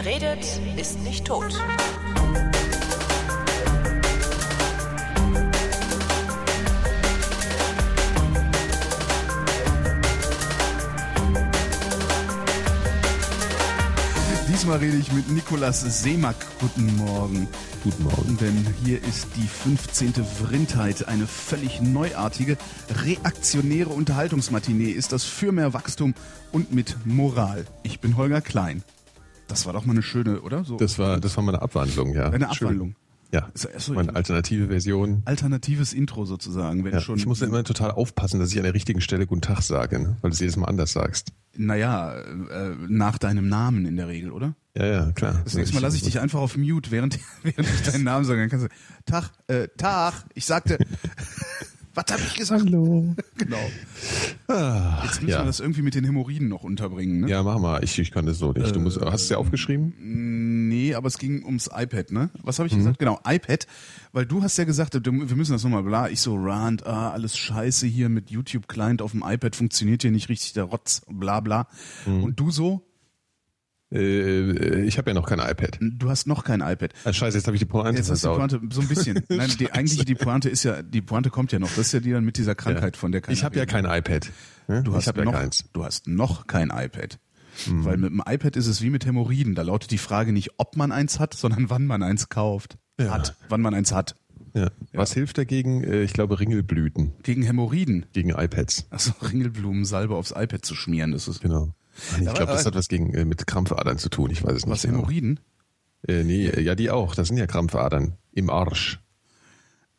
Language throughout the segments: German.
Wer redet, ist nicht tot. Diesmal rede ich mit Nikolas Seemack. Guten Morgen. Guten Morgen. Denn hier ist die 15. Vrindheit, eine völlig neuartige, reaktionäre Unterhaltungsmatinee. Ist das für mehr Wachstum und mit Moral. Ich bin Holger Klein. Das war doch mal eine schöne, oder? So Das war, das war mal eine Abwandlung, ja. eine Schön. Abwandlung. Ja, achso, meine alternative Version. Alternatives Intro sozusagen, wenn Ja, schon. ich muss immer total aufpassen, dass ich an der richtigen Stelle Guten Tag sage, ne? weil du es jedes Mal anders sagst. Naja, äh, nach deinem Namen in der Regel, oder? Ja, ja, klar. Das nächste Mal lasse ich dich einfach auf Mute, während, während ich deinen Namen sage. Dann kannst du, Tag, äh, Tag, ich sagte, was habe ich gesagt? Hallo. Genau. Ah, Jetzt müssen ja. wir das irgendwie mit den Hämorrhoiden noch unterbringen, ne? ja, mach mal. Ich, ich kann das so nicht. Du musst, hast du es ja aufgeschrieben? Nee, aber es ging ums iPad, ne? Was habe ich Mhm. gesagt? Genau, iPad, weil du hast ja gesagt, wir müssen das nochmal bla. Ich so, Rand, ah, alles scheiße hier mit YouTube-Client auf dem iPad, funktioniert hier nicht richtig, der Rotz, bla bla. Mhm. Und du so, Äh, ich habe ja noch kein iPad. du hast noch kein iPad. Ah, scheiße, jetzt habe ich die Pointe Jetzt hast du die. Pointe, so ein bisschen. Nein, die, eigentlich die Pointe ist ja, die Pointe kommt ja noch. Das ist ja die dann mit dieser Krankheit, von der Ich habe ja kein iPad. Ne? Du ich hast ja noch, keins. Du hast noch kein iPad. Mhm. Weil mit dem iPad ist es wie mit Hämorrhoiden. Da lautet die Frage nicht, ob man eins hat, sondern wann man eins kauft. Ja. Hat. Wann man eins hat. Ja. Was hilft dagegen? Äh, Ich glaube Ringelblüten Gegen Hämorrhoiden. gegen iPads. Also Ringelblumensalbe aufs iPad zu schmieren, das ist. Genau. Ich glaube, das äh, hat was gegen äh, mit Krampfadern zu tun. Ich weiß es nicht. Was genau. Hämorrhoiden? Äh, nee, äh, ja, die auch. Das sind ja Krampfadern im Arsch.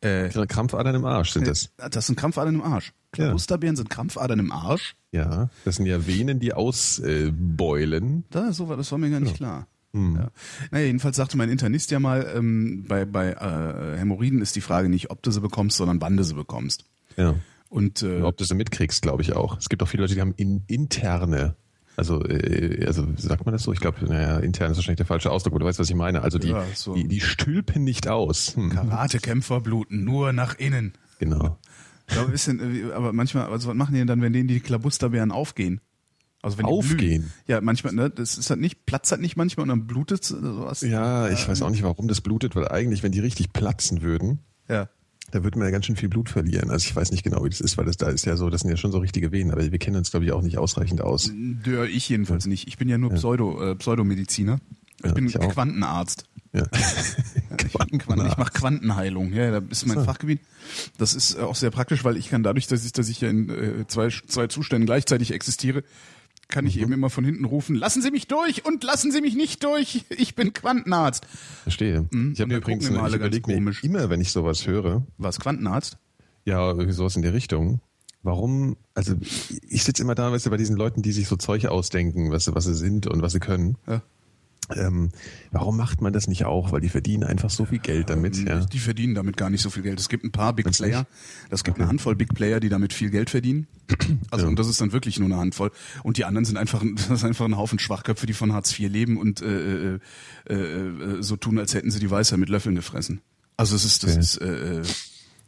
Äh, Krampfadern im Arsch sind das. das sind Krampfadern im Arsch. Klabusterbeeren sind Krampfadern im Arsch. Ja, das sind ja Venen, die ausbeulen. Da, so war, das war mir gar nicht klar. Hm. Ja. Naja, jedenfalls sagte mein Internist ja mal, ähm, bei, bei äh, Hämorrhoiden ist die Frage nicht, ob du sie bekommst, sondern wann du sie bekommst. Ja. Und äh, Ob du sie mitkriegst, glaube ich auch. Es gibt auch viele Leute, die haben in, interne, also, äh, also sagt man das so? Ich glaube, naja, intern ist wahrscheinlich der falsche Ausdruck, aber du weißt, was ich meine. Also die, Ja, so. die, die stülpen nicht aus. Hm. Karatekämpfer bluten nur nach innen. Genau. Aber, ein bisschen, äh, aber manchmal, also was machen die denn dann, wenn denen die Klabusterbeeren aufgehen? Also wenn die Aufgehen? Blühen. Ja, manchmal, ne, das ist halt nicht, platzt halt nicht manchmal und dann blutet sowas. Ja, ich weiß auch nicht, warum das blutet, weil eigentlich, wenn die richtig platzen würden, Ja. Da würde man ja ganz schön viel Blut verlieren. Also ich weiß nicht genau, wie das ist, weil das da ist ja so, das sind ja schon so richtige Venen, aber wir kennen uns, glaube ich, auch nicht ausreichend aus. Ja, ich jedenfalls nicht. Ich bin ja nur Pseudo, äh, Pseudomediziner. Ich Ja, bin ich. Quantenarzt. Ja. Ich, Quanten, ich mache Quantenheilung. Ja, das ist mein So. Fachgebiet. Das ist auch sehr praktisch, weil ich kann dadurch, dass ich, dass ich ja in äh, zwei, zwei Zuständen gleichzeitig existiere, kann Mhm. ich eben immer von hinten rufen, lassen Sie mich durch und lassen Sie mich nicht durch. Ich bin Quantenarzt. Verstehe. Ich und habe übrigens, immer ich alle ganz komisch. immer, wenn ich sowas höre, Was, Quantenarzt? ja, irgendwie sowas in der Richtung, warum, also ich sitze immer da, weißt du, bei diesen Leuten, die sich so Zeug ausdenken, was, sie- was sie sind und was sie können. Ja. Ähm, warum macht man das nicht auch? Weil die verdienen einfach so viel Geld damit. Ja. Die verdienen damit gar nicht so viel Geld. Es gibt ein paar Big Player. Es gibt eine Handvoll Big Player, die damit viel Geld verdienen. Also und das ist dann wirklich nur eine Handvoll. Und die anderen sind einfach, das ist einfach ein Haufen Schwachköpfe, die von Hartz IV leben und äh, äh, äh, äh, so tun, als hätten sie die Weisheit mit Löffeln gefressen. Also es ist, das Okay. ist, äh, äh,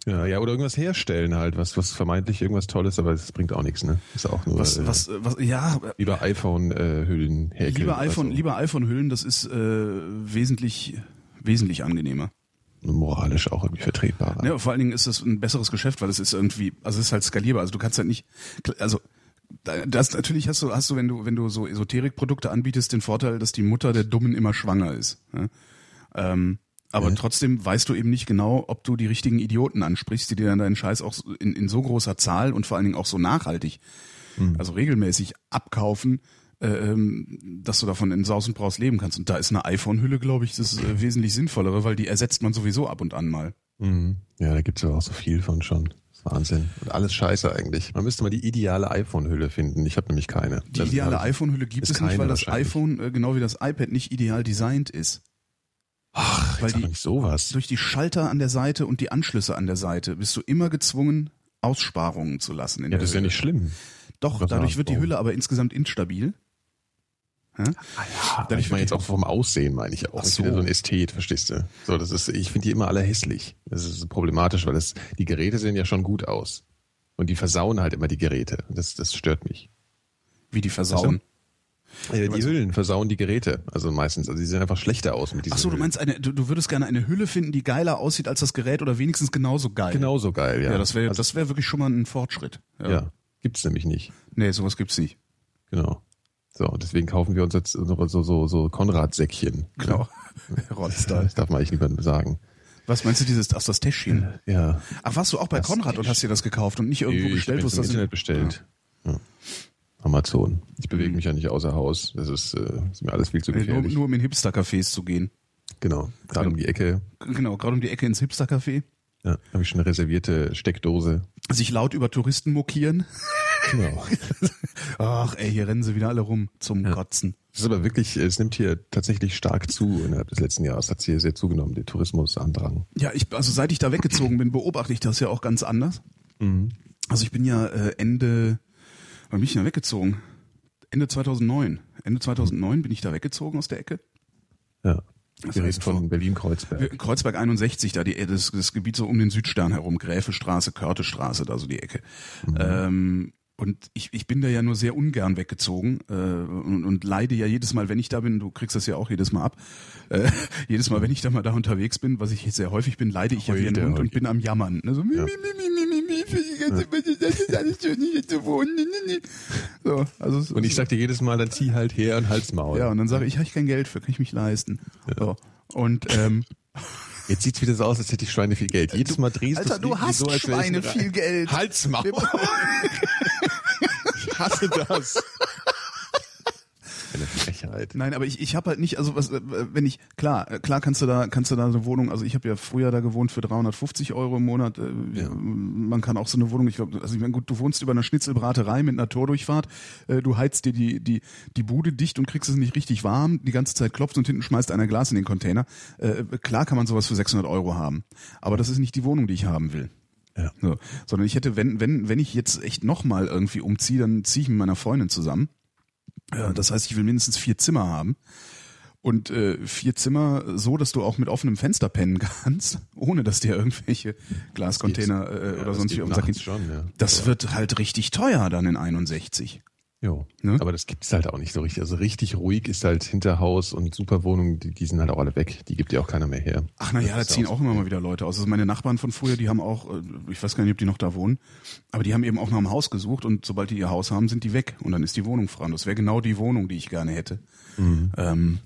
Ja, ja, oder irgendwas herstellen halt, was, was vermeintlich irgendwas Tolles, aber es bringt auch nichts, ne? Ist auch nur was, äh, was, äh, was, ja, lieber iPhone-Hüllen herstellen. lieber iPhone, lieber iPhone-Hüllen, das ist äh, wesentlich, wesentlich angenehmer. moralisch auch irgendwie vertretbarer. Ja, vor allen Dingen ist es ein besseres Geschäft, weil es ist irgendwie, also es ist halt skalierbar. Also du kannst halt nicht, also da- das natürlich hast du, hast du, wenn du, wenn du so Esoterikprodukte anbietest, den Vorteil, dass die Mutter der Dummen immer schwanger ist. Ja? Ähm, aber Ja. trotzdem weißt du eben nicht genau, ob du die richtigen Idioten ansprichst, die dir dann deinen Scheiß auch in, in so großer Zahl und vor allen Dingen auch so nachhaltig, also regelmäßig abkaufen, äh, ähm, dass du davon in Saus und Braus leben kannst. Und da ist eine iPhone-Hülle, glaube ich, das äh, wesentlich sinnvollere, weil die ersetzt man sowieso ab und an mal. Mhm. Ja, da gibt's ja auch so viel von schon. Wahnsinn. Und alles scheiße eigentlich. Man müsste mal die ideale iPhone-Hülle finden. Ich habe nämlich keine. Die Das ideale ich- iPhone-Hülle gibt es nicht, weil das iPhone, äh, genau wie das iPad, nicht ideal designt ist. Ach, weil die- nicht sowas. Durch die Schalter an der Seite und die Anschlüsse an der Seite bist du immer gezwungen, Aussparungen zu lassen. In Ja, der das ist ja nicht schlimm. Doch, Was dadurch wird die. Hülle aber insgesamt instabil. Hä? Ja, Dadurch ich meine jetzt auch vom Aussehen, meine ich auch. Ach Ich so. so ein Ästhet, verstehst du? So, das ist, ich finde die immer alle hässlich. Das ist problematisch, weil das, die Geräte sehen ja schon gut aus. Und die versauen halt immer die Geräte. Das, das stört mich. Wie die versauen. Äh, die Hüllen versauen die Geräte, also meistens. Also die sehen einfach schlechter aus mit diesen Ach so, du meinst eine, du, du würdest gerne eine Hülle finden, die geiler aussieht als das Gerät oder wenigstens genauso geil. Genauso geil, ja. Ja, das wäre also, das wäre wirklich schon mal ein Fortschritt. ja. Gibt's nämlich nicht. Nee, sowas gibt's nicht. Genau. So, deswegen kaufen wir uns jetzt so, so, so, Konrad-Säckchen. Genau. Rollstyle. Das darf man eigentlich niemandem sagen. Was meinst du dieses aus das Täschchen? Ja. Ach, warst du auch bei Das Konrad und hast dir das gekauft und nicht irgendwo ich bestellt, es im das Internet bestellt. Ja. Amazon. Ich bewege mich ja nicht außer Haus. Das ist, äh, ist mir alles viel zu nur, gefährlich. nur um in Hipster-Cafés zu gehen. Genau. Gerade um die Ecke. Genau, gerade um die Ecke ins Hipster-Café. Ja, habe ich schon eine reservierte Steckdose. Sich laut über Touristen mokieren. Genau. Ach, ey, hier rennen sie wieder alle rum zum Ja. Kotzen. Es ist aber wirklich, es nimmt hier tatsächlich stark zu innerhalb des letzten Jahres. Hat hier sehr zugenommen, der Tourismusandrang. Ja, ich, also seit ich da weggezogen bin, beobachte ich das ja auch ganz anders. Mhm. Also ich bin ja äh, Ende, wann bin ich denn da weggezogen? Ende 2009. Ende 2009 bin ich da weggezogen aus der Ecke. Ja. Das heißt, von Berlin-Kreuzberg. Kreuzberg 61, da die, das, das Gebiet so um den Südstern herum, Gräfestraße, Körtestraße, da so die Ecke. Ähm, und ich, ich bin da ja nur sehr ungern weggezogen äh, und, und leide ja jedes Mal, wenn ich da bin, du kriegst das ja auch jedes Mal ab, äh, jedes Mal, wenn ich da mal da unterwegs bin, was ich sehr häufig bin, leide ich ja wie ein Hund und bin am Jammern. Ne? So, Ja. das ist alles schön, hier zu wohnen. So, also Und ich sag dir jedes Mal, dann zieh halt her und halt's Maul. ja, und dann sage ich, habe ich kein Geld für, kann ich mich leisten. So. Und ähm, Jetzt sieht's wieder so aus, als hätte ich Schweine viel Geld. Jedes Mal drehst Alter, du hast so, als Schweine viel Geld. Halt's Maul. ich hasse das. Eine Frechheit. Nein, aber ich, ich habe halt nicht, also was, wenn ich, klar, klar kannst du da, kannst du da eine Wohnung, also ich habe ja früher da gewohnt für 350 Euro im Monat. äh, Ja. Man kann auch so eine Wohnung, ich glaube, also ich meine, gut, du wohnst über einer Schnitzelbraterei mit einer Tordurchfahrt, äh, du heizt dir die, die, die Bude dicht und kriegst es nicht richtig warm, die ganze Zeit klopft und hinten schmeißt einer Glas in den Container. Äh, Klar kann man sowas für 600 Euro haben, aber das ist nicht die Wohnung, die ich haben will. Ja. So, sondern ich hätte, wenn, wenn, wenn ich jetzt echt nochmal irgendwie umziehe, dann ziehe ich mit meiner Freundin zusammen. Ja, das heißt, ich will mindestens vier Zimmer haben. Und äh, vier Zimmer so, dass du auch mit offenem Fenster pennen kannst, ohne dass dir irgendwelche Glascontainer äh, Ja, oder sonst wie gehen. schon, ja. Das Aber- wird halt richtig teuer dann in 61. Jo. Ne? Aber das gibt's halt auch nicht so richtig. Also richtig ruhig ist halt Hinterhaus und Superwohnungen, die, die sind halt auch alle weg. Die gibt ja auch keiner mehr her. Ach na ja, da ziehen auch immer mal wieder Leute aus. Also meine Nachbarn von früher, die haben auch, äh, ich weiß gar nicht, ob die noch da wohnen, aber die haben eben auch nach einem Haus gesucht und sobald die ihr Haus haben, sind die weg und dann ist die Wohnung frei. Und das wäre genau die Wohnung, die ich gerne hätte. Ähm,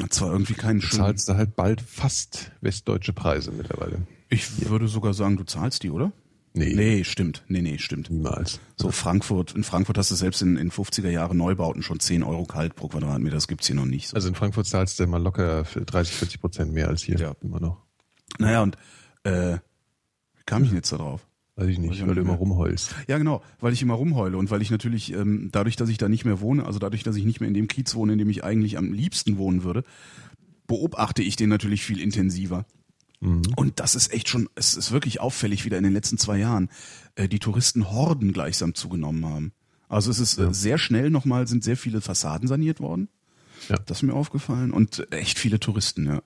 hat zwar irgendwie keinen Du schönen. zahlst da halt bald fast westdeutsche Preise mittlerweile. Ich würde sogar sagen, du zahlst die, oder? Nee, Nee, stimmt. Nee, nee, stimmt. niemals. So Frankfurt, in Frankfurt hast du selbst in, in 50er Jahren Neubauten schon 10 Euro kalt pro Quadratmeter. Das gibt's hier noch nicht so. Also in Frankfurt zahlst du mal locker für 30, 40 Prozent mehr als hier. Ja. Immer noch. Naja, und äh, wie kam ich denn jetzt da drauf? Weiß ich nicht, auch weil du immer mehr. rumheulst. Ja, genau, weil ich immer rumheule und weil ich natürlich, ähm, dadurch, dass ich da nicht mehr wohne, also dadurch, dass ich nicht mehr in dem Kiez wohne, in dem ich eigentlich am liebsten wohnen würde, beobachte ich den natürlich viel intensiver. Und das ist echt schon, es ist wirklich auffällig wieder in den letzten zwei Jahren, äh, die Touristenhorden gleichsam zugenommen haben. Also es ist äh, sehr schnell nochmal, sind sehr viele Fassaden saniert worden. Ja. Das ist mir aufgefallen. Und echt viele Touristen, ja.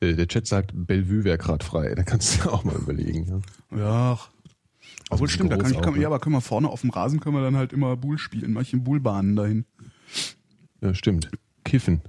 Äh, Der Chat sagt, Bellevue wäre gerade frei. Da kannst du auch mal überlegen. Ja. Ja. Obwohl stimmt, da kann ich, kann, auch, man- ne? ja, aber können wir vorne auf dem Rasen können wir dann halt immer Bull spielen, manche Bullbahnen dahin. ja, stimmt. Kiffen.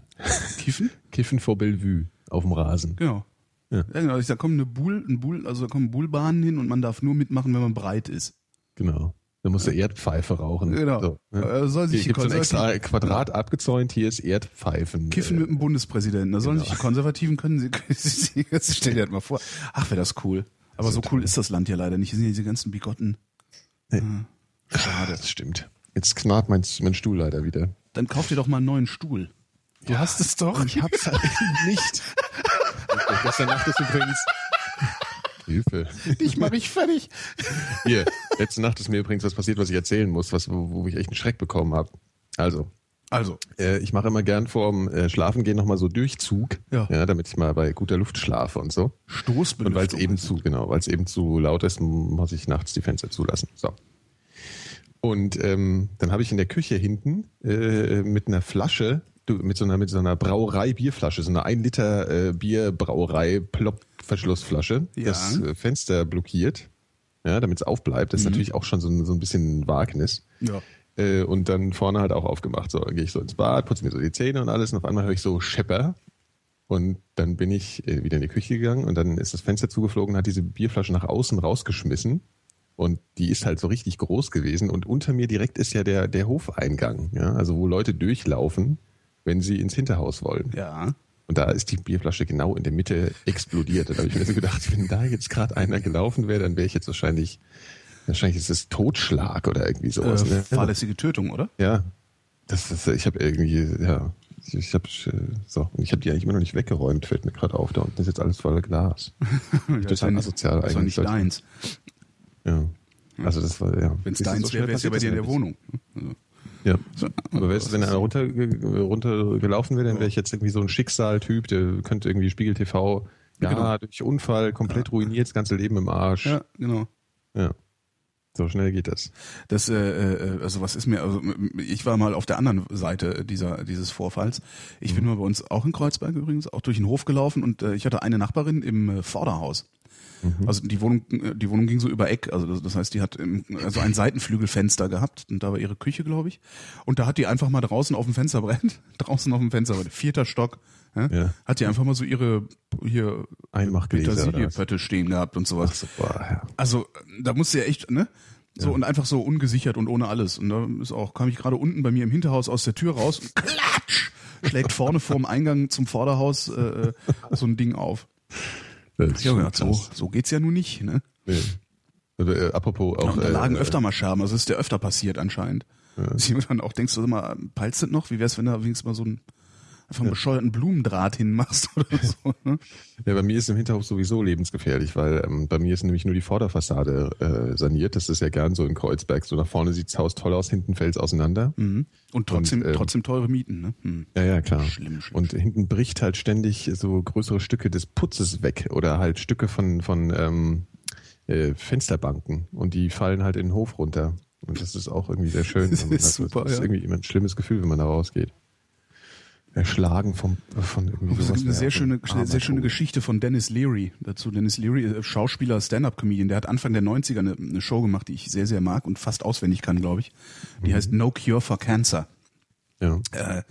Kiffen? Kiffen vor Bellevue auf dem Rasen. Genau. Ja. Ja, genau. Da kommen eine Bull, ein Bull, also da kommen Bullbahnen hin und man darf nur mitmachen, wenn man breit ist. Genau. Da musst du Erdpfeife rauchen. Genau. So, ne? Äh, soll sich Hier gibt so ein extra Quadrat abgezäunt, hier ist Erdpfeifen. Kiffen Äh, mit dem Bundespräsidenten. Da sollen genau. sich die Konservativen können sie, sie stell dir das mal vor. Ach, wäre das cool. Aber so cool ist das Land ja leider nicht. Hier sind ja diese ganzen bigotten. Nee. Äh, Schade. Das stimmt. Jetzt knarrt mein, mein Stuhl leider wieder. Dann kauf dir doch mal einen neuen Stuhl. Du hast es doch. Ich hab's halt nicht. Gestern Nacht ist übrigens. Hilfe. Dich mach ich fertig. Hier, letzte Nacht ist mir übrigens was passiert, was ich erzählen muss, was, wo, wo ich echt einen Schreck bekommen habe. Also, Also, äh, ich mache immer gern vorm äh, Schlafengehen nochmal so Durchzug, Ja. damit ich mal bei guter Luft schlafe und so. Und weil es Stoßbelüftung. eben zu, genau, weil es eben zu laut ist, muss ich nachts die Fenster zulassen. So. Und ähm, dann habe ich in der Küche hinten äh, mit einer Flasche, du, mit so einer mit so einer Brauerei Bierflasche, so einer 1 Liter äh, Bierbrauerei Plop Verschlussflasche, Ja. das äh, Fenster blockiert, ja, damit es aufbleibt. Das ist natürlich auch schon so ein, so ein bisschen ein Wagnis. Ja. Äh, und dann vorne halt auch aufgemacht. So, gehe ich so ins Bad, putze mir so die Zähne und alles und auf einmal höre ich so Schepper. Und dann bin ich äh, wieder in die Küche gegangen und dann ist das Fenster zugeflogen, hat diese Bierflasche nach außen rausgeschmissen. Und die ist halt so richtig groß gewesen. Und unter mir direkt ist ja der, der Hofeingang, ja, also wo Leute durchlaufen, wenn sie ins Hinterhaus wollen. Ja. Und da ist die Bierflasche genau in der Mitte explodiert. Und da habe ich mir so gedacht, wenn da jetzt gerade einer gelaufen wäre, dann wäre ich jetzt wahrscheinlich, wahrscheinlich ist es Totschlag oder irgendwie sowas. Äh, ne? fahrlässige Tötung, oder? Ja, das ist, ich habe irgendwie, ja, ich, habe so, und ich habe die eigentlich immer noch nicht weggeräumt, fällt mir gerade auf. Da unten ist jetzt alles voller Glas. ja, Total nicht- asozial Das war eigentlich. nicht deins. Ja. Also das war ja. Wenn es deins so wäre, wäre es ja bei dir in der das Wohnung. Also, Ja. so, Aber wär's, wenn er runter, runtergelaufen wäre, dann wäre ich jetzt irgendwie so ein Schicksaltyp, der könnte irgendwie Spiegel TV, ja, Genau. durch Unfall komplett ruiniert, das ganze Leben im Arsch. ja, genau. Ja. So schnell geht das. Das, äh, äh, also was ist mir, also ich war mal auf der anderen Seite dieser dieses Vorfalls. Ich Mhm. bin mal bei uns auch in Kreuzberg übrigens, auch durch den Hof gelaufen und äh, ich hatte eine Nachbarin im äh, Vorderhaus. Mhm. Also die Wohnung, die Wohnung ging so über Eck, also das, das heißt, die hat im, also ein Seitenflügelfenster gehabt und da war ihre Küche, glaube ich. Und da hat die einfach mal draußen auf dem Fensterbrett, draußen auf dem Fensterbrett, vierter Stock, ja, Ja. hat die einfach mal so ihre hier? Petersiliepötte stehen gehabt und sowas. Ach boah, ja. Also da musste ja echt, ne? So und einfach so ungesichert und ohne alles. Und da ist auch, kam ich gerade unten bei mir im Hinterhaus aus der Tür raus und klatsch! Schlägt vorne vorm Eingang zum Vorderhaus äh, äh, so ein Ding auf. Das Ja, schon gedacht, so, so geht's ja nun nicht, ne? Nee. Oder, äh, apropos auch. und da lagen äh, öfter mal Scherben, also ist ja öfter passiert anscheinend. Dass jemand dann auch denkst du immer, peilst du noch? Wie wär's, wenn da wenigstens mal so einen einfach einen bescheuerten Blumendraht hinmachst oder so, ne? Ja, bei mir ist im Hinterhof sowieso lebensgefährlich, weil ähm, bei mir ist nämlich nur die Vorderfassade äh, saniert. Das ist ja gern so in Kreuzberg. So nach vorne sieht's Haus toll aus, hinten fällt's auseinander. Mhm. Und trotzdem, Und, ähm, trotzdem teure Mieten, ne? Hm. Ja, ja, klar. Schlimm, schlimm, Und hinten bricht halt ständig so größere Stücke des Putzes weg oder halt Stücke von, von ähm, äh, Fensterbanken und die fallen halt in den Hof runter. Und das ist auch irgendwie sehr schön. Das ist super, das ist ja. irgendwie immer ein schlimmes Gefühl, wenn man da rausgeht. Erschlagen vom, von irgendwie Es sowas. gibt eine sehr schöne, sehr schöne Geschichte von Dennis Leary dazu. Dennis Leary, äh, Schauspieler, Stand-up-Comedian, der hat Anfang der 90er eine, eine Show gemacht, die ich sehr, sehr mag und fast auswendig kann, glaube ich. Die heißt No Cure for Cancer. Ja. Äh,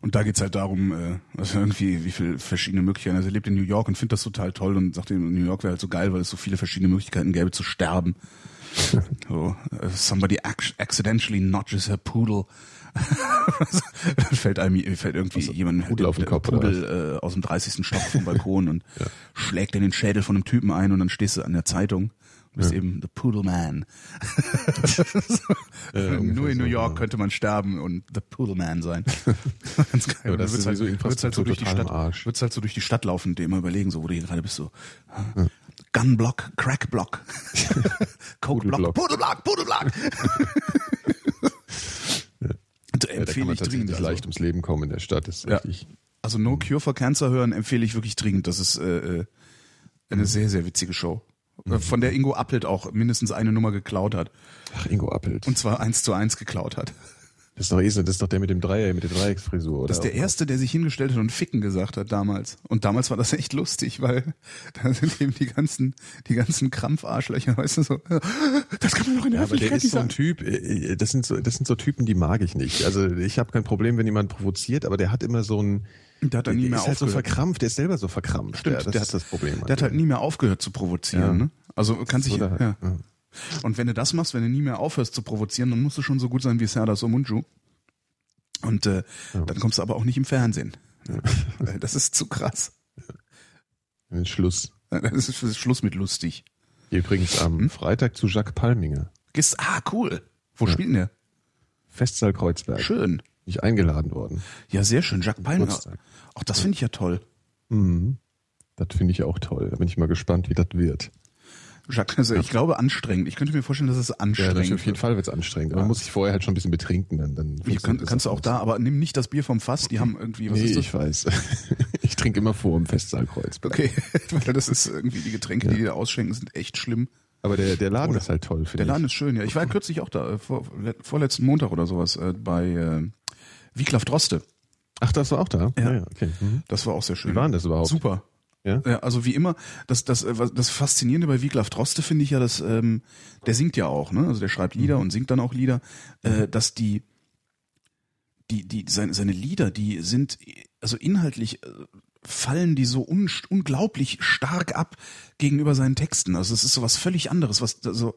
und da geht's halt darum, äh, also irgendwie, wie viele verschiedene Möglichkeiten. Also er lebt in New York und findet das total toll und sagt, in New York wäre halt so geil, weil es so viele verschiedene Möglichkeiten gäbe zu sterben. so, äh, somebody ac accidentally notches her poodle. Dann fällt einem fällt irgendwie jemand Pudel auf den Kopf, Pudel äh, aus dem 30. Stock vom Balkon und schlägt in den Schädel von einem Typen ein und dann stehst du an der Zeitung und bist eben the Poodle Man. Ja, Nur in New so, York ja. könnte man sterben und the Poodle Man sein. Ganz geil. Ja, das ist halt, wird's halt so durch die Stadt, Arsch. wird's halt so durch die Stadt laufen und dir immer überlegen, so wo du hier gerade bist, so äh, Gun Block, Crack Block, Coke Block, Pudelblock. Und Ja, da kann empfehle man ich dringend. Also, leicht ums Leben kommen in der Stadt. Ist Ja. richtig. also No Cure for Cancer hören empfehle ich wirklich dringend. Das ist äh, äh, eine sehr, sehr witzige Show. Äh, Von der Ingo Appelt auch mindestens eine Nummer geklaut hat. Ach, Ingo Appelt. Und zwar eins zu eins geklaut hat. Das ist doch, so- das ist doch der mit dem Dreier, mit der Dreiecksfrisur, oder? Das ist der erste, der sich hingestellt hat und Ficken gesagt hat damals. Und damals war das echt lustig, weil da sind eben die ganzen, die ganzen Krampfarschlöcher, weißt du so, das kann man doch in der Ja, aber der Öffentlichkeit ist nicht so ein. Typ, äh, das sind so, das sind so Typen, die mag ich nicht. Also ich habe kein Problem, wenn jemand provoziert, aber der hat immer so ein, Der hat dann nie mehr ist halt so aufgehört. verkrampft, der ist selber so verkrampft. Stimmt, ja, das der ist hat- das Problem. Der hat halt nie mehr aufgehört zu provozieren. Ja. Ne? Also kann sich, ja. ja. Und wenn du das machst, wenn du nie mehr aufhörst zu provozieren, dann musst du schon so gut sein wie Serdar Somunju. Und äh, dann kommst du aber auch nicht im Fernsehen. Weil Das ist zu krass. Den Schluss. Das ist, das ist Schluss mit lustig. Übrigens am Hm? Freitag zu Jacques Palminger. Gehst, ah, cool. Wo spielt denn der? Festsaal Kreuzberg. Schön. Nicht eingeladen worden. Ja, sehr schön. Jacques. Geburtstag. Auch das finde ich ja toll. Mhm. Das finde ich auch toll. Da bin ich mal gespannt, wie das wird. Jacques, also ich glaube anstrengend. Ich könnte mir vorstellen, dass es Ja, anstrengend natürlich, auf jeden. Fall wird es anstrengend. Man muss sich vorher halt schon ein bisschen betrinken. Dann, dann kann, kannst du auch da, aber nimm nicht das Bier vom Fass, die haben irgendwie, was Nee, ist das? ich weiß. Ich trinke immer vor im Festsaal Kreuzberg. Okay, weil das ist irgendwie, die Getränke, die die da ausschenken, sind echt schlimm. Aber der, der Laden ist halt toll, finde Der ich. Laden ist schön, ja. Ich war kürzlich auch da, äh, vor, le- vorletzten Montag oder sowas, äh, bei äh, Wiglaf Droste. Ach, das war auch da? Ja. ja okay. Mhm. Das war auch sehr schön. Wie war denn das überhaupt? Super. Ja? Also wie immer, das, das, äh, das Faszinierende bei Wiglaf Droste finde ich ja, dass ähm, der singt ja auch, ne? Also der schreibt Lieder und singt dann auch Lieder, äh, dass die, die, die, seine, seine Lieder, die sind, also inhaltlich äh, fallen die so un, unglaublich stark ab gegenüber seinen Texten. Also es ist so was völlig anderes, was also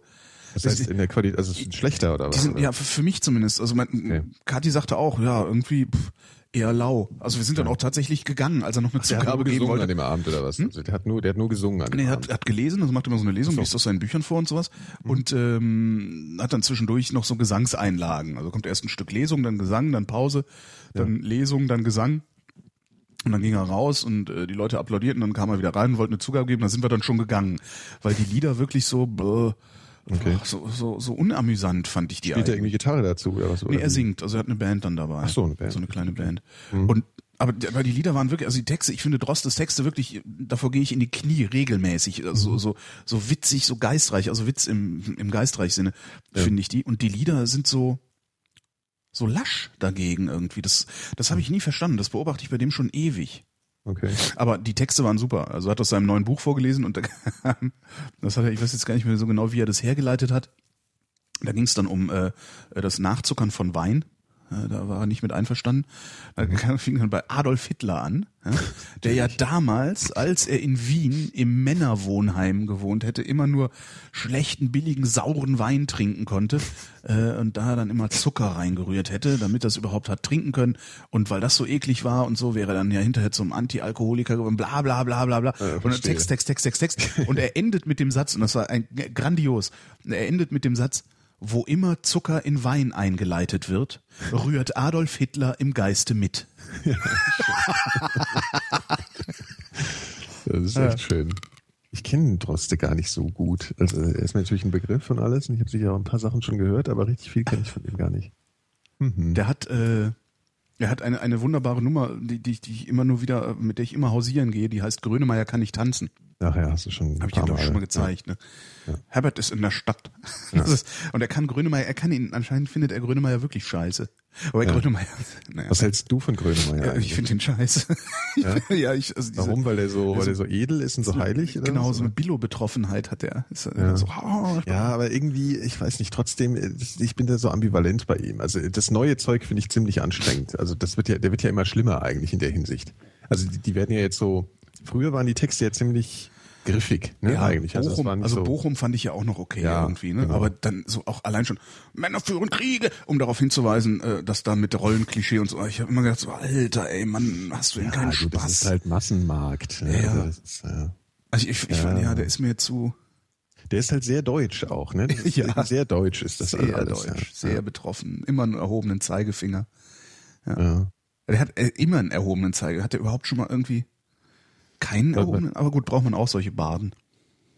Das heißt, in der Qualität, also es ist schlechter oder was? sind, ja, für, für mich zumindest. Also mein, Okay. Kathi sagte auch, ja, irgendwie pff, eher lau. Also wir sind dann auch tatsächlich gegangen, als er noch eine hat Zugabe geben wollte. an dem Abend oder was? Also der hat nur, der hat nur gesungen an dem Nee, er Abend. hat, hat gelesen, also macht immer so eine Lesung, liest aus seinen Büchern vor und sowas. Und ähm, hat dann zwischendurch noch so Gesangseinlagen. Also kommt erst ein Stück Lesung, dann Gesang, dann Pause, dann Lesung, dann Gesang. Und dann ging er raus und äh, die Leute applaudierten, dann kam er wieder rein und wollte eine Zugabe geben, dann sind wir dann schon gegangen. Weil die Lieder wirklich so, bäh, Okay. so, so, so unamüsant fand ich die Spielt er irgendwie Gitarre dazu oder was? Nee, Oder er wie? singt, also er hat eine Band dann dabei. Ach so, eine Band. Mhm. So eine kleine Band. Und aber, die- aber die Lieder waren wirklich, also die Texte, ich finde Drostes Texte wirklich, davor gehe ich in die Knie regelmäßig. Also Mhm. so, so witzig, so geistreich, also Witz im, im geistreich Sinne, finde ich die. Und die Lieder sind so, so lasch dagegen irgendwie. Das, das habe ich nie verstanden. Das beobachte ich bei dem schon ewig. Okay. Aber die Texte waren super. Also er hat aus seinem neuen Buch vorgelesen und da, das hat er, ich weiß jetzt gar nicht mehr so genau, wie er das hergeleitet hat. Da ging es dann um äh, das Nachzuckern von Wein. Da war er nicht mit einverstanden. Da fing dann bei Adolf Hitler an, ja, der ja damals, als er in Wien im Männerwohnheim gewohnt hätte, immer nur schlechten, billigen, sauren Wein trinken konnte äh, und da dann immer Zucker reingerührt hätte, damit er es überhaupt hat trinken können. Und weil das so eklig war und so, wäre er dann ja hinterher zum Anti-Alkoholiker geworden, bla bla bla bla bla. und dann verstehe. Text, Text, Text, Text, Text. Und er endet mit dem Satz, und das war ein grandios, er endet mit dem Satz, wo immer Zucker in Wein eingeleitet wird, rührt Adolf Hitler im Geiste mit. Das ist echt schön. Ich kenne Droste gar nicht so gut. Also er ist mir natürlich ein Begriff von alles und ich habe sicher auch ein paar Sachen schon gehört, aber richtig viel kenne ich von ihm gar nicht. Der hat, äh, er hat eine, eine wunderbare Nummer, die, die, ich- die ich immer nur wieder, mit der ich immer hausieren gehe, die heißt Grönemeyer kann nicht tanzen. Ach ja, hast du schon. Habe ich dir doch schon mal gezeigt. Ne? Herbert ist in der Stadt. Das ist, und er kann Grönemeyer, er kann ihn, anscheinend findet er Grönemeyer wirklich scheiße. Aber Grönemeyer, naja, Was hältst du von Grönemeyer? ja, eigentlich? ich finde ihn scheiße. ja, ich, also diese, Warum? Weil er so, weil er so edel ist und so heilig? Oder Genau, so eine Billo-Betroffenheit hat er. Ist, er so, oh, Ja, aber irgendwie, ich weiß nicht, trotzdem, ich bin da so ambivalent bei ihm. Also das neue Zeug finde ich ziemlich anstrengend. Also das wird ja, der wird ja immer schlimmer eigentlich in der Hinsicht. Also die, die werden ja jetzt so, früher waren die Texte ja ziemlich griffig, ne, ja, eigentlich. Also, Bochum, also so, Bochum fand ich ja auch noch okay Ja, irgendwie, ne? genau. Aber dann so auch allein schon Männer führen Kriege, um darauf hinzuweisen, äh, dass da mit Rollenklischee und so. Ich habe immer gedacht, so, Alter, ey, Mann, hast du denn ja, keinen gut, das Spaß? ist halt Massenmarkt. Ne? Ja. Also ist, ja. also ich, ich fand, ja, der ist mir zu Der ist halt sehr deutsch auch, ne? Ja. Sehr deutsch ist das sehr alles. deutsch, sehr betroffen, immer einen erhobenen Zeigefinger. Ja. Der hat äh, immer einen erhobenen Zeigefinger. Hat er überhaupt schon mal irgendwie keinen Aber- erhobenen? Aber gut, braucht man auch solche Baden.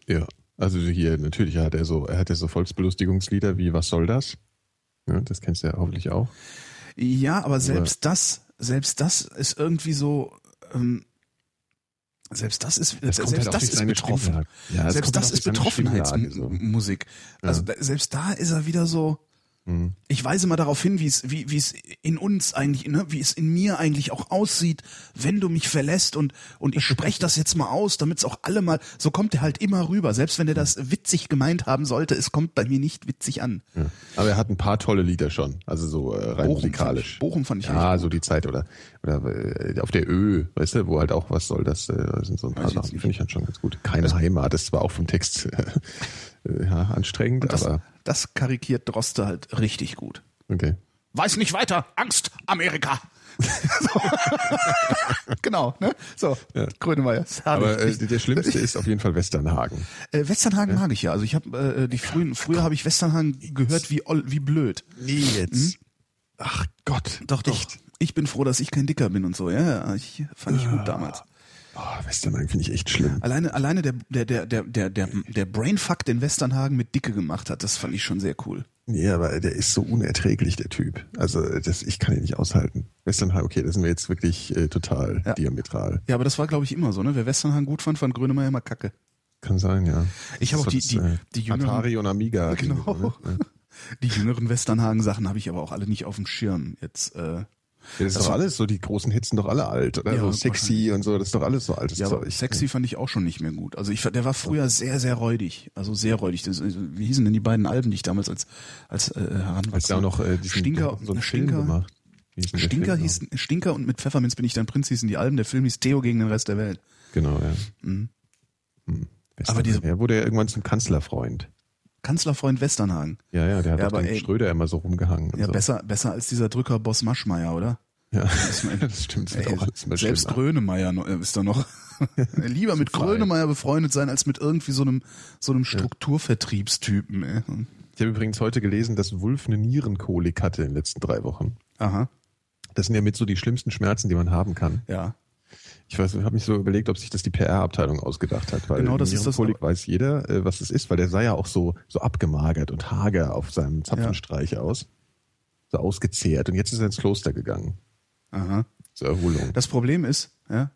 Ja, also hier natürlich hat er so, er hat ja so Volksbelustigungslieder wie Was soll das? Ja, das kennst du ja hoffentlich auch. Ja, aber selbst das, selbst das ist irgendwie so, ähm, selbst das ist, Das selbst halt das ist betroffen. Ja, selbst das halt auch ist Betroffenheitsmusik. Also da, selbst da ist er wieder so. Mhm. Ich weise mal darauf hin, wie es, wie, wie es in uns eigentlich, ne, wie es in mir eigentlich auch aussieht, wenn du mich verlässt und, und ich spreche das jetzt mal aus, damit es auch alle mal, so kommt er halt immer rüber. Selbst wenn er das witzig gemeint haben sollte, es kommt bei mir nicht witzig an. Ja. Aber er hat ein paar tolle Lieder schon, also so äh, rein Bochum musikalisch. fand ich- Bochum fand ich Ja, so die Zeit oder oder äh, auf der Ö, weißt du, wo halt auch was soll das, äh, sind so ein paar Weiß Sachen, die finde ich halt schon ganz gut. Keine Heimat, das ist zwar auch vom Text ja, anstrengend, Das, aber das karikiert Droste halt richtig gut. okay. Weiß nicht weiter, Angst, Amerika. genau, ne? So, Grönemeyer. ist herrlich. Aber äh, der schlimmste ist auf jeden Fall Westernhagen. Äh, Westernhagen mag ich ja. Also ich habe äh, die frühen, früher habe ich Westernhagen gehört wie wie blöd. Nee, jetzt. Ach Gott. Doch, doch. Ich bin froh, dass ich kein Dicker bin und so. Ja, ja ich fand ich gut damals. Oh, Westernhagen finde ich echt schlimm. Alleine, alleine der, der, der, der, der, der, der Brainfuck, den Westernhagen mit Dicke gemacht hat, das fand ich schon sehr cool. Nee, aber der ist so unerträglich, der Typ. Also das, ich kann ihn nicht aushalten. Westernhagen, okay, das sind wir jetzt wirklich äh, total Ja. diametral. Ja, aber das war, glaube ich, immer so, ne? Wer Westernhagen gut fand, fand Grönemeyer immer kacke. Kann sein, ja. Ich habe auch die, die, äh, die jüngeren, Atari und Amiga. genau. Ne? Die jüngeren Westernhagen-Sachen habe ich aber auch alle nicht auf dem Schirm. Jetzt, äh, Ja, das ist doch alles so, die großen Hits sind doch alle alt, oder? Ja, so sexy und so, das ist doch alles so altes Ja, Zeug. sexy fand ich auch schon nicht mehr gut. Also ich, der war früher sehr, sehr räudig. Also sehr räudig. Das, wie hießen denn die beiden Alben, die ich damals als, als äh, heranwachsender... Als auch noch äh, diesen, Stinker, so einen Film Stinker, gemacht. Denn der Stinker Film hieß, Stinker und mit Pfefferminz bin ich dein Prinz hießen die Alben. Der Film hieß Theo gegen den Rest der Welt. Genau, ja. Mhm. Hm. Wer Aber diese- Er wurde ja irgendwann zum Kanzlerfreund. Kanzlerfreund Westernhagen. Ja, ja, der hat Ja, aber den ey- Schröder immer so rumgehangen. Ja, so. besser, besser als dieser Drücker Boss Maschmeyer, oder? Ja, das stimmt. Das wird Ey, auch selbst schlimmer. Grönemeyer äh, ist da noch lieber mit. Grönemeyer befreundet sein als mit irgendwie so einem so einem Strukturvertriebstypen. Ey. Ich habe übrigens heute gelesen, dass Wulf eine Nierenkolik hatte in den letzten drei Wochen. Aha, Das sind ja mit so die schlimmsten Schmerzen, die man haben kann. ja. Ich weiß, habe mich so überlegt, ob sich das die PR-Abteilung ausgedacht hat, weil Genau, das ist das- Nierenkolik weiß jeder, äh, was es ist, weil der sah ja auch so so abgemagert und hager auf seinem Zapfenstreich aus, so ausgezehrt. Und jetzt ist er ins Kloster gegangen Aha. zur Erholung. Das Problem ist, ja,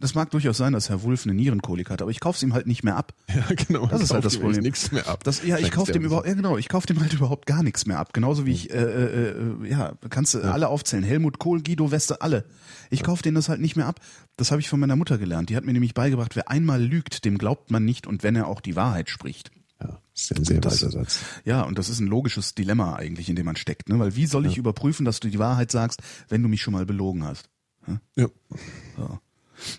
das mag durchaus sein, dass Herr Wulff eine Nierenkolik hat, aber ich kaufe es ihm halt nicht mehr ab. ja, genau. Das ist halt das Problem. Nichts mehr ab. Das, ja, ich der- dem überhaupt, ja genau, ich kaufe dem halt überhaupt gar nichts mehr ab. Genauso wie ich, äh, äh, äh, ja, kannst du alle aufzählen. Helmut Kohl, Guido Weste, alle. Ich kaufe denen das halt nicht mehr ab. Das habe ich von meiner Mutter gelernt. Die hat mir nämlich beigebracht, wer einmal lügt, dem glaubt man nicht und wenn er auch die Wahrheit spricht. Ja, ist ein sehr Das- weiser Satz. Ja, und das ist ein logisches Dilemma eigentlich, in dem man steckt. Ne? Weil wie soll ich überprüfen, dass du die Wahrheit sagst, wenn du mich schon mal belogen hast? Ja.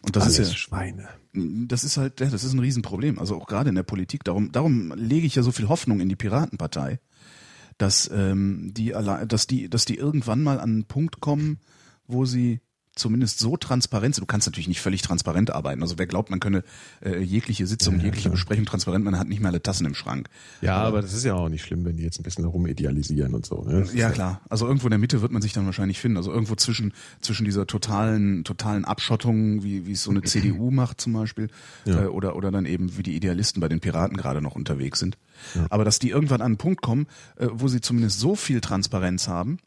Und das Alles ist ja, Schweine. das ist halt, ja, das ist ein Riesenproblem. Also auch gerade in der Politik. Darum, darum lege ich ja so viel Hoffnung in die Piratenpartei, dass ähm, die dass die, dass die irgendwann mal an einen Punkt kommen, wo sie zumindest so transparent sind. Du kannst natürlich nicht völlig transparent arbeiten. Also wer glaubt, man könne äh, jegliche Sitzung, jegliche Besprechung transparent, man hat nicht mehr alle Tassen im Schrank. Ja, aber das ist ja auch nicht schlimm, wenn die jetzt ein bisschen rumidealisieren und so. Ne? Ja, klar. Also irgendwo in der Mitte wird man sich dann wahrscheinlich finden. Also irgendwo zwischen, zwischen dieser totalen, totalen Abschottung, wie, wie es so eine CDU macht zum Beispiel, Ja. äh, oder, oder dann eben wie die Idealisten bei den Piraten gerade noch unterwegs sind. Aber dass die irgendwann an einen Punkt kommen, äh, wo sie zumindest so viel Transparenz haben,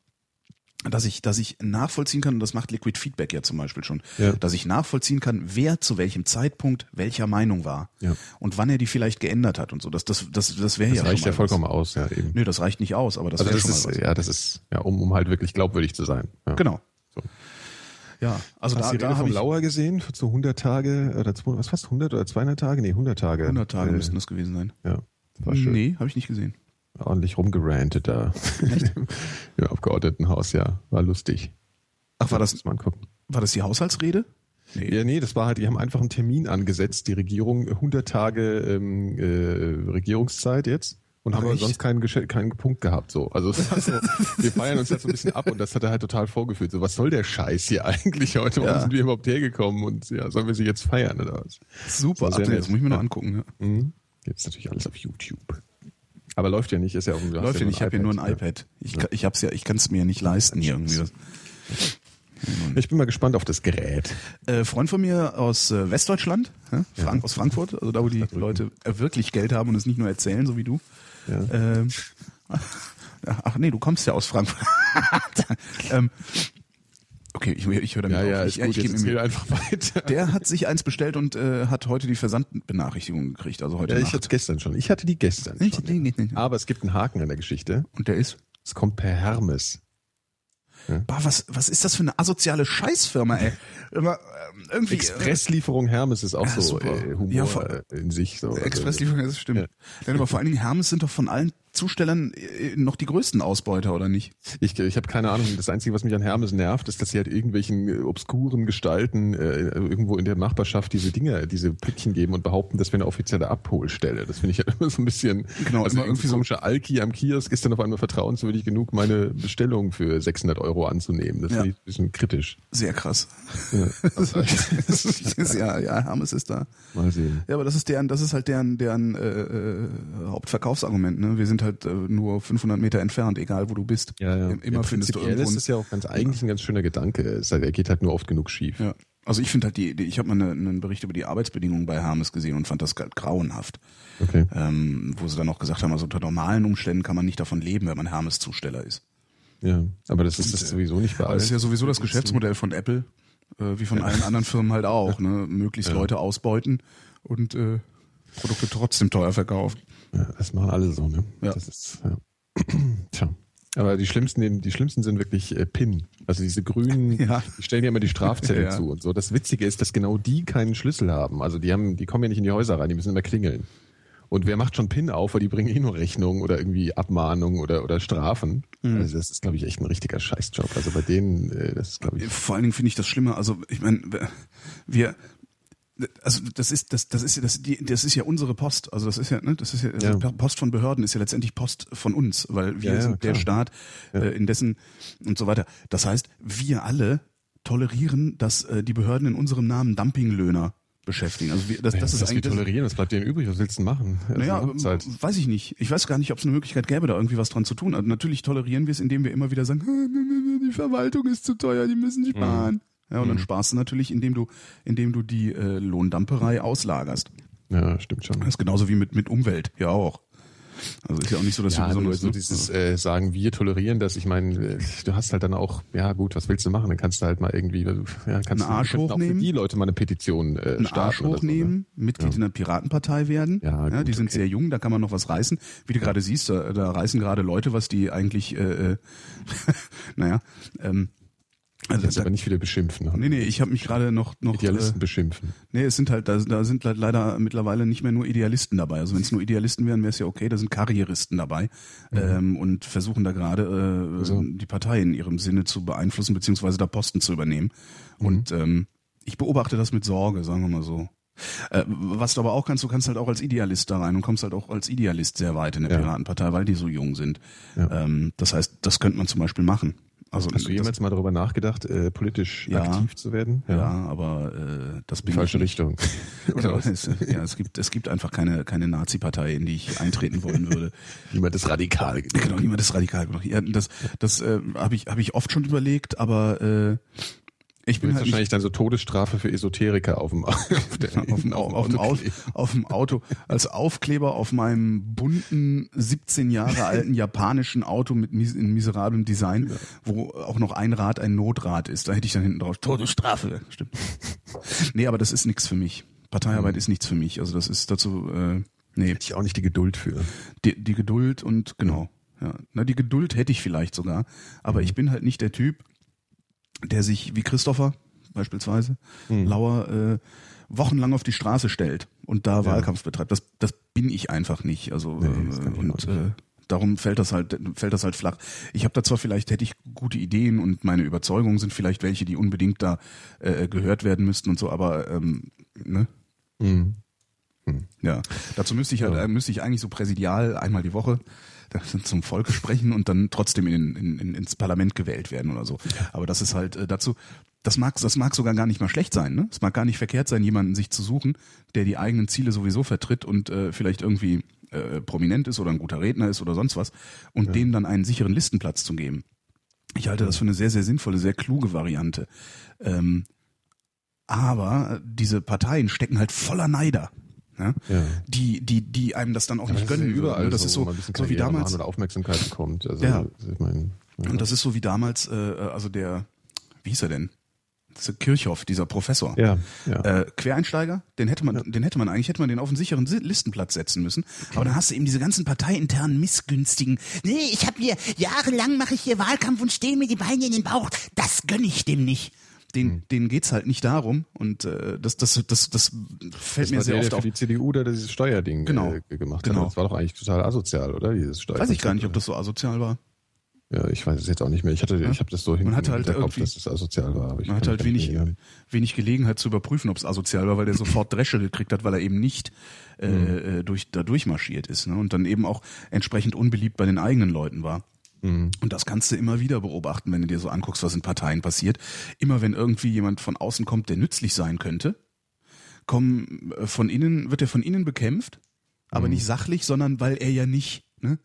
dass ich, dass ich nachvollziehen kann, und das macht Liquid Feedback ja zum Beispiel schon, Ja. dass ich nachvollziehen kann, wer zu welchem Zeitpunkt welcher Meinung war Ja. und wann er die vielleicht geändert hat und so. Das, das, das, das wäre Das ja reicht schon ja mal vollkommen aus, ja eben. Was. Nö, das reicht nicht aus, aber das also wäre das schon mal ist, was. ja, das ist, ja, um, um halt wirklich glaubwürdig zu sein. Ja. Genau. So. Ja, also Hast da, die da Rede habe vom Lauer gesehen für so 100 Tage oder 200, was fast 100 oder 200 Tage? Nee, 100 Tage. 100 Tage äh, müssten das gewesen sein. Ja, das war schön. Nee, habe ich nicht gesehen. Ordentlich rumgerantet da. Im Abgeordnetenhaus, ja. War lustig. Ach, war das, war das die Haushaltsrede? Nee. Ja, nee, das war halt, die haben einfach einen Termin angesetzt, die Regierung, 100 Tage ähm, äh, Regierungszeit jetzt. Und Ach, haben aber echt? sonst keinen, keinen Punkt gehabt. So. Also so, wir feiern uns jetzt so ein bisschen ab und das hat er halt total vorgeführt. So, was soll der Scheiß hier eigentlich heute? Warum Ja. sind wir überhaupt hergekommen? Und ja, sollen wir sie jetzt feiern oder was? Super, Das Ach, das muss ich mir noch angucken. Ja. Mhm. Jetzt natürlich alles auf YouTube. Aber läuft ja nicht, ist ja hast Läuft ja nicht, ich habe hier nur ein ja. iPad. Ich, kann- ich hab's ja, ich kann es mir nicht leisten hier irgendwie. Ich bin mal gespannt auf das Gerät. Äh, Freund von mir aus äh, Westdeutschland, hä? Frank, aus Frankfurt, also da, wo die Leute äh, wirklich Geld haben und es nicht nur erzählen, so wie du. Ja. Ähm, ach nee, du kommst ja aus Frankfurt. ähm, okay, ich, ich höre damit Ja, auf. ja, ich, ist gut, ich erzähl einfach weiter. Der hat sich eins bestellt und äh, hat heute die Versandbenachrichtigung gekriegt, also heute Ja, ich Nacht. hatte es gestern schon. Ich hatte die gestern Nicht- schon. nee, nee, nee. Aber es gibt einen Haken an der Geschichte. Und der ist? Es kommt per Hermes. Bah, was, was ist das für eine asoziale Scheißfirma, ey? Immer, ähm, irgendwie. Expresslieferung Hermes ist auch Ja, so äh, Humor Ja, äh, in sich. So. Äh, Expresslieferung, das stimmt. Ja. Denn aber vor allen Dingen Hermes sind doch von allen Zustellern äh, noch die größten Ausbeuter, oder nicht? Ich, ich habe keine Ahnung. Das Einzige, was mich an Hermes nervt, ist, dass sie halt irgendwelchen äh, obskuren Gestalten äh, irgendwo in der Nachbarschaft diese Dinger, diese Päckchen geben und behaupten, das wäre eine offizielle Abholstelle. Das finde ich ja immer so ein bisschen. Genau, also irgendwie so- komische Alki am Kiosk ist dann auf einmal vertrauenswürdig genug, meine Bestellung für 600 Euro anzunehmen. Das Ja. finde ich ein bisschen kritisch. Sehr krass. Ja. ist, ja, ja, Hermes ist da. Mal sehen. Ja, aber das ist deren, das ist halt deren, deren äh, äh, Hauptverkaufsargument. Ne? Wir sind halt äh, nur 500 Meter entfernt, egal wo du bist. Ja, ja. Immer ja, findest du irgendwo. ist ein- es ja auch ganz eigentlich ein ganz schöner Gedanke. Halt, er geht halt nur oft genug schief. Ja. Also ich finde halt die, die ich habe mal eine, einen Bericht über die Arbeitsbedingungen bei Hermes gesehen und fand das halt grauenhaft. Okay. Ähm, wo sie dann auch gesagt haben, also unter normalen Umständen kann man nicht davon leben, wenn man Hermes-Zusteller ist. Ja, aber das ist das sowieso nicht bei Aber das ist allen. ja sowieso das Geschäftsmodell von Apple, äh, wie von allen anderen Firmen halt auch, ne? Möglichst Leute ausbeuten und äh, Produkte trotzdem teuer verkaufen. Ja, das machen alle so, ne? Ja. Das ist, ja. Tja. Aber die schlimmsten, die schlimmsten sind wirklich äh, PIN. Also diese grünen, Ja. die stellen ja immer die Strafzettel Ja. zu und so. Das Witzige ist, dass genau die keinen Schlüssel haben. Also die haben, die kommen ja nicht in die Häuser rein, die müssen immer klingeln. Und wer macht schon PIN auf, weil die bringen eh nur Rechnungen oder irgendwie Abmahnungen oder, oder Strafen. Mhm. Also das ist, glaube ich, echt ein richtiger Scheißjob. Also bei denen, äh, das ist, glaube ich, Vor allen Dingen finde ich das Schlimme, also ich meine, wir also das ist das das ist ja das, die, das ist ja unsere Post also das ist ja ne, das ist ja, also Ja. Post von Behörden ist ja letztendlich Post von uns weil wir Ja, ja, sind der. Staat äh, in dessen und so weiter das heißt wir alle tolerieren dass äh, die Behörden in unserem Namen Dumpinglöhner beschäftigen also wir, das, das ist eigentlich das, tolerieren, was bleibt denen übrig, was willst du machen? Also, naja, macht's halt. weiß ich nicht. Ich weiß gar nicht, ob es eine Möglichkeit gäbe, da irgendwie was dran zu tun. Also natürlich tolerieren wir es, indem wir immer wieder sagen, die Verwaltung ist zu teuer, die müssen sparen. Ja, und dann sparst du natürlich, indem du, indem du die äh, Lohndamperei auslagerst. Ja, stimmt schon. Das ist genauso wie mit, mit Umwelt, ja auch. Also ist ja auch nicht so, dass Ja, du nur besonders so dieses äh, sagen, wir tolerieren das. Ich meine, äh, du hast halt dann auch, ja gut, was willst du machen? Dann kannst du halt mal irgendwie, ja, kannst Einen du Arsch wir könnten auch für hochnehmen. die Leute mal eine Petition äh, einen starten Arsch so, ne? hochnehmen, Mitglied in der Piratenpartei werden. Ja, gut, die sind okay. sehr jung, da kann man noch was reißen. Wie du gerade siehst, da, da reißen gerade Leute, was die eigentlich, äh, äh, naja, ähm, also Jetzt da, aber nicht wieder beschimpfen. ne? nee, nee, ich habe mich gerade noch, noch Idealisten äh, beschimpfen. Nee, es sind halt, da, da sind halt leider mittlerweile nicht mehr nur Idealisten dabei. Also wenn es nur Idealisten wären, wäre es ja okay, da sind Karrieristen dabei ähm, und versuchen da gerade äh, So. die Partei in ihrem Sinne zu beeinflussen, beziehungsweise da Posten zu übernehmen. Und ähm, ich beobachte das mit Sorge, sagen wir mal so. Äh, was du aber auch kannst, du kannst halt auch als Idealist da rein und kommst halt auch als Idealist sehr weit in der Ja. Piratenpartei, weil die so jung sind. Ja. Ähm, das heißt, das könnte man zum Beispiel machen. Also Hast du jemals mal darüber nachgedacht, äh, politisch Ja. aktiv zu werden? ja, aber äh, das In bin die falsche ich nicht. Richtung. Genau, es, ja, es gibt es gibt einfach keine keine Nazi-Partei, in die ich eintreten wollen würde. niemand ist radikal. genau, niemand ist radikal. Ja, das das äh, habe ich habe ich oft schon überlegt, aber äh, ich bin halt wahrscheinlich dann so Todesstrafe für Esoteriker auf dem, auf der, auf dem, Au- auf, dem Auto auf dem Auto als Aufkleber auf meinem bunten 17 Jahre alten japanischen Auto mit mis in miserablem Design, wo auch noch ein Rad ein Notrad ist. Da hätte ich dann hinten drauf Todesstrafe. Stimmt. nee, aber das ist nichts für mich. Parteiarbeit ist nichts für mich. Also das ist dazu äh, nee, Hätte ich auch nicht die Geduld für. die, die Geduld und genau. Ja, na die Geduld hätte ich vielleicht sogar, aber ich bin halt nicht der Typ, der sich wie Christopher beispielsweise Lauer äh, wochenlang auf die Straße stellt und da Wahlkampf betreibt. Das das bin ich einfach nicht. Also Nee, äh, und äh, darum fällt das halt fällt das halt flach. Ich habe da zwar vielleicht hätte ich gute Ideen und meine Überzeugungen sind vielleicht welche, die unbedingt da äh, gehört werden müssten und so, aber ähm, ne? Mhm. Ja, dazu müsste ich halt, äh, müsste ich eigentlich so präsidial einmal die Woche zum Volk sprechen und dann trotzdem in, in, in, ins Parlament gewählt werden oder so. Aber das ist halt äh, dazu, das mag, das mag sogar gar nicht mal schlecht sein, ne? Es mag gar nicht verkehrt sein, jemanden sich zu suchen, der die eigenen Ziele sowieso vertritt und äh, vielleicht irgendwie äh, prominent ist oder ein guter Redner ist oder sonst was und dem dann einen sicheren Listenplatz zu geben. Ich halte das für eine sehr, sehr sinnvolle, sehr kluge Variante. Ähm, aber diese Parteien stecken halt voller Neider. Ja? Ja. Die, die, die einem das dann auch nicht Das ist gönnen ja überall ne? Das so, ist so, so wie damals. oder Aufmerksamkeit bekommt. Also, Ja. ich meine, ja. Und das ist so wie damals, äh, also der, wie hieß er denn? Kirchhoff, dieser Professor. ja, ja. Äh, Quereinsteiger, den hätte man, den hätte man eigentlich, hätte man den auf einen sicheren Si- Listenplatz setzen müssen. Aber dann hast du eben diese ganzen parteiinternen missgünstigen. Nee, ich habe mir jahrelang mache ich hier Wahlkampf und stehe mir die Beine in den Bauch. Das gönn ich dem nicht. Den, Hm. denen geht's halt nicht darum und äh, das, das, das, das fällt das mir sehr der, oft der auf. für die CDU da dieses Steuerding Genau. äh, gemacht Genau. hat. Das war doch eigentlich total asozial, oder? Dieses Steuer Weiß ich gar nicht, ob das so asozial war. Ja, ich weiß es jetzt auch nicht mehr. Ich hatte, ich habe das so hinten hatte halt Kopf, dass das asozial war. Man hat halt wenig, wenig Gelegenheit zu überprüfen, ob es asozial war, weil der sofort Dresche gekriegt hat, weil er eben nicht äh, Mhm. äh, durch, da durchmarschiert ist ne? und dann eben auch entsprechend unbeliebt bei den eigenen Leuten war. Mhm. Und das kannst du immer wieder beobachten, wenn du dir so anguckst, was in Parteien passiert. Immer wenn irgendwie jemand von außen kommt, der nützlich sein könnte, kommen äh, von innen, wird er von innen bekämpft, aber Mhm. nicht sachlich, sondern weil er ja nicht, ne?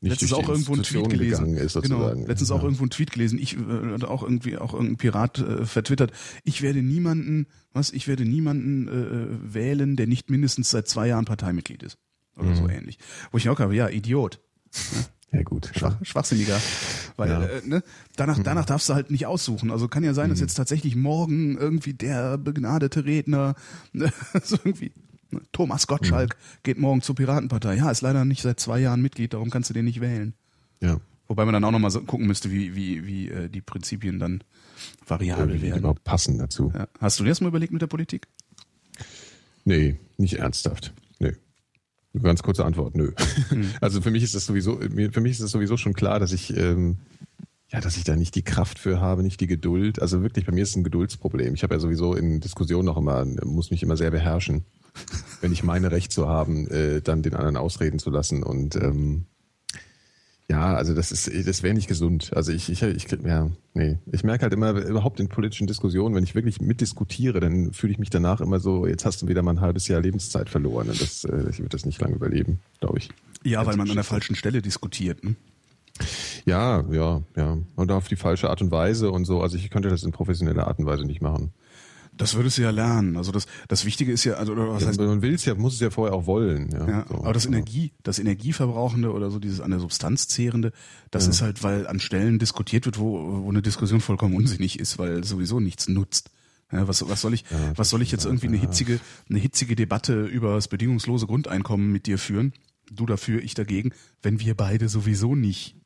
Nicht letztens auch irgendwo einen Tweet gelesen. Ist, genau, letztens auch Ja. irgendwo einen Tweet gelesen. Ich äh, auch irgendwie auch irgendein Pirat äh, vertwittert. Ich werde niemanden, was? Ich werde niemanden äh, äh, wählen, der nicht mindestens seit zwei Jahren Parteimitglied ist oder Mhm. so ähnlich. Wo ich auch habe, ja, Idiot, Ja, gut. Schwach, schwachsinniger, weil Ja. äh, ne, danach danach darfst du halt nicht aussuchen. Also kann ja sein, dass jetzt tatsächlich morgen irgendwie der begnadete Redner, ne, so irgendwie ne, Thomas Gottschalk geht morgen zur Piratenpartei. Ja, ist leider nicht seit zwei Jahren Mitglied, darum kannst du den nicht wählen. Ja. Wobei man dann auch nochmal so gucken müsste, wie, wie, wie äh, die Prinzipien dann variabel die werden. überhaupt passen dazu. Ja. Hast du dir das mal überlegt mit der Politik? Nee, nicht ernsthaft. Ganz kurze Antwort, nö. Also für mich ist das sowieso, für mich ist es sowieso schon klar, dass ich, ähm, ja, dass ich da nicht die Kraft für habe, nicht die Geduld. Also wirklich, bei mir ist es ein Geduldsproblem. Ich habe ja sowieso in Diskussionen auch immer, muss mich immer sehr beherrschen, wenn ich meine, Recht zu haben, äh, dann den anderen ausreden zu lassen. Und ähm, ja, also das ist, das wäre nicht gesund. Also ich, ich, ich, ja, nee. Ich merke halt immer überhaupt in politischen Diskussionen, wenn ich wirklich mitdiskutiere, dann fühle ich mich danach immer so, jetzt hast du wieder mal ein halbes Jahr Lebenszeit verloren. Und das, äh, ich würde das nicht lange überleben, glaube ich. Ja, weil man an der falschen Stelle diskutiert. Ne? Ja, ja, ja. Und auf die falsche Art und Weise und so. Also ich könnte das in professioneller Art und Weise nicht machen. Das würdest du ja lernen. Also das, das Wichtige ist ja, also oder was heißt, Wenn man will es ja, muss es ja vorher auch wollen. Ja, ja, so. aber das Ja. Energie, das Energieverbrauchende oder so dieses an der Substanz zehrende, das ist halt, weil an Stellen diskutiert wird, wo, wo eine Diskussion vollkommen unsinnig ist, weil es sowieso nichts nutzt. Ja, was, was soll ich, was soll ich jetzt irgendwie eine hitzige, eine hitzige Debatte über das bedingungslose Grundeinkommen mit dir führen? Du dafür, ich dagegen, wenn wir beide sowieso nicht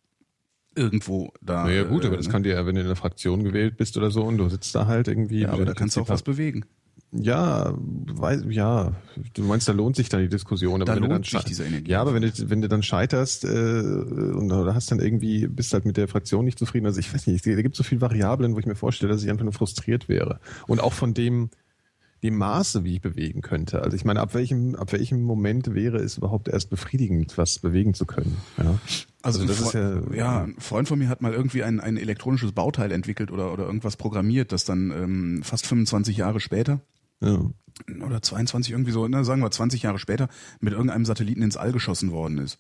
irgendwo da. Naja gut, äh, aber das ne? kann dir, ja, wenn du in einer Fraktion gewählt bist oder so und du sitzt da halt irgendwie. ja, aber mit da kannst du auch was bewegen. Ja, weiß, ja, du meinst, da lohnt sich dann die Diskussion. Aber Da wenn du dann lohnt sich diese Energie. Ja, aber wenn du, wenn du dann scheiterst äh, und da hast dann irgendwie, bist halt mit der Fraktion nicht zufrieden. Also ich weiß nicht, da gibt es so viele Variablen, wo ich mir vorstelle, dass ich einfach nur frustriert wäre. Und auch von dem, dem Maße, wie ich bewegen könnte. Also ich meine, ab welchem, ab welchem Moment wäre es überhaupt erst befriedigend, was bewegen zu können? Ja? Also, das ein ist Freund, ja, ja, ein Freund von mir hat mal irgendwie ein, ein elektronisches Bauteil entwickelt oder, oder irgendwas programmiert, das dann ähm, fast 25 Jahre später ja. oder 22 irgendwie so, ne, sagen wir 20 Jahre später mit irgendeinem Satelliten ins All geschossen worden ist.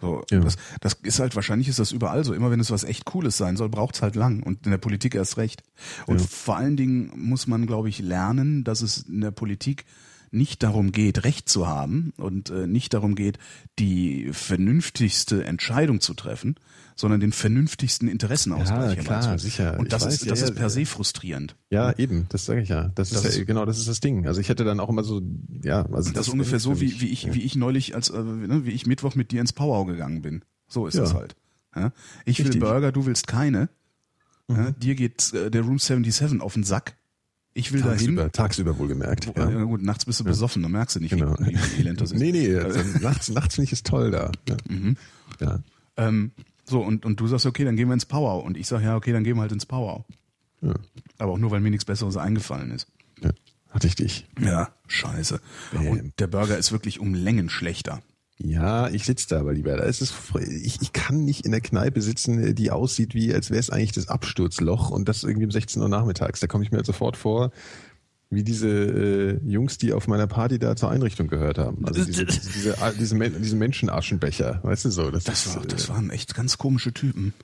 So, Ja. das, das ist halt, wahrscheinlich ist das überall so. Immer wenn es was echt Cooles sein soll, braucht's halt lang und in der Politik erst recht. Und Ja. vor allen Dingen muss man, glaube ich, lernen, dass es in der Politik nicht darum geht, Recht zu haben und äh, nicht darum geht, die vernünftigste Entscheidung zu treffen, sondern den vernünftigsten Interessenausgleich Ja, klar, sicher. Und das weiß, ist, das ja, ist per se frustrierend. Ja, eben, das sage ich ja. Das, Das ist, ja, genau, das ist das Ding. Also ich hätte dann auch immer so, ja, also Das, ist ungefähr so, wie, wie ich, ja. wie ich neulich, als äh, ne, wie ich Mittwoch mit dir ins Powwow gegangen bin. So ist das halt. Ich will Richtig. Mhm. Burger, du willst keine. Ja? Dir geht äh, der Room 77 auf den Sack. Ich will dahin. Tagsüber, tagsüber wohlgemerkt. Ja. Ja. gut, nachts bist du besoffen, dann merkst du nicht, Genau. wie, wie elend das ist. Nee, nee, also nachts, nachts finde ich es toll da. Ja. Mhm. Ja. Ähm, so, und, und du sagst, okay, dann gehen wir ins Powwow. Und ich sage, ja, okay, dann gehen wir halt ins Powwow. Ja. Aber auch nur, weil mir nichts Besseres eingefallen ist. ja. Hatte ich dich. Ja, scheiße. Bäm. Und der Burger ist wirklich um Längen schlechter. Ja, ich sitze da aber lieber. Da ist es, ich, ich kann nicht in der Kneipe sitzen, die aussieht wie, als wäre es eigentlich das Absturzloch und das irgendwie um 16 Uhr nachmittags. Da komme ich mir halt sofort vor, wie diese äh, Jungs, die auf meiner Party da zur Einrichtung gehört haben. Also diese, diese, diese, diese, Men- diese Menschenaschenbecher, weißt du so. Das, Das, ist, war, äh, das waren echt ganz komische Typen.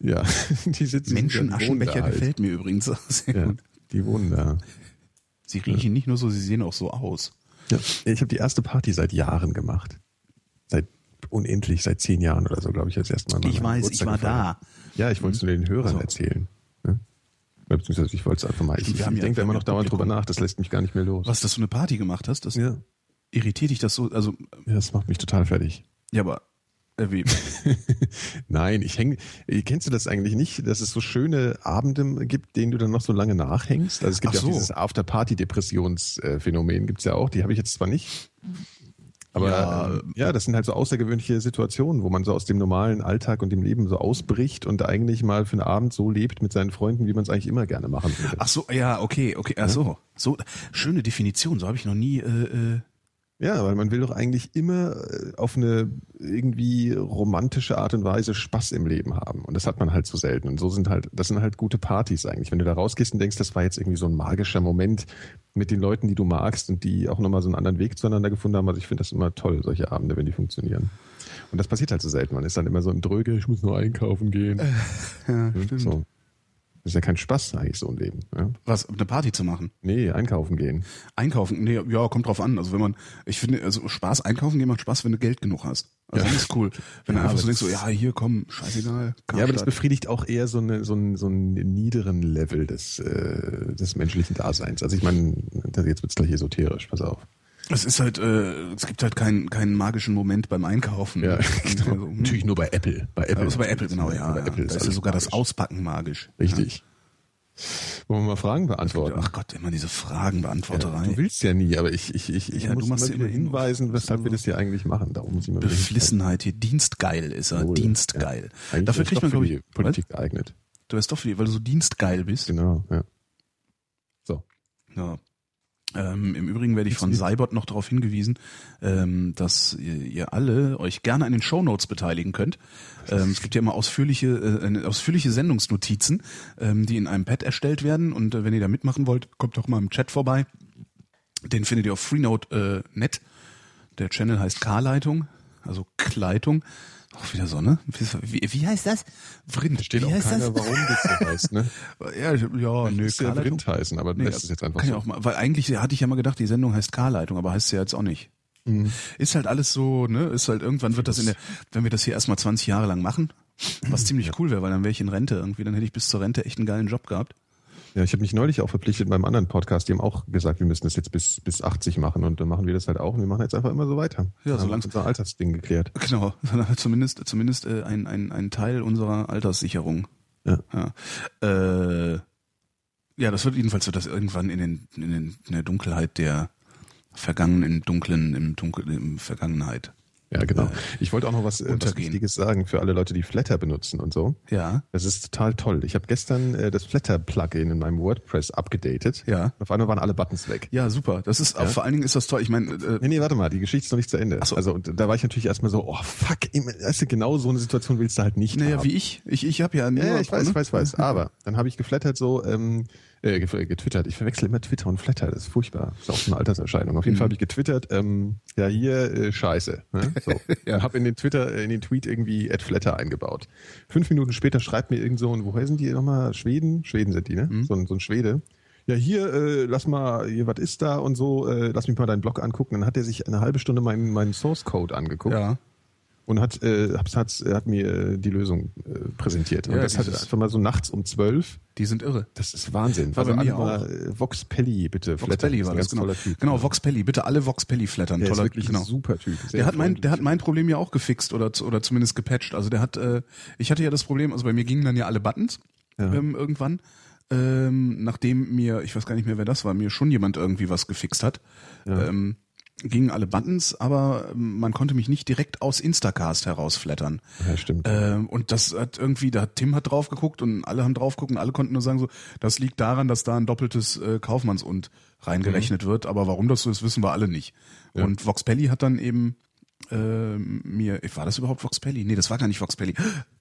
Ja, die sitzen Menschen die wohnen Aschenbecher da halt. gefällt mir übrigens sehr Ja, gut. die wohnen da. Sie riechen nicht nur so, sie sehen auch so aus. Ja, ich habe die erste Party seit Jahren gemacht. Unendlich, seit zehn Jahren oder so, glaube ich, als erste Mal. Ich weiß, ich Geburtstag war gefeiert. da. Ja, ich wollte es nur den Hörern So. erzählen. Ne? Beziehungsweise ich wollte es einfach mal. Ich, ich, ich ja- denke da immer noch dauernd drüber nach, das lässt mich gar nicht mehr los. Was, dass du eine Party gemacht hast, das Ja. irritiert dich das so, also, ja, das macht mich total fertig. ja, aber, äh, wie, Nein, ich hänge. Kennst du das eigentlich nicht, dass es so schöne Abende gibt, denen du dann noch so lange nachhängst? Also es gibt Ach ja auch so. dieses After-Party-Depressionsphänomen, gibt's ja auch. Die habe ich jetzt zwar nicht. Aber Ja. ja, ja, das sind halt so außergewöhnliche Situationen, wo man so aus dem normalen Alltag und dem Leben so ausbricht und eigentlich mal für einen Abend so lebt mit seinen Freunden, wie man es eigentlich immer gerne machen würde. ach so, ja, okay, okay, ach so, so, schöne Definition, so habe ich noch nie, äh, äh, Ja, weil man will doch eigentlich immer äh, auf eine irgendwie romantische Art und Weise Spaß im Leben haben. Und das hat man halt so selten. Und so sind halt, das sind halt gute Partys eigentlich. Wenn du da rausgehst und denkst, das war jetzt irgendwie so ein magischer Moment mit den Leuten, die du magst und die auch nochmal so einen anderen Weg zueinander gefunden haben. Also ich finde das immer toll, solche Abende, wenn die funktionieren. Und das passiert halt so selten. Man ist dann immer so im Dröge, ich muss nur einkaufen gehen. ja, Hm, so. Das ist ja kein Spaß eigentlich, so ein Leben. Ja? was, eine Party zu machen. Nee, einkaufen gehen. Einkaufen, nee, ja, kommt drauf an. Also wenn man, ich finde, also Spaß einkaufen gehen macht Spaß, wenn du Geld genug hast. Also Ja. das ist cool. Wenn Ja, du einfach so denkst, so, ja, hier, komm, scheißegal. Ja, aber das Karstadt. befriedigt auch eher so, eine, so, einen, so einen niederen Level des, äh, des menschlichen Daseins. Also ich meine, jetzt wird's gleich esoterisch, pass auf. Es ist halt, äh, es gibt halt keinen keinen magischen Moment beim Einkaufen. Ja, genau. also, hm. Natürlich nur bei Apple. Bei Apple. Also bei Apple, genau, ja. Bei ja. Apple da ist ja sogar das magisch. Auspacken magisch. Richtig. Wollen wir mal Fragen Ja. beantworten? Ach Gott, immer diese Fragenbeantworterei. Du willst ja nie, aber ich, ich, ich, ich Ja, muss du machst immer ja wieder immer hinweisen, weshalb wir das hier eigentlich machen. Darum muss ich wieder Beflissenheit hier, dienstgeil ist er, Jawohl. dienstgeil. Dafür ist kriegt man, glaube ich, Politik geeignet. Du wärst doch für die, weil du so dienstgeil bist. Genau, ja. So. Ja. Ähm, Im Übrigen werde ich von Cybot noch darauf hingewiesen, ähm, dass ihr, ihr alle euch gerne an den Shownotes beteiligen könnt. Ähm, es gibt ja immer ausführliche, äh, ausführliche Sendungsnotizen, ähm, die in einem Pad erstellt werden. Und äh, wenn ihr da mitmachen wollt, kommt doch mal im Chat vorbei. Den findet ihr auf Freenode.net. Der Channel heißt K-Leitung, also Kleitung. Auch wieder so, ne? Wie, wie heißt das? Vrind. Steht wie auch heißt keiner, das? warum das so heißt, ne? Ja, ja, nö, Müsste ja. Vrind heißen, aber Nee, lässt es jetzt einfach kann so. ja auch mal, weil eigentlich hatte ich ja mal gedacht, die Sendung heißt K-Leitung, aber heißt sie ja jetzt auch nicht. Mhm. Ist halt alles so, ne? Ist halt irgendwann wird das in der, wenn wir das hier erstmal 20 Jahre lang machen, was ziemlich cool wäre, weil dann wäre ich in Rente irgendwie, dann hätte ich bis zur Rente echt einen geilen Job gehabt. Ja, ich habe mich neulich auch verpflichtet beim anderen Podcast, die haben auch gesagt, wir müssen das jetzt bis, bis 80 machen und dann machen wir das halt auch und wir machen jetzt einfach immer so weiter. Ja, wir solange- unser Altersding geklärt. Genau, halt zumindest zumindest äh, ein, ein, ein Teil unserer Alterssicherung. Ja. Ja. Äh, ja, das wird jedenfalls wird das irgendwann in den, in den in der Dunkelheit der vergangenen, dunklen, im dunkel, im Vergangenheit. Ja, genau. Ich wollte auch noch was, äh, was. Wichtiges sagen für alle Leute, die Flatter benutzen und so. Ja. Das ist total toll. Ich habe gestern äh, das Flatter-Plugin in meinem WordPress abgedatet. Ja. Auf einmal waren alle Buttons weg. Ja, super. Das ist, auch vor allen Dingen ist das toll. Ich meine, äh, Nee, nee, warte mal, die Geschichte ist noch nicht zu Ende. Ach so. Also und da war ich natürlich erstmal so, oh fuck, immer- weißt du, genau so eine Situation willst du halt nicht naja, haben. wie ich. Ich, ich habe ja nur. Ja, ja, ich weiß, ne? ich weiß, ich weiß. Aber dann habe ich geflattert so, ähm, äh, ge- getwittert. Ich verwechsel immer Twitter und Flatter, das ist furchtbar. Das ist auch so eine Alterserscheinung. Auf jeden Mhm. Fall habe ich getwittert, ähm, ja hier äh, Scheiße. Ne? So. Ja. Habe in den Twitter, äh, in den Tweet irgendwie at Flatter eingebaut. Fünf Minuten später schreibt mir irgend so ein, woher sind die nochmal? Schweden? Schweden sind die, ne? Mhm. So, ein, so ein Schwede. Ja, hier, äh, lass mal, hier, was ist da und so, äh, lass mich mal deinen Blog angucken. Dann hat er sich eine halbe Stunde meinen, meinen Source Code angeguckt Ja. Und hat, äh, hat, hat, hat mir äh, die Lösung äh, präsentiert. Und Ja, das hat dieses- einfach mal so nachts um zwölf. Die sind irre. Das ist Wahnsinn. War bei also mir alle mal, äh, Vox Pelli, bitte. Vox flattern. Pelli ist war das, genau. Typ. Genau, Vox Pelli. Bitte alle Vox Pelli flattern. Der ist Toller, wirklich genau. ein super Typ. Der hat mein, der hat mein Problem ja auch gefixt oder, oder zumindest gepatcht. Also der hat, äh, ich hatte ja das Problem, also bei mir gingen dann ja alle Buttons Ja. ähm, irgendwann, ähm, nachdem mir, ich weiß gar nicht mehr, wer das war, mir schon jemand irgendwie was gefixt hat. Ja. Ähm, gingen alle Buttons, aber ähm, man konnte mich nicht direkt aus Instacast herausflattern. Ja, stimmt. Ähm, und das hat irgendwie, da hat Tim hat drauf geguckt und alle haben drauf geguckt und alle konnten nur sagen so, das liegt daran, dass da ein doppeltes äh, Kaufmanns und reingerechnet wird, aber warum das so ist, wissen wir alle nicht. Ja. Und Vox Pelli hat dann eben ähm, mir, war das überhaupt Vox Pelli? Nee, das war gar nicht Vox Pelli.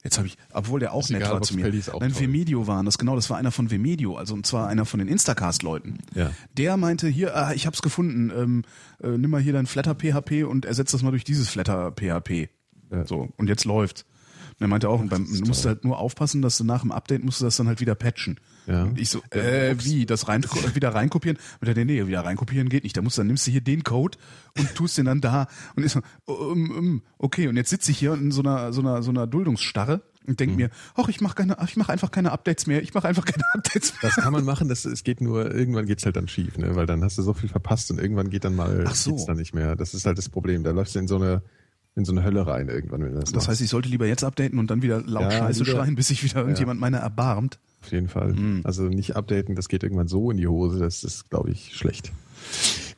Jetzt habe ich, obwohl der auch Ist nett egal, war Vox zu mir. Pelli ist auch Nein, toll. Vemedio waren das, genau, das war einer von Vemedio, also und zwar einer von den Instacast-Leuten. Ja. Der meinte, hier, ah, ich hab's gefunden, ähm, äh, nimm mal hier dein Flatter PHP und ersetz das mal durch dieses Flatter PHP. Ja. So, und jetzt läuft's. Und er meinte auch, und beim, du musst halt nur aufpassen, dass du nach dem Update musst du das dann halt wieder patchen. Ja. Und ich so, äh, wie, das rein, wieder reinkopieren? Und er, nee, nee, wieder reinkopieren geht nicht. Da musst du, dann nimmst du hier den Code und tust den dann da. Und ich so, um, um, okay, und jetzt sitze ich hier in so einer, so einer, so einer Duldungsstarre und denk mir, ach, ich mache keine, ich mache einfach keine Updates mehr. Ich mache einfach keine Updates mehr. Das kann man machen, das, es geht nur, irgendwann geht's halt dann schief, ne? weil dann hast du so viel verpasst und irgendwann geht dann mal, Ach so. geht's dann nicht mehr. Das ist halt das Problem. Da läufst du in so eine, in so eine Hölle rein irgendwann, wenn das, Das machst. heißt, ich sollte lieber jetzt updaten und dann wieder laut Ja, Scheiße schreien, bis sich wieder irgendjemand meiner erbarmt. Auf jeden Fall. Mhm. Also nicht updaten, das geht irgendwann so in die Hose, das ist, glaube ich, schlecht.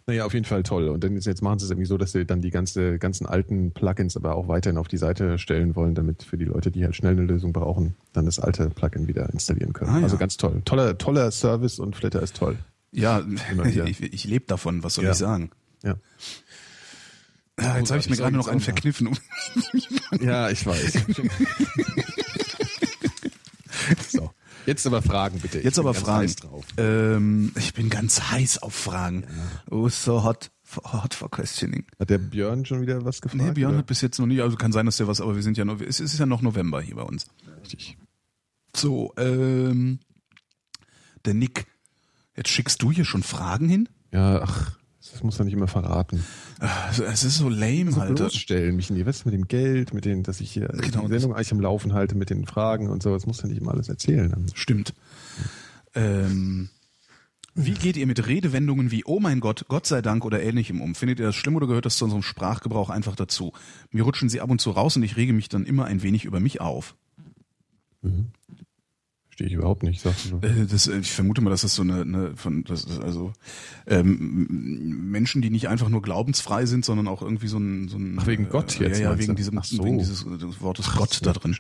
Naja, auf jeden Fall toll. Und dann ist, jetzt machen sie es irgendwie so, dass sie dann die ganze, ganzen alten Plugins aber auch weiterhin auf die Seite stellen wollen, damit für die Leute, die halt schnell eine Lösung brauchen, dann das alte Plugin wieder installieren können. Ah, ja. Also ganz toll. Toller, toller Service und Flatter ist toll. Ja, ich, ich lebe davon, was soll Ja. ich sagen? Ja. Ja, jetzt habe ich mir gerade noch einen verkniffen. Ja, ich weiß. so. Jetzt aber Fragen bitte. Ich Jetzt aber Fragen. Ähm, ich bin ganz heiß auf Fragen. Oh, so hot, hot for questioning. Hat der Björn schon wieder was gefragt? Nee, Björn oder? hat bis jetzt noch nicht, also kann sein, dass der was, aber wir sind ja noch, es ist ja noch November hier bei uns. Richtig. So, ähm, der Nick, jetzt schickst du hier schon Fragen hin? Ja, ach, das muss er nicht immer verraten. Also, Es ist so lame so halt. bloßstellen, mich in die West mit dem Geld, mit den, dass ich hier Genau, die Sendung eigentlich am Laufen halte mit den Fragen und so. Das muss ja nicht immer alles erzählen. Stimmt. Ähm, Wie geht ihr mit Redewendungen wie Oh mein Gott, Gott sei Dank oder ähnlichem um? Findet ihr das schlimm oder gehört das zu unserem Sprachgebrauch einfach dazu? Mir rutschen sie ab und zu raus und ich rege mich dann immer ein wenig über mich auf. Verstehe ich überhaupt nicht. Äh, Das, äh, ich vermute mal, dass das so eine, eine von das ist also ähm, Menschen, die nicht einfach nur glaubensfrei sind, sondern auch irgendwie so ein, so ein Ach, wegen Gott äh, jetzt, ja, ja wegen diesem Ach so. wegen dieses äh, Wortes Gott da drin.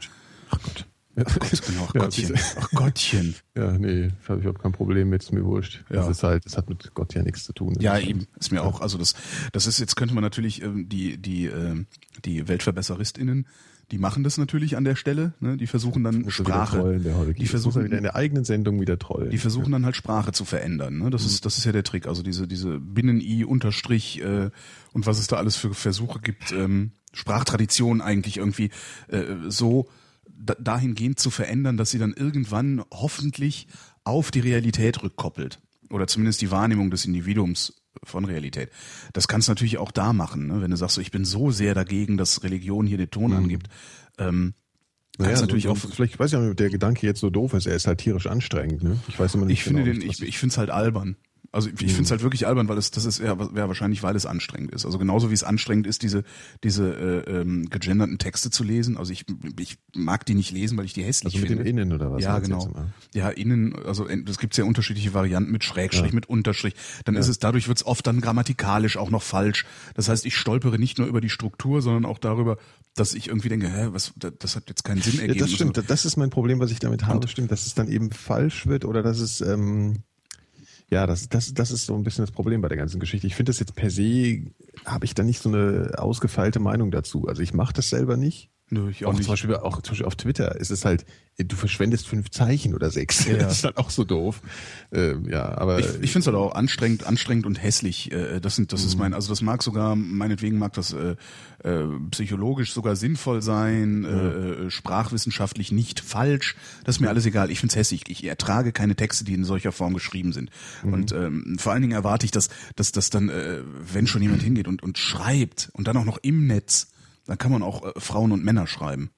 Ach Gott. Ach Gott, genau, ach Ja, Gottchen, ach Gottchen. Ja, nee, habe ich überhaupt kein Problem mit, ist mir wurscht. Ja. Das ist halt, das hat mit Gott ja nichts zu tun. Ja, eben. Ist mir auch, also das, das ist, jetzt könnte man natürlich ähm, die, die, ähm, die WeltverbesseristInnen, die machen das natürlich an der Stelle, ne? Die versuchen dann Sprache, trollen, Holger. die er versuchen, in der eigenen Sendung wieder trollen. die versuchen dann halt Sprache zu verändern. Ne? Das ist, das ist ja der Trick. Also diese, diese Binnen-I, Unterstrich äh, und was es da alles für Versuche gibt, ähm, Sprachtradition eigentlich irgendwie äh, so da, dahingehend zu verändern, dass sie dann irgendwann hoffentlich auf die Realität rückkoppelt. Oder zumindest die Wahrnehmung des Individuums von Realität. Das kannst du natürlich auch da machen, ne? wenn du sagst, so, ich bin so sehr dagegen, dass Religion hier den Ton angibt. Ähm, naja, kannst natürlich auch vielleicht weiß ich auch ob der Gedanke jetzt so doof ist. Er ist halt tierisch anstrengend. Ne? Ich weiß immer nicht Ich finde genau, den, was- ich, ich finde es halt albern. Also ich, ich finde es halt wirklich albern, weil es das ist ja, ja wahrscheinlich, weil es anstrengend ist. Also genauso wie es anstrengend ist, diese diese äh, ähm, gegenderten Texte zu lesen. Also ich, ich mag die nicht lesen, weil ich die hässlich also mit dem finde. Innen oder was? ja, genau. immer? Ja, innen, also es gibt ja unterschiedliche Varianten mit Schrägstrich, Ja. mit Unterstrich. Dann ist es, dadurch wird es oft dann grammatikalisch auch noch falsch. Das heißt, ich stolpere nicht nur über die Struktur, sondern auch darüber, dass ich irgendwie denke, hä, was, das hat jetzt keinen Sinn Ja, ergeben. das stimmt. Das ist mein Problem, was ich damit habe. Und- Stimmt, dass es dann eben falsch wird oder dass es ähm, ja, das, das, das ist so ein bisschen das Problem bei der ganzen Geschichte. Ich finde das jetzt per se, habe ich da nicht so eine ausgefeilte Meinung dazu. Also ich mache das selber nicht. Nö, ich auch Auch nicht. zum Beispiel, auch zum Beispiel auf Twitter ist es halt, du verschwendest fünf Zeichen oder sechs. Ja. Das ist halt auch so doof. Ähm, ja, aber Ich, ich finde es halt auch anstrengend, anstrengend und hässlich. Äh, Das sind, das ist mein, also das mag sogar, meinetwegen mag das äh, äh, psychologisch sogar sinnvoll sein, äh, äh, sprachwissenschaftlich nicht falsch. Das ist mir alles egal. Ich finde es hässlich. Ich ertrage keine Texte, die in solcher Form geschrieben sind. Und ähm, vor allen Dingen erwarte ich, dass, dass, dass dann, äh, wenn schon jemand hingeht und, und schreibt und dann auch noch im Netz, dann kann man auch äh, Frauen und Männer schreiben.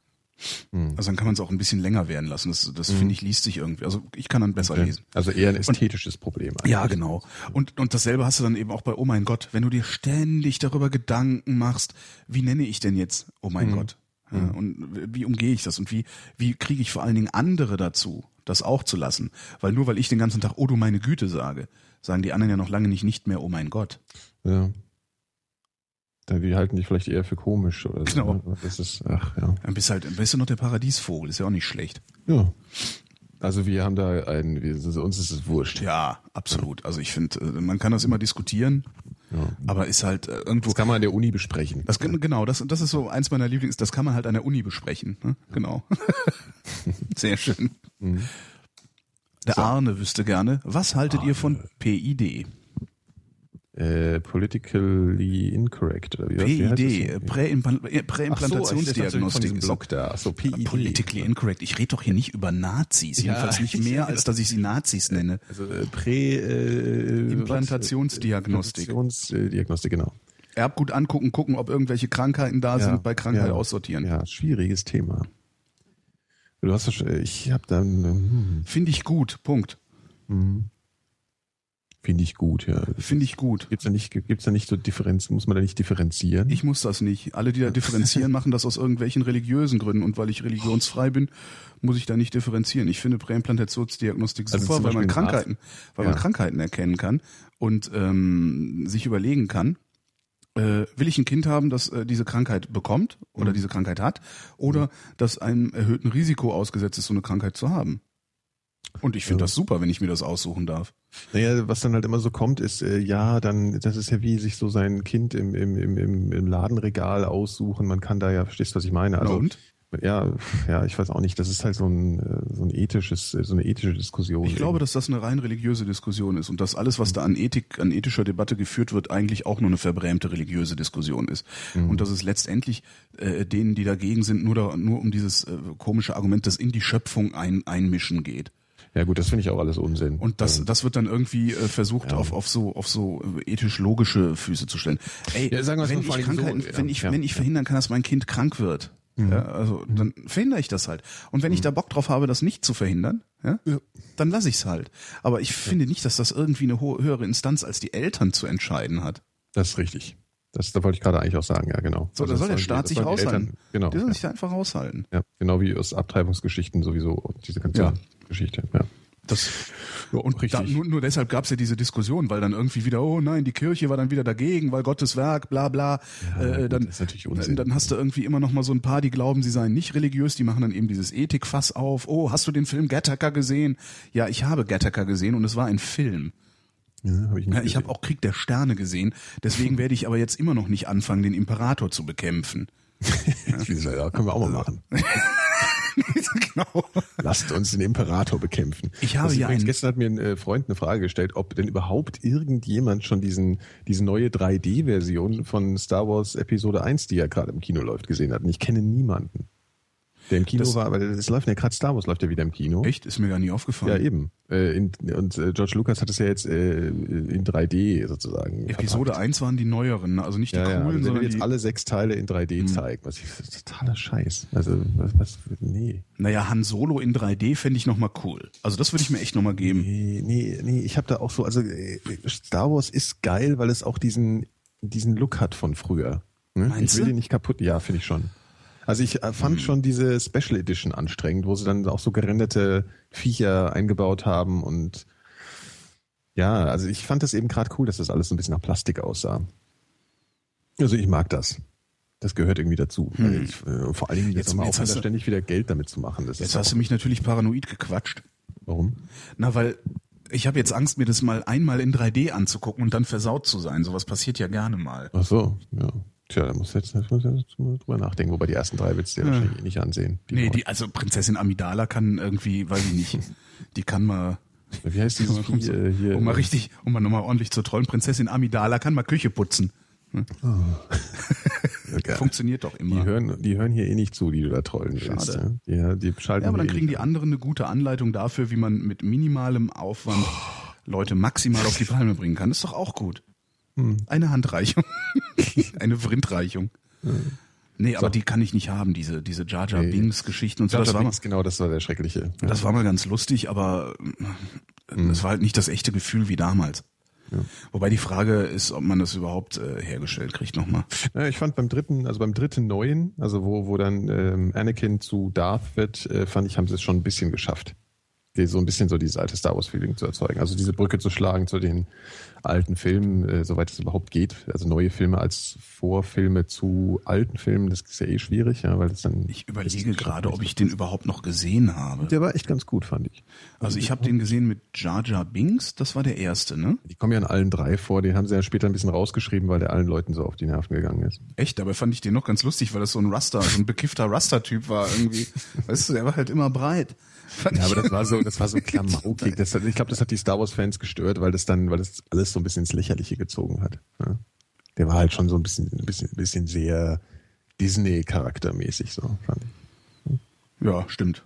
Also dann kann man es auch ein bisschen länger werden lassen. Das, das finde ich liest sich irgendwie. Also ich kann dann besser lesen. also eher ein ästhetisches Problem. Ja, eigentlich. genau. Und, und dasselbe hast du dann eben auch bei Oh mein Gott, wenn du dir ständig darüber Gedanken machst, wie nenne ich denn jetzt Oh mein Gott? Ja, und wie umgehe ich das? Und wie, wie kriege ich vor allen Dingen andere dazu, das auch zu lassen? Weil nur weil ich den ganzen Tag Oh du meine Güte sage, sagen die anderen ja noch lange nicht nicht mehr Oh mein Gott. Ja. Die halten dich vielleicht eher für komisch oder so. Genau. ne? Das ist, ach ja. Dann bist halt, bist du noch der Paradiesvogel, ist ja auch nicht schlecht. Ja. Also wir haben da einen, wir, uns ist es wurscht. Ja, absolut. Also ich finde, äh, man kann das immer diskutieren, Ja. aber ist halt äh, irgendwo Das kann man an der Uni besprechen. Das genau, das, das ist so eins meiner Lieblings, das kann man halt an der Uni besprechen. Ne? Genau. Sehr schön. Der Arne wüsste gerne, was haltet ihr von PID? Äh, politically incorrect oder wie, PID, das? äh, äh, so, Präimplantationsdiagnostik. diesem ist- Blog da. So, PID. Politically incorrect. Ich rede doch hier nicht über Nazis, jedenfalls nicht mehr, als dass ich sie Nazis nenne. Also äh, Prä... Äh, Implantationsdiagnostik. Genau. Erbgut angucken, gucken, ob irgendwelche Krankheiten da Ja, sind, bei Krankheit ja, aussortieren. Ja, schwieriges Thema. Du hast ich habe dann, hm, Finde ich gut, Punkt. Finde ich gut, ja. Finde ich gut. Gibt's da nicht, gibt's da nicht so Differenz, muss man da nicht differenzieren? Ich muss das nicht. Alle, die da differenzieren, machen das aus irgendwelchen religiösen Gründen. Und weil ich religionsfrei bin, muss ich da nicht differenzieren. Ich finde Präimplantationsdiagnostik Also super, weil man Krankheiten, weil Ja. man Krankheiten erkennen kann und ähm, sich überlegen kann, äh, will ich ein Kind haben, das äh, diese Krankheit bekommt Mhm. oder diese Krankheit hat, oder das einem erhöhten Risiko ausgesetzt ist, so eine Krankheit zu haben. Und ich finde Ja. das super, wenn ich mir das aussuchen darf. Naja, was dann halt immer so kommt, ist, äh, ja, dann, das ist ja wie sich so sein Kind im, im, im, im, Ladenregal aussuchen. Man kann da ja, verstehst du, was ich meine? Also, und? ja, ja, ich weiß auch nicht. Das ist halt so ein, äh, so ein ethisches, äh, so eine ethische Diskussion. Ich glaube, eben. dass das eine rein religiöse Diskussion ist und dass alles, was da an Ethik, an ethischer Debatte geführt wird, eigentlich auch nur eine verbrämte religiöse Diskussion ist. Und dass es letztendlich äh, denen, die dagegen sind, nur, da, nur um dieses äh, komische Argument, das in die Schöpfung ein, einmischen geht. Ja gut, das finde ich auch alles Unsinn. Und das, Ähm, das wird dann irgendwie äh, versucht, Ja. auf, auf so, auf so äh, ethisch logische Füße zu stellen. Ey, Ja, sagen wir es wenn ich Krankheiten, so, wenn ich, Mhm. wenn ich verhindern kann, dass mein Kind krank wird, ja, also dann verhindere ich das halt. Und wenn ich da Bock drauf habe, das nicht zu verhindern, ja, Ja. dann lasse ich's halt. Aber ich finde nicht, dass das irgendwie eine höhere Instanz als die Eltern zu entscheiden hat. Das ist richtig. Das, da wollte ich gerade eigentlich auch sagen, ja, genau. So, Also da soll der sollen die- Staat sich sollen die raushalten. Eltern- Genau. Der soll Ja. sich da einfach raushalten. ja, genau wie aus Abtreibungsgeschichten sowieso und diese ganze Ja. Geschichte. Ja. Das, Ja, und da, nur, nur deshalb gab's ja diese Diskussion, weil dann irgendwie wieder, oh nein, die Kirche war dann wieder dagegen, weil Gottes Werk, bla bla. Ja, äh, gut, dann, das ist natürlich Unsinn. dann hast du irgendwie immer noch mal so ein paar, die glauben, sie seien nicht religiös, die machen dann eben dieses Ethikfass auf. Oh, hast du den Film Gattaker gesehen? Ja, ich habe Gattaker gesehen und es war ein Film. Ja, hab ich Ja, ich habe auch Krieg der Sterne gesehen, deswegen werde ich aber jetzt immer noch nicht anfangen, den Imperator zu bekämpfen. ja, können wir auch mal machen. genau. Lasst uns den Imperator bekämpfen. Ich habe ja übrigens, gestern hat mir ein äh, Freund eine Frage gestellt, ob denn überhaupt irgendjemand schon diesen, diese neue 3D-Version von Star Wars Episode 1, die ja gerade im Kino läuft, gesehen hat. Und ich kenne niemanden. Der im Kino Das- war, weil das läuft ja gerade Star Wars läuft ja wieder im Kino. Echt? Ist mir gar nie Ja, aufgefallen. eben. Äh, in, und äh, George Lucas hat es ja jetzt äh, in 3D sozusagen. Episode verpackt. 1 waren die neueren, ne? also nicht die Ja, ja, coolen, also der sondern jetzt die, alle sechs Teile in 3D zeigen. Was ich, das ist totaler Scheiß. Also, was, was nee. naja, Han Solo in 3D fände ich nochmal cool. Also das würde ich mir echt nochmal geben. Nee, nee, nee, ich habe da auch so, also äh, Star Wars ist geil, weil es auch diesen, diesen Look hat von früher. Ne? Meinst ich will du? den nicht kaputt, ja, finde ich schon. Also ich äh, fand schon diese Special Edition anstrengend, wo sie dann auch so gerenderte Viecher eingebaut haben und ja, also ich fand das eben gerade cool, dass das alles so ein bisschen nach Plastik aussah. Also ich mag das. Das gehört irgendwie dazu. Weil Ich, äh, vor allen Dingen Hm. Jetzt- jetzt mal aufhören, ständig wieder Geld damit zu machen. Das Jetzt hast du mich natürlich paranoid gequatscht. warum? Na, weil ich habe jetzt Angst, mir das mal einmal in 3D anzugucken und dann versaut zu sein. Sowas passiert ja gerne mal. Ach so, ja. Tja, da muss jetzt, muss jetzt mal drüber nachdenken, wobei die ersten drei willst du ja wahrscheinlich eh nicht ansehen. nee, neuen. die, also Prinzessin Amidala kann irgendwie, weiß ich nicht, die kann mal, Wie heißt dieses um, Vieh äh, hier? um mal richtig, um mal nochmal ordentlich zu trollen, Prinzessin Amidala kann mal Küche putzen. Ja, Funktioniert doch die immer. hören, die hören hier eh nicht zu, die du da trollen willst. Schade. Ja, ja die schalten Ja, aber dann eh kriegen die anderen eine gute Anleitung dafür, wie man mit minimalem Aufwand Leute maximal auf die Palme bringen kann. ist doch auch gut. Hm. Eine Handreichung. Eine Vrindreichung. Nee, aber die kann ich nicht haben, diese, diese Jar Jar Nee. Binks Geschichten und so. Jar Das Jar war, mal, genau, das war der schreckliche. Ja. das war mal ganz lustig, aber Hm. es war halt nicht das echte Gefühl wie damals. Wobei die Frage ist, ob man das überhaupt äh, hergestellt kriegt nochmal. Ja, ich fand beim dritten, also beim dritten neuen, also wo, wo dann ähm, Anakin zu Darth wird, äh, fand ich, haben sie es schon ein bisschen geschafft. Die, so ein bisschen so dieses alte Star Wars-Feeling zu erzeugen. Also diese Brücke zu schlagen zu den alten Filmen, äh, soweit es überhaupt geht. Also neue Filme als Vorfilme zu alten Filmen, das ist ja eh schwierig, ja, weil das dann. Ich überlege gerade, ob ich den überhaupt noch gesehen habe. Der war echt ganz gut, fand ich. Also ich habe den gesehen mit Jar Jar Binks, das war der erste, ne? Die kommen ja in allen drei vor, den haben sie ja später ein bisschen rausgeschrieben, weil der allen Leuten so auf die Nerven gegangen ist. Echt, dabei fand ich den noch ganz lustig, weil das so ein Raster, so ein bekiffter Raster-Typ war irgendwie. weißt du, der war halt immer breit. Ja, aber das war so, das war so klamaukig. Das, ich glaube, das hat die Star Wars Fans gestört, weil das dann, weil das alles so ein bisschen ins Lächerliche gezogen hat. Ja. Der war halt schon so ein bisschen, ein bisschen, ein bisschen sehr Disney-charaktermäßig, so fand ich. ja, stimmt.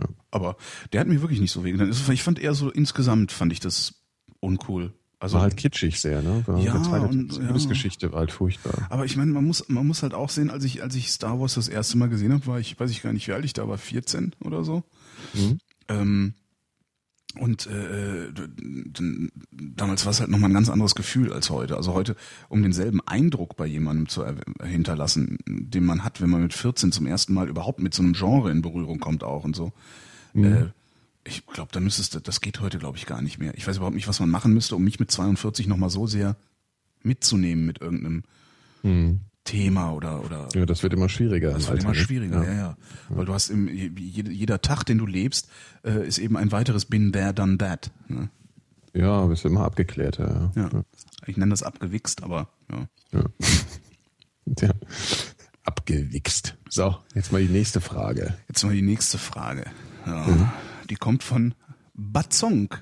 Ja. Aber der hat mir wirklich nicht so wehgetan. Ich fand eher so insgesamt fand ich das uncool. Also War halt kitschig sehr, ne? War Ja, und- die ja. Liebesgeschichte war halt furchtbar. Aber ich meine, man muss, man muss halt auch sehen, als ich, als ich Star Wars das erste Mal gesehen habe, war ich, weiß ich gar nicht, wie alt ich da war, 14 oder so. Mhm. Ähm, und äh, d- damals war es halt nochmal ein ganz anderes Gefühl als heute. Also heute, um denselben Eindruck bei jemandem zu er hinterlassen, den man hat, wenn man mit 14 zum ersten Mal überhaupt mit so einem Genre in Berührung kommt auch und so. Äh, ich glaube, da müsstest du, das geht heute, glaube ich, gar nicht mehr. Ich weiß überhaupt nicht, was man machen müsste, um mich mit 42 nochmal so sehr mitzunehmen mit irgendeinem Thema oder oder Ja, das wird immer schwieriger. das wird immer schwieriger, ja. ja, Weil du hast im, jeder, Tag, den du lebst, äh, ist eben ein weiteres Been there, done that. Ne? Ja, bist du immer abgeklärter. Ja. Ja. Ich nenne das abgewichst, aber ja. Ja. Tja. Abgewichst. So, jetzt mal die nächste Frage. Jetzt mal die nächste Frage. Ja. Die kommt von Bazong.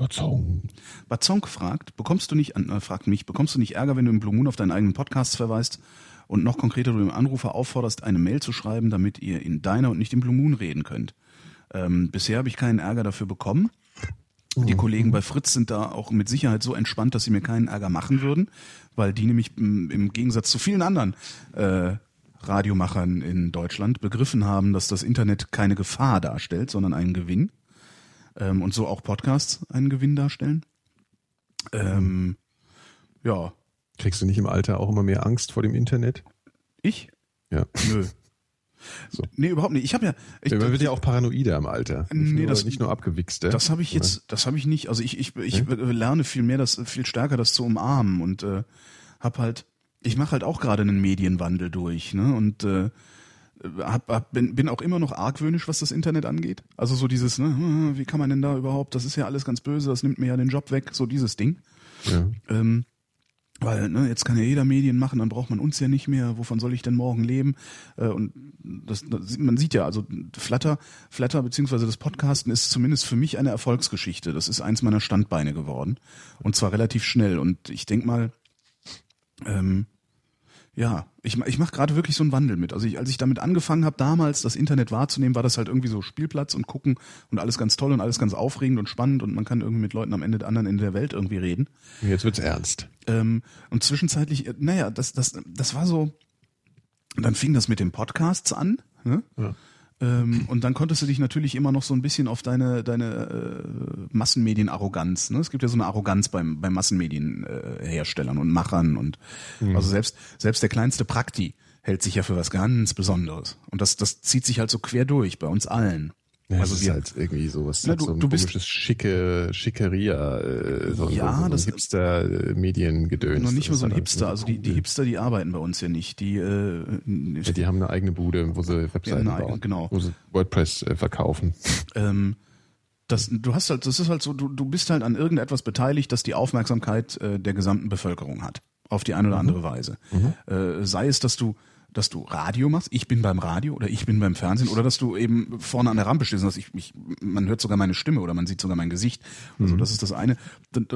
Bazong. Bazong fragt, bekommst du nicht, äh, fragt mich, bekommst du nicht Ärger, wenn du im Blue Moon auf deinen eigenen Podcast verweist und noch konkreter du dem Anrufer aufforderst, eine Mail zu schreiben, damit ihr in deiner und nicht im Blue Moon reden könnt? Ähm, bisher habe ich keinen Ärger dafür bekommen. Die Kollegen bei Fritz sind da auch mit Sicherheit so entspannt, dass sie mir keinen Ärger machen würden, weil die nämlich im Gegensatz zu vielen anderen äh, Radiomachern in Deutschland begriffen haben, dass das Internet keine Gefahr darstellt, sondern einen Gewinn. Ähm, und so auch Podcasts einen Gewinn darstellen. Ähm, ja. Kriegst du nicht im Alter auch immer mehr Angst vor dem Internet? Ich? Ja. Nö. So. Nee, überhaupt nicht. Ich habe ja. Ich, Man wird ja auch paranoider im Alter. Nicht Nee, nur, das- nicht nur abgewichst. Das habe ich jetzt, das habe ich nicht. Also ich, ich, ich lerne viel mehr, das viel stärker, das zu umarmen und äh, hab halt, ich mache halt auch gerade einen Medienwandel durch, ne? Und äh, hab, hab, bin, bin auch immer noch argwöhnisch, was das Internet angeht. Also so dieses, ne, hm, wie kann man denn da überhaupt? Das ist ja alles ganz böse, das nimmt mir ja den Job weg, so dieses Ding. Ja. Ähm, weil ne, jetzt kann ja jeder Medien machen, dann braucht man uns ja nicht mehr. Wovon soll ich denn morgen leben? Äh, und das, das, man sieht ja, also Flatter, Flatter beziehungsweise das Podcasten ist zumindest für mich eine Erfolgsgeschichte. Das ist eins meiner Standbeine geworden und zwar relativ schnell. Und ich denk mal, ähm, ja, ich, ich mache gerade wirklich so einen Wandel mit. Also ich, als ich damit angefangen habe, damals das Internet wahrzunehmen, war das halt irgendwie so Spielplatz und gucken und alles ganz toll und alles ganz aufregend und spannend und man kann irgendwie mit Leuten am Ende anderen Ende der Welt irgendwie reden. Jetzt wird's ernst. Ähm, und zwischenzeitlich, äh, naja, das, das, das war so, und dann fing das mit den Podcasts an, ne? Ja. Ähm, und dann konntest du dich natürlich immer noch so ein bisschen auf deine, deine äh, Massenmedienarroganz, ne? Es gibt ja so eine Arroganz beim, bei Massenmedienherstellern äh, und Machern und also selbst, selbst der kleinste Prakti hält sich ja für was ganz Besonderes. Und das, das zieht sich halt so quer durch bei uns allen. Ja, also das wir, ist halt irgendwie sowas, Na, hat du- so ein du bist- schicke Schickeria, äh, so, Ja, so, so das- ein Hipster äh, noch nicht mal so ein ist halt Hipster. Also die, die. Hipster, die arbeiten bei uns ja nicht. Die, äh, Ja, die haben eine eigene Bude, wo sie Webseiten eigene- bauen, genau. wo sie WordPress äh, verkaufen. ähm, das, du hast halt, das ist halt so, du, du bist halt an irgendetwas beteiligt, das die Aufmerksamkeit äh, der gesamten Bevölkerung hat. Auf die eine oder andere Weise. Äh, sei es, dass du, dass du Radio machst, ich bin beim Radio oder ich bin beim Fernsehen oder dass du eben vorne an der Rampe stehst und dass ich, ich, man hört sogar meine Stimme oder man sieht sogar mein Gesicht. Also das ist das eine.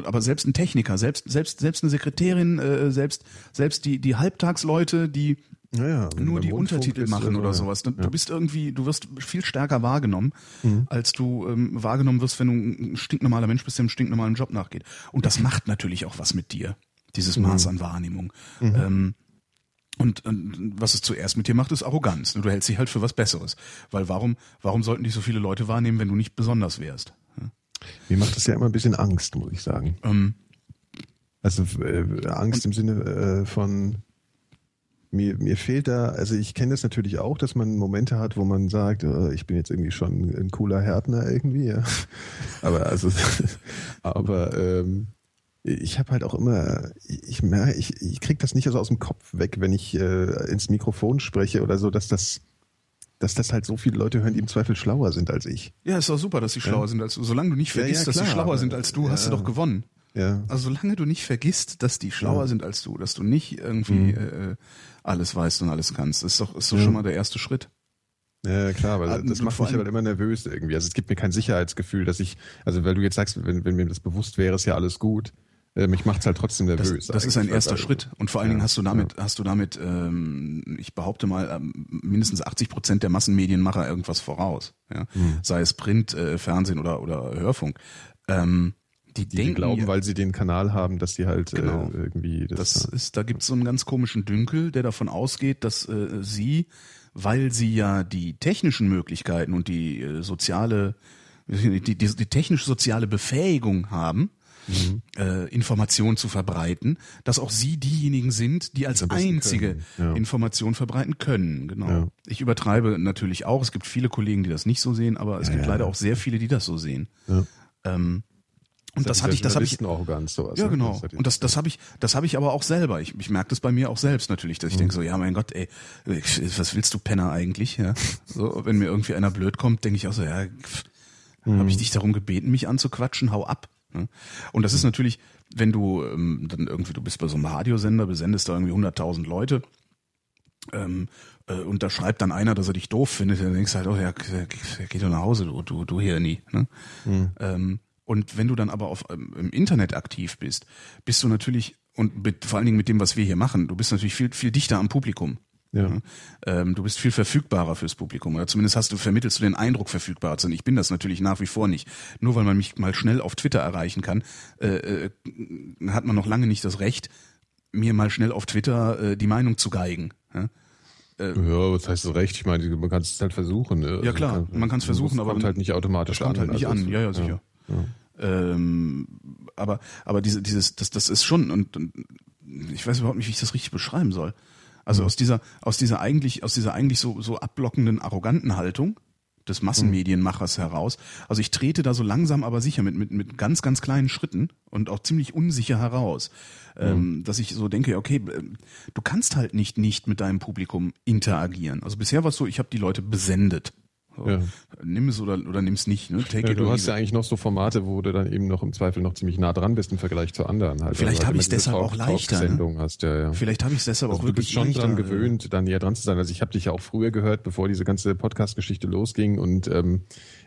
Aber selbst ein Techniker, selbst, selbst, selbst eine Sekretärin, äh, selbst, selbst die, die Halbtagsleute, die Ja, ja, nur die Rundfunk Untertitel machen oder so, sowas. Du, Ja. bist irgendwie, du wirst viel stärker wahrgenommen, Mhm. als du ähm, wahrgenommen wirst, wenn du ein stinknormaler Mensch bist, der einem stinknormalen Job nachgeht. Und das macht natürlich auch was mit dir, dieses Mhm. Maß an Wahrnehmung. Ähm, und, und was es zuerst mit dir macht, ist Arroganz. Du hältst dich halt für was Besseres. Weil warum, warum sollten dich so viele Leute wahrnehmen, wenn du nicht besonders wärst? Mir macht das ja immer ein bisschen Angst, muss ich sagen. Ähm, Also äh, Angst im Sinne äh, von mir, mir fehlt da, also ich kenne das natürlich auch, dass man Momente hat, wo man sagt, äh, ich bin jetzt irgendwie schon ein cooler Härtner irgendwie, ja. Aber also, aber ähm, ich habe halt auch immer, ich merke, ich, ich krieg das nicht so aus dem Kopf weg, wenn ich äh, ins Mikrofon spreche oder so, dass das, dass das halt so viele Leute hören, die im Zweifel schlauer sind als ich. ja, ist doch super, dass sie schlauer sind als du. Solange du nicht Ja, vergisst, ja, dass sie klar, schlauer aber- sind als du, hast du ja. doch gewonnen. Ja. Also solange du nicht vergisst, dass die schlauer Ja. sind als du, dass du nicht irgendwie äh, alles weißt und alles kannst, ist doch, ist doch schon mal der erste Schritt. Ja, klar, weil das macht mich halt immer nervös irgendwie. Also es gibt mir kein Sicherheitsgefühl, dass ich, also weil du jetzt sagst, wenn, wenn mir das bewusst wäre, ist ja alles gut. Äh, mich macht's halt trotzdem Das, nervös. das ist ein erster Schritt. Und vor allen Ja, Dingen hast du damit, hast du damit, ähm, ich behaupte mal, ähm, mindestens 80 Prozent der Massenmedienmacher irgendwas voraus. Ja? Hm. Sei es Print, äh, Fernsehen oder, oder Hörfunk. Ähm, die, Die, denken glauben, ja- weil sie den Kanal haben, dass die halt Genau. äh, irgendwie das, Das ist, da gibt es so einen ganz komischen Dünkel, der davon ausgeht, dass äh, sie, weil sie ja die technischen Möglichkeiten und die äh, soziale, die, die, die technisch-soziale Befähigung haben, Mhm. äh, Informationen zu verbreiten, dass auch sie diejenigen sind, die als einzige ja. Information verbreiten können. Genau. Ja. Ich übertreibe natürlich auch. Es gibt viele Kollegen, die das nicht so sehen, aber es gibt ja. leider auch sehr viele, die das so sehen. Ja. Ähm, und das hatte ich, das habe ich, Arroganz, sowas. ja, ne? genau. Das Und das, das habe ich, das habe ich aber auch selber. Ich, ich merke das bei mir auch selbst natürlich, dass ich denke so, ja, mein Gott, ey, was willst du Penner eigentlich? Ja, so, wenn mir irgendwie einer blöd kommt, denke ich auch so, ja, pff, habe ich dich darum gebeten, mich anzuquatschen, hau ab. Ne? Und das ist natürlich, wenn du ähm, dann irgendwie, du bist bei so einem Radiosender, besendest da irgendwie 100.000 Leute. Ähm, äh, und da schreibt dann einer, dass er dich doof findet, dann denkst du halt, oh ja, geh doch nach Hause, du, du, du hier nie. Ne? Ähm, und wenn du dann aber auf, ähm, im Internet aktiv bist, bist du natürlich, und mit, vor allen Dingen mit dem, was wir hier machen, du bist natürlich viel, viel dichter am Publikum. Ja. Ähm, du bist viel verfügbarer fürs Publikum. Oder zumindest hast du, vermittelst du den Eindruck, verfügbar zu sein. Ich bin das natürlich nach wie vor nicht. Nur weil man mich mal schnell auf Twitter erreichen kann, äh, äh, hat man noch lange nicht das Recht, mir mal schnell auf Twitter äh, die Meinung zu geigen. Ja? äh, Ja, was heißt das recht? Ich meine, man kann es halt versuchen. Ne? Ja, klar, man versuchen, es aber kommt halt nicht automatisch kommt an. halt nicht Also an. Ja, ja, sicher. Ähm, aber aber diese dieses das das ist schon und, und ich weiß überhaupt nicht, wie ich das richtig beschreiben soll. Also aus dieser aus dieser eigentlich aus dieser eigentlich so so abblockenden arroganten Haltung des Massenmedienmachers heraus. Also ich trete da so langsam, aber sicher mit mit mit ganz ganz kleinen Schritten und auch ziemlich unsicher heraus, ähm, dass ich so denke, okay, äh, du kannst halt nicht nicht mit deinem Publikum interagieren. Also bisher war es so, ich habe die Leute besendet. So, Ja. Nimm es oder oder nimm es nicht. Ne? Take Ja, it du hast ja eigentlich noch so Formate, wo du dann eben noch im Zweifel noch ziemlich nah dran bist im Vergleich zu anderen. Halt. Vielleicht Also, hab ich's immer diese deshalb auch leichter, ne? Talksendung hast, ja, ja. Vielleicht habe ich es deshalb Also auch du bist wirklich schon dran leichter, äh, gewöhnt, da näher dran zu sein. Also ich habe dich ja auch früher gehört, bevor diese ganze Podcast-Geschichte losging und ähm,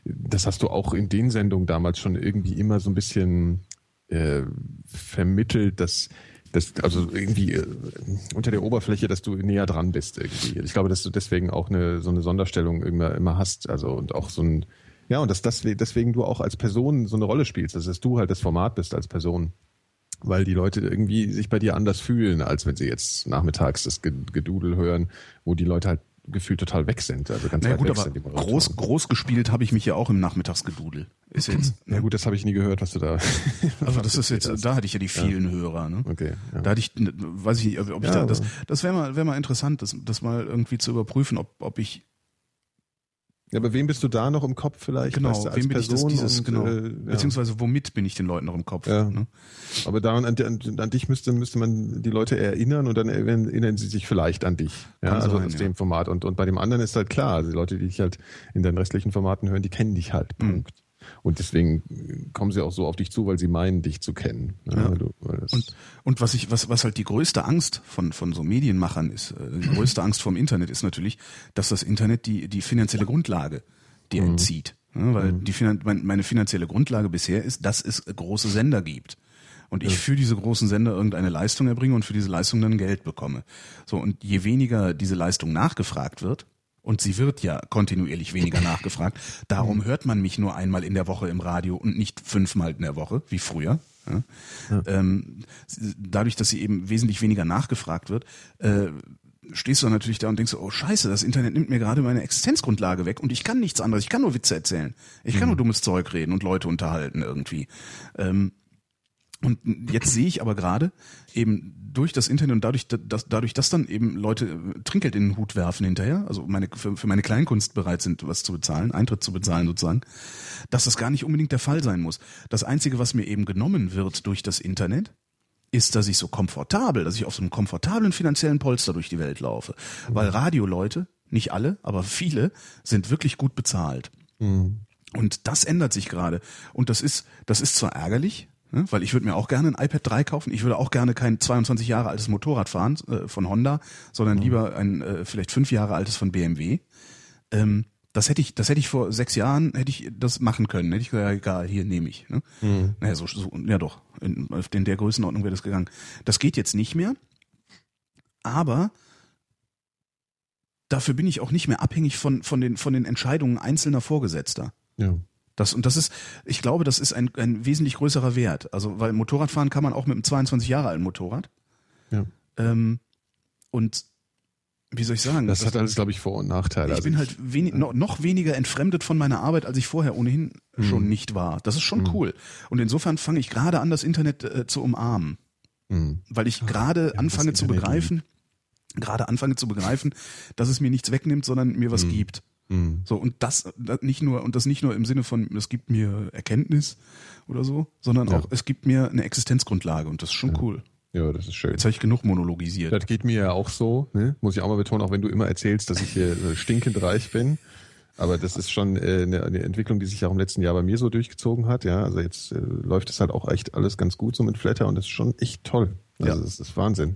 das hast du auch in den Sendungen damals schon irgendwie immer so ein bisschen äh, vermittelt, dass dass, also irgendwie äh, unter der Oberfläche, dass du näher dran bist irgendwie. Ich glaube, dass du deswegen auch eine so eine Sonderstellung immer, immer hast. Also und auch so ein ja und dass das deswegen du auch als Person so eine Rolle spielst, dass du halt das Format bist als Person weil die Leute irgendwie sich bei dir anders fühlen, als wenn sie jetzt nachmittags das Ge- Gedudel hören, wo die Leute halt gefühlt total weg sind. Also ganz Naja weit gut, weg aber sind. groß, groß gespielt habe ich mich ja auch im Nachmittagsgedudel. Ist jetzt, Ja gut, das habe ich nie gehört, was du da. also das ist jetzt, da hatte ich ja die vielen Hörer, ne? Okay. Ja. Da hatte ich, ne, weiß ich nicht, ob ich Ja, da, das, das wäre mal, wäre mal interessant, das, das mal irgendwie zu überprüfen, ob, ob ich, ja, aber wem bist du da noch im Kopf vielleicht? genau, Weißt du, als wem bin ich das, dieses, und, genau, äh, ja. beziehungsweise womit bin ich den Leuten noch im Kopf, Ja. ne? Aber daran, an, an, dich müsste, müsste man die Leute erinnern und dann erinnern sie sich vielleicht an dich. Ja, Kann also sein, aus ja. dem Format. Und, und bei dem anderen ist halt klar, also die Leute, die dich halt in deinen restlichen Formaten hören, die kennen dich halt. Mhm. Und deswegen kommen sie auch so auf dich zu, weil sie meinen, dich zu kennen. Ja, du, Und, und was ich, was, was halt die größte Angst von, von so Medienmachern ist, äh, die größte Angst vom Internet ist natürlich, dass das Internet die, die finanzielle Grundlage dir entzieht. Ja, weil die, Finan- mein- meine finanzielle Grundlage bisher ist, dass es große Sender gibt. Und ich für diese großen Sender irgendeine Leistung erbringe und für diese Leistung dann Geld bekomme. So, und je weniger diese Leistung nachgefragt wird, und sie wird ja kontinuierlich weniger nachgefragt, darum hört man mich nur einmal in der Woche im Radio und nicht fünfmal in der Woche, wie früher. Ja. Ähm, dadurch, dass sie eben wesentlich weniger nachgefragt wird, äh, stehst du natürlich da und denkst, so, oh scheiße, das Internet nimmt mir gerade meine Existenzgrundlage weg und ich kann nichts anderes, ich kann nur Witze erzählen, ich kann nur dummes Zeug reden und Leute unterhalten irgendwie. Ähm, und jetzt sehe ich aber gerade eben durch das Internet und dadurch, dass, dadurch, dass dann eben Leute äh, Trinkgeld in den Hut werfen hinterher, also meine, für, für meine Kleinkunst bereit sind, was zu bezahlen, Eintritt zu bezahlen sozusagen, dass das gar nicht unbedingt der Fall sein muss. Das Einzige, was mir eben genommen wird durch das Internet, ist, dass ich so komfortabel, dass ich auf so einem komfortablen finanziellen Polster durch die Welt laufe. Weil Radioleute, nicht alle, aber viele, sind wirklich gut bezahlt. Und das ändert sich gerade. Und das ist, das ist zwar ärgerlich, weil ich würde mir auch gerne ein iPad 3 kaufen. Ich würde auch gerne kein 22 Jahre altes Motorrad fahren äh, von Honda, sondern lieber ein äh, vielleicht fünf Jahre altes von BMW. Ähm, das hätte ich, das hätte ich vor sechs Jahren hätte ich das machen können. Hätte ich gesagt, ja, egal, hier nehme ich. Ne? Naja, so, so, ja doch, in, in der Größenordnung wäre das gegangen. Das geht jetzt nicht mehr, aber dafür bin ich auch nicht mehr abhängig von, von, den, von den Entscheidungen einzelner Vorgesetzter. ja. Das, und das ist, ich glaube, das ist ein, ein wesentlich größerer Wert. Also, weil Motorradfahren kann man auch mit einem 22 Jahre alten Motorrad. Ja. Ähm, und wie soll ich sagen? Das, hat alles, glaube ich, Vor- und Nachteile. ich Also bin halt wenig, noch, noch weniger entfremdet von meiner Arbeit, als ich vorher ohnehin Mhm. schon nicht war. Das ist schon cool. Und insofern fange ich gerade an, das Internet äh, zu umarmen. Mhm. Weil ich gerade das anfange zu Internet begreifen, gerade anfange zu begreifen, dass es mir nichts wegnimmt, sondern mir was gibt. Mhm. So, und das, das nicht nur, und das nicht nur im Sinne von, es gibt mir Erkenntnis oder so, sondern Ja. auch, es gibt mir eine Existenzgrundlage und das ist schon cool. Ja, das ist schön. Jetzt habe ich genug monologisiert. Das geht mir ja auch so, ne? muss ich auch mal betonen, auch wenn du immer erzählst, dass ich hier äh, stinkend reich bin. Aber das ist schon äh, eine, eine Entwicklung, die sich auch im letzten Jahr bei mir so durchgezogen hat. Ja, also jetzt äh, läuft es halt auch echt alles ganz gut so mit Flatter und das ist schon echt toll. Also Ja. das ist Wahnsinn.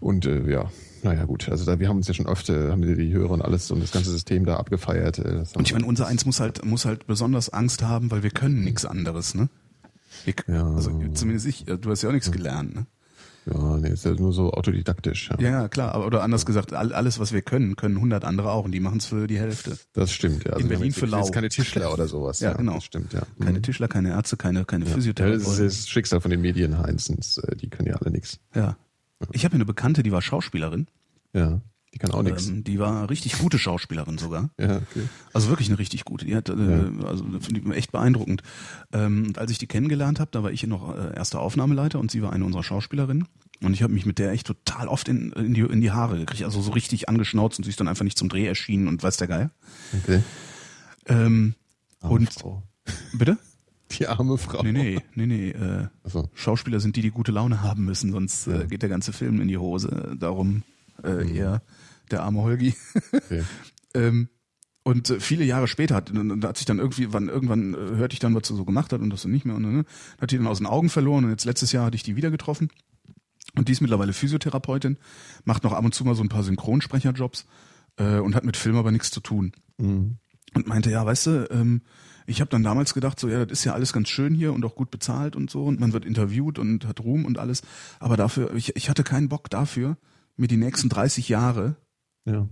Und äh, ja, naja gut, also da, wir haben uns ja schon öfter, haben wir die Hörer und alles und das ganze System da abgefeiert. äh, Und ich meine, unser eins muss halt, muss halt besonders Angst haben, weil wir können nichts anderes, ne? Wir, Ja. Also zumindest ich, du hast ja auch nichts gelernt, ne? ja, nee, ist ja nur so autodidaktisch. Ja. Ja, ja, klar, aber oder anders gesagt, all, alles, was wir können, können hundert andere auch und die machen es für die Hälfte. Das stimmt, ja. Also In Berlin jetzt- für jetzt lau. keine Tischler oder sowas. Ja, genau. Das stimmt, ja. Keine Mhm. Tischler, keine Ärzte, keine, keine Ja, das ist Physiotherapeuten. das Schicksal von den Medienheinzens. äh, Die können ja alle nichts. Ja. Ich habe eine Bekannte, die war Schauspielerin Ja. Die kann auch nichts. Ähm, die war richtig gute Schauspielerin sogar. Ja, okay. Also wirklich eine richtig gute. Die hat, äh, also finde ich echt beeindruckend. Ähm, und als ich die kennengelernt habe, da war ich noch äh, erster Aufnahmeleiter und sie war eine unserer Schauspielerinnen. Und ich habe mich mit der echt total oft in, in, die, in die Haare gekriegt. Also so richtig angeschnauzt und sie ist dann einfach nicht zum Dreh erschienen und weiß der Geier. okay. Ähm, Arme und Frau. bitte? Die arme Frau. Nee, nee, nee, nee. Äh, Achso. Schauspieler sind die, die gute Laune haben müssen, sonst Ja. äh, geht der ganze Film in die Hose. Darum äh, Mhm. eher der arme Holgi. Okay. ähm, und äh, viele Jahre später hat, da hat sich dann irgendwie, wann, irgendwann äh, hörte ich dann, was sie so gemacht hat und das dann nicht mehr. Und dann hat die dann aus den Augen verloren und jetzt letztes Jahr hatte ich die wieder getroffen. Und die ist mittlerweile Physiotherapeutin, macht noch ab und zu mal so ein paar Synchronsprecherjobs äh, und hat mit Film aber nichts zu tun Mhm. und meinte, ja, weißt du, ähm, ich habe dann damals gedacht, so ja, das ist ja alles ganz schön hier und auch gut bezahlt und so und man wird interviewt und hat Ruhm und alles, aber dafür, ich, ich hatte keinen Bock dafür, mir die nächsten 30 Jahre, Ja.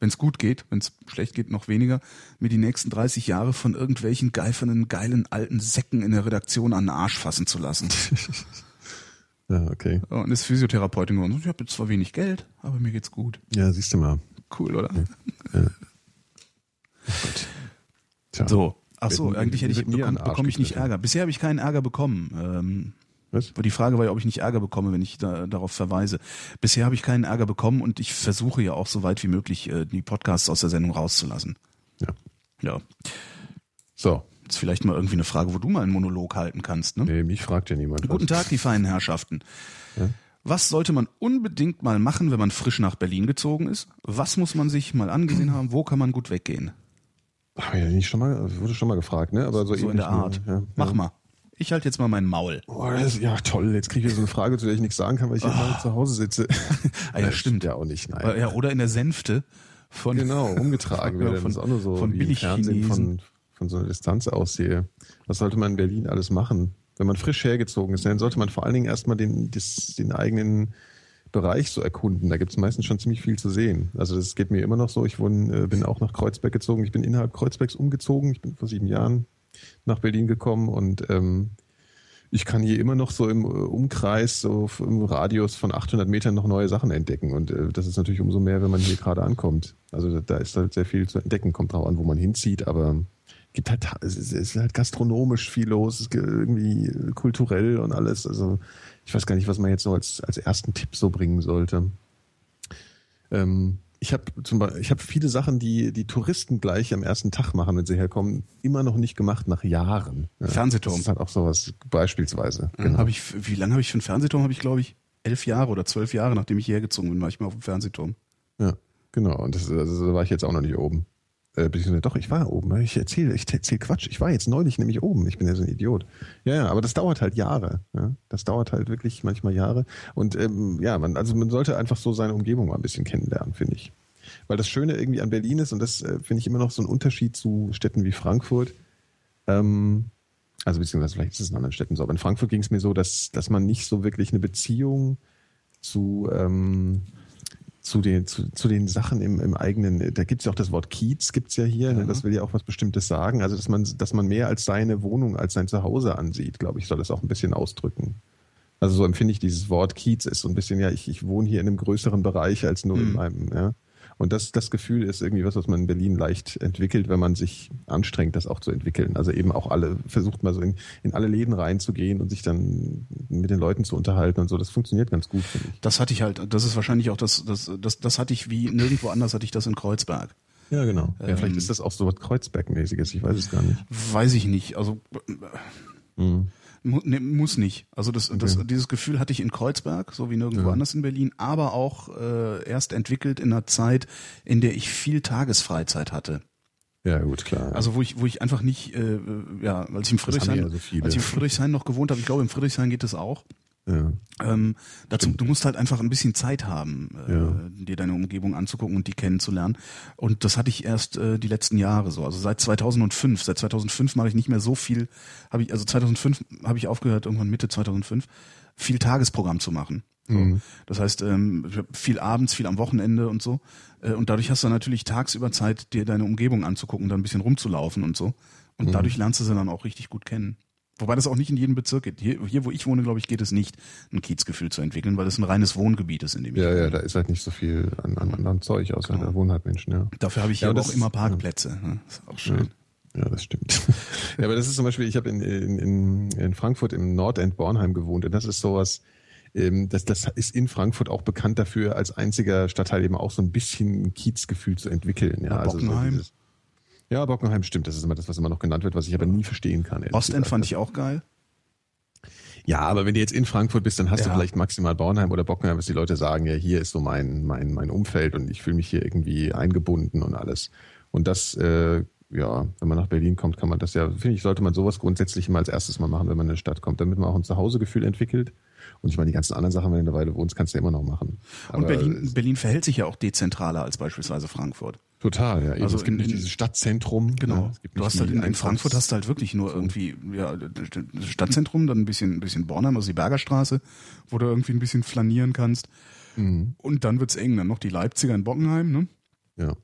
wenn es gut geht, wenn es schlecht geht, noch weniger, mir die nächsten 30 Jahre von irgendwelchen geifernden, geilen alten Säcken in der Redaktion an den Arsch fassen zu lassen. Ja, okay. Und ist Physiotherapeutin geworden. Ich habe jetzt zwar wenig Geld, aber mir geht's gut. Ja, siehst du mal. Cool, oder? Tja. So. Ach so, Wird- eigentlich hätte ich, bekomme bekomme ich nicht. Ärger. Bisher habe ich keinen Ärger bekommen. Ähm, Was? Aber die Frage war ja, ob ich nicht Ärger bekomme, wenn ich da, darauf verweise. Bisher habe ich keinen Ärger bekommen und ich versuche ja auch so weit wie möglich äh, die Podcasts aus der Sendung rauszulassen. Ja. Ja, So. das ist vielleicht mal irgendwie eine Frage, wo du mal einen Monolog halten kannst. Ne? Nee, mich fragt ja niemand. Guten was. Tag, die feinen Herrschaften. Ja? Was sollte man unbedingt mal machen, wenn man frisch nach Berlin gezogen ist? Was muss man sich mal angesehen haben? Wo kann man gut weggehen? Hab ich nicht schon mal, wurde schon mal gefragt, ne? Aber so, So in der Art. nur, Ja, Mach mal. Ich halte jetzt mal mein Maul. Boah, das ja, toll. Jetzt kriege ich so eine Frage, zu der ich nichts sagen kann, weil ich hier mal zu Hause sitze. Ah, ja, stimmt. Ja, auch nicht, nein. Ja, oder in der Sänfte von Genau, umgetragen werde. von- nur so von wie im Fernsehen Billig-Chinesen. von, von so einer Distanz aussehe. Was sollte man in Berlin alles machen? Wenn man frisch hergezogen ist, dann sollte man vor allen Dingen erstmal den, das, den eigenen Bereich so erkunden. Da gibt es meistens schon ziemlich viel zu sehen. Also das geht mir immer noch so. Ich wohne, äh, bin auch nach Kreuzberg gezogen. Ich bin innerhalb Kreuzbergs umgezogen. Ich bin vor sieben Jahren nach Berlin gekommen und ähm, ich kann hier immer noch so im äh, Umkreis, so im Radius von 800 Metern noch neue Sachen entdecken. Und äh, das ist natürlich umso mehr, wenn man hier gerade ankommt. Also da, da ist halt sehr viel zu entdecken, kommt drauf an, wo man hinzieht, aber gibt halt, es ist, halt gastronomisch viel los, es gibt irgendwie kulturell und alles. Also ich weiß gar nicht, was man jetzt so als, als ersten Tipp so bringen sollte. Ähm, ich habe zum Beispiel, ich habe viele Sachen, die die Touristen gleich am ersten Tag machen, wenn sie herkommen, immer noch nicht gemacht nach Jahren. Ja, Fernsehturm. Das ist halt auch sowas beispielsweise. Genau. Hab ich, wie lange habe ich für einen Fernsehturm? Habe ich, glaube ich, elf Jahre oder zwölf Jahre, nachdem ich hierher gezogen bin, war ich mal auf dem Fernsehturm. Ja, genau. Und das, also, da war ich jetzt auch noch nicht oben. Äh, beziehungsweise doch, ich war oben. Ich erzähle ich erzähl Quatsch. Ich war jetzt neulich nämlich oben. Ich bin ja so ein Idiot. Ja, ja, aber das dauert halt Jahre. Ja? Das dauert halt wirklich manchmal Jahre. Und ähm, ja, man, also man sollte einfach so seine Umgebung mal ein bisschen kennenlernen, finde ich. Weil das Schöne irgendwie an Berlin ist, und das äh, finde ich immer noch so ein Unterschied zu Städten wie Frankfurt, ähm, also beziehungsweise vielleicht ist es in anderen Städten so, aber in Frankfurt ging es mir so, dass, dass man nicht so wirklich eine Beziehung zu, ähm, zu, den, zu, zu den Sachen im, im eigenen, da gibt es ja auch das Wort Kiez, gibt's ja hier, ne? das will ja auch was Bestimmtes sagen, also dass man, dass man mehr als seine Wohnung, als sein Zuhause ansieht, glaube ich, soll das auch ein bisschen ausdrücken. Also so empfinde ich dieses Wort Kiez ist so ein bisschen, ja, ich, ich wohne hier in einem größeren Bereich als nur in Mhm. meinem, ja. Und das, das Gefühl ist irgendwie was, was man in Berlin leicht entwickelt, wenn man sich anstrengt, das auch zu entwickeln. Also eben auch alle, versucht mal so in, in alle Läden reinzugehen und sich dann mit den Leuten zu unterhalten und so. Das funktioniert ganz gut, finde ich. Das hatte ich halt, das ist wahrscheinlich auch das, das, das, das hatte ich wie nirgendwo anders hatte ich das in Kreuzberg. Ja, genau. Ja, vielleicht Ähm, ist das auch so was Kreuzberg-mäßiges, ich weiß es gar nicht. Weiß ich nicht. Also Mhm. Mu ne, muss nicht. Also das, das, Okay. dieses Gefühl hatte ich in Kreuzberg, so wie nirgendwo Ja. anders in Berlin, aber auch äh, erst entwickelt in einer Zeit, in der ich viel Tagesfreizeit hatte. Ja, gut, klar. Also wo ich, wo ich einfach nicht, äh, ja, als ich im Friedrichshain, ja so viele. als ich im Friedrichshain noch gewohnt habe, ich glaube im Friedrichshain geht es auch. Ja. Ähm, dazu, du musst halt einfach ein bisschen Zeit haben, äh, Ja. dir deine Umgebung anzugucken und die kennenzulernen. Und das hatte ich erst äh, die letzten Jahre so. Also seit 2005. Seit 2005 mache ich nicht mehr so viel. Habe ich also 2005 habe ich aufgehört irgendwann Mitte 2005 viel Tagesprogramm zu machen. So. Mhm. Das heißt ähm, hab viel abends, viel am Wochenende und so. Äh, und dadurch hast du natürlich tagsüber Zeit, dir deine Umgebung anzugucken, da ein bisschen rumzulaufen und so. Und Mhm. dadurch lernst du sie dann auch richtig gut kennen. Wobei das auch nicht in jedem Bezirk geht. Hier, hier wo ich wohne, glaube ich, geht es nicht, ein Kiezgefühl zu entwickeln, weil es ein reines Wohngebiet ist, in dem ich Ja, wohne. ja, da ist halt nicht so viel an, an anderen Zeug, außer Genau. da wohnen halt Menschen, ja. Dafür habe ich Ja, hier das auch immer Parkplätze. ne? Ist auch schön. Ja, das stimmt. ja, aber das ist zum Beispiel, ich habe in, in, in, in Frankfurt im Nordend Bornheim gewohnt und das ist sowas, ähm, das, das ist in Frankfurt auch bekannt dafür, als einziger Stadtteil eben auch so ein bisschen ein Kiezgefühl zu entwickeln. Ja, Ja, also so dieses- ja, Bockenheim stimmt, das ist immer das, was immer noch genannt wird, was ich aber nie verstehen kann. Ostend fand ich auch geil. Ja, aber wenn du jetzt in Frankfurt bist, dann hast du Ja. vielleicht maximal Bornheim oder Bockenheim, dass die Leute sagen, ja, hier ist so mein, mein, mein Umfeld und ich fühle mich hier irgendwie eingebunden und alles. Und das, äh, ja, wenn man nach Berlin kommt, kann man das ja, finde ich, sollte man sowas grundsätzlich immer als erstes mal machen, wenn man in eine Stadt kommt, damit man auch ein Zuhausegefühl entwickelt. Und ich meine, die ganzen anderen Sachen, wenn du eine Weile wohnst, kannst du ja immer noch machen. Und Aber Berlin, Berlin verhält sich ja auch dezentraler als beispielsweise Frankfurt. Total, ja. Eben. Also es gibt in- nicht dieses Stadtzentrum. Genau. Ja, es gibt du hast halt in, in Frankfurt hast du halt wirklich nur irgendwie ja das Stadtzentrum, dann ein bisschen ein bisschen Bornheim, also die Bergerstraße, wo du irgendwie ein bisschen flanieren kannst. Mhm. Und dann wird's eng, dann noch die Leipziger in Bockenheim, ne? Ja.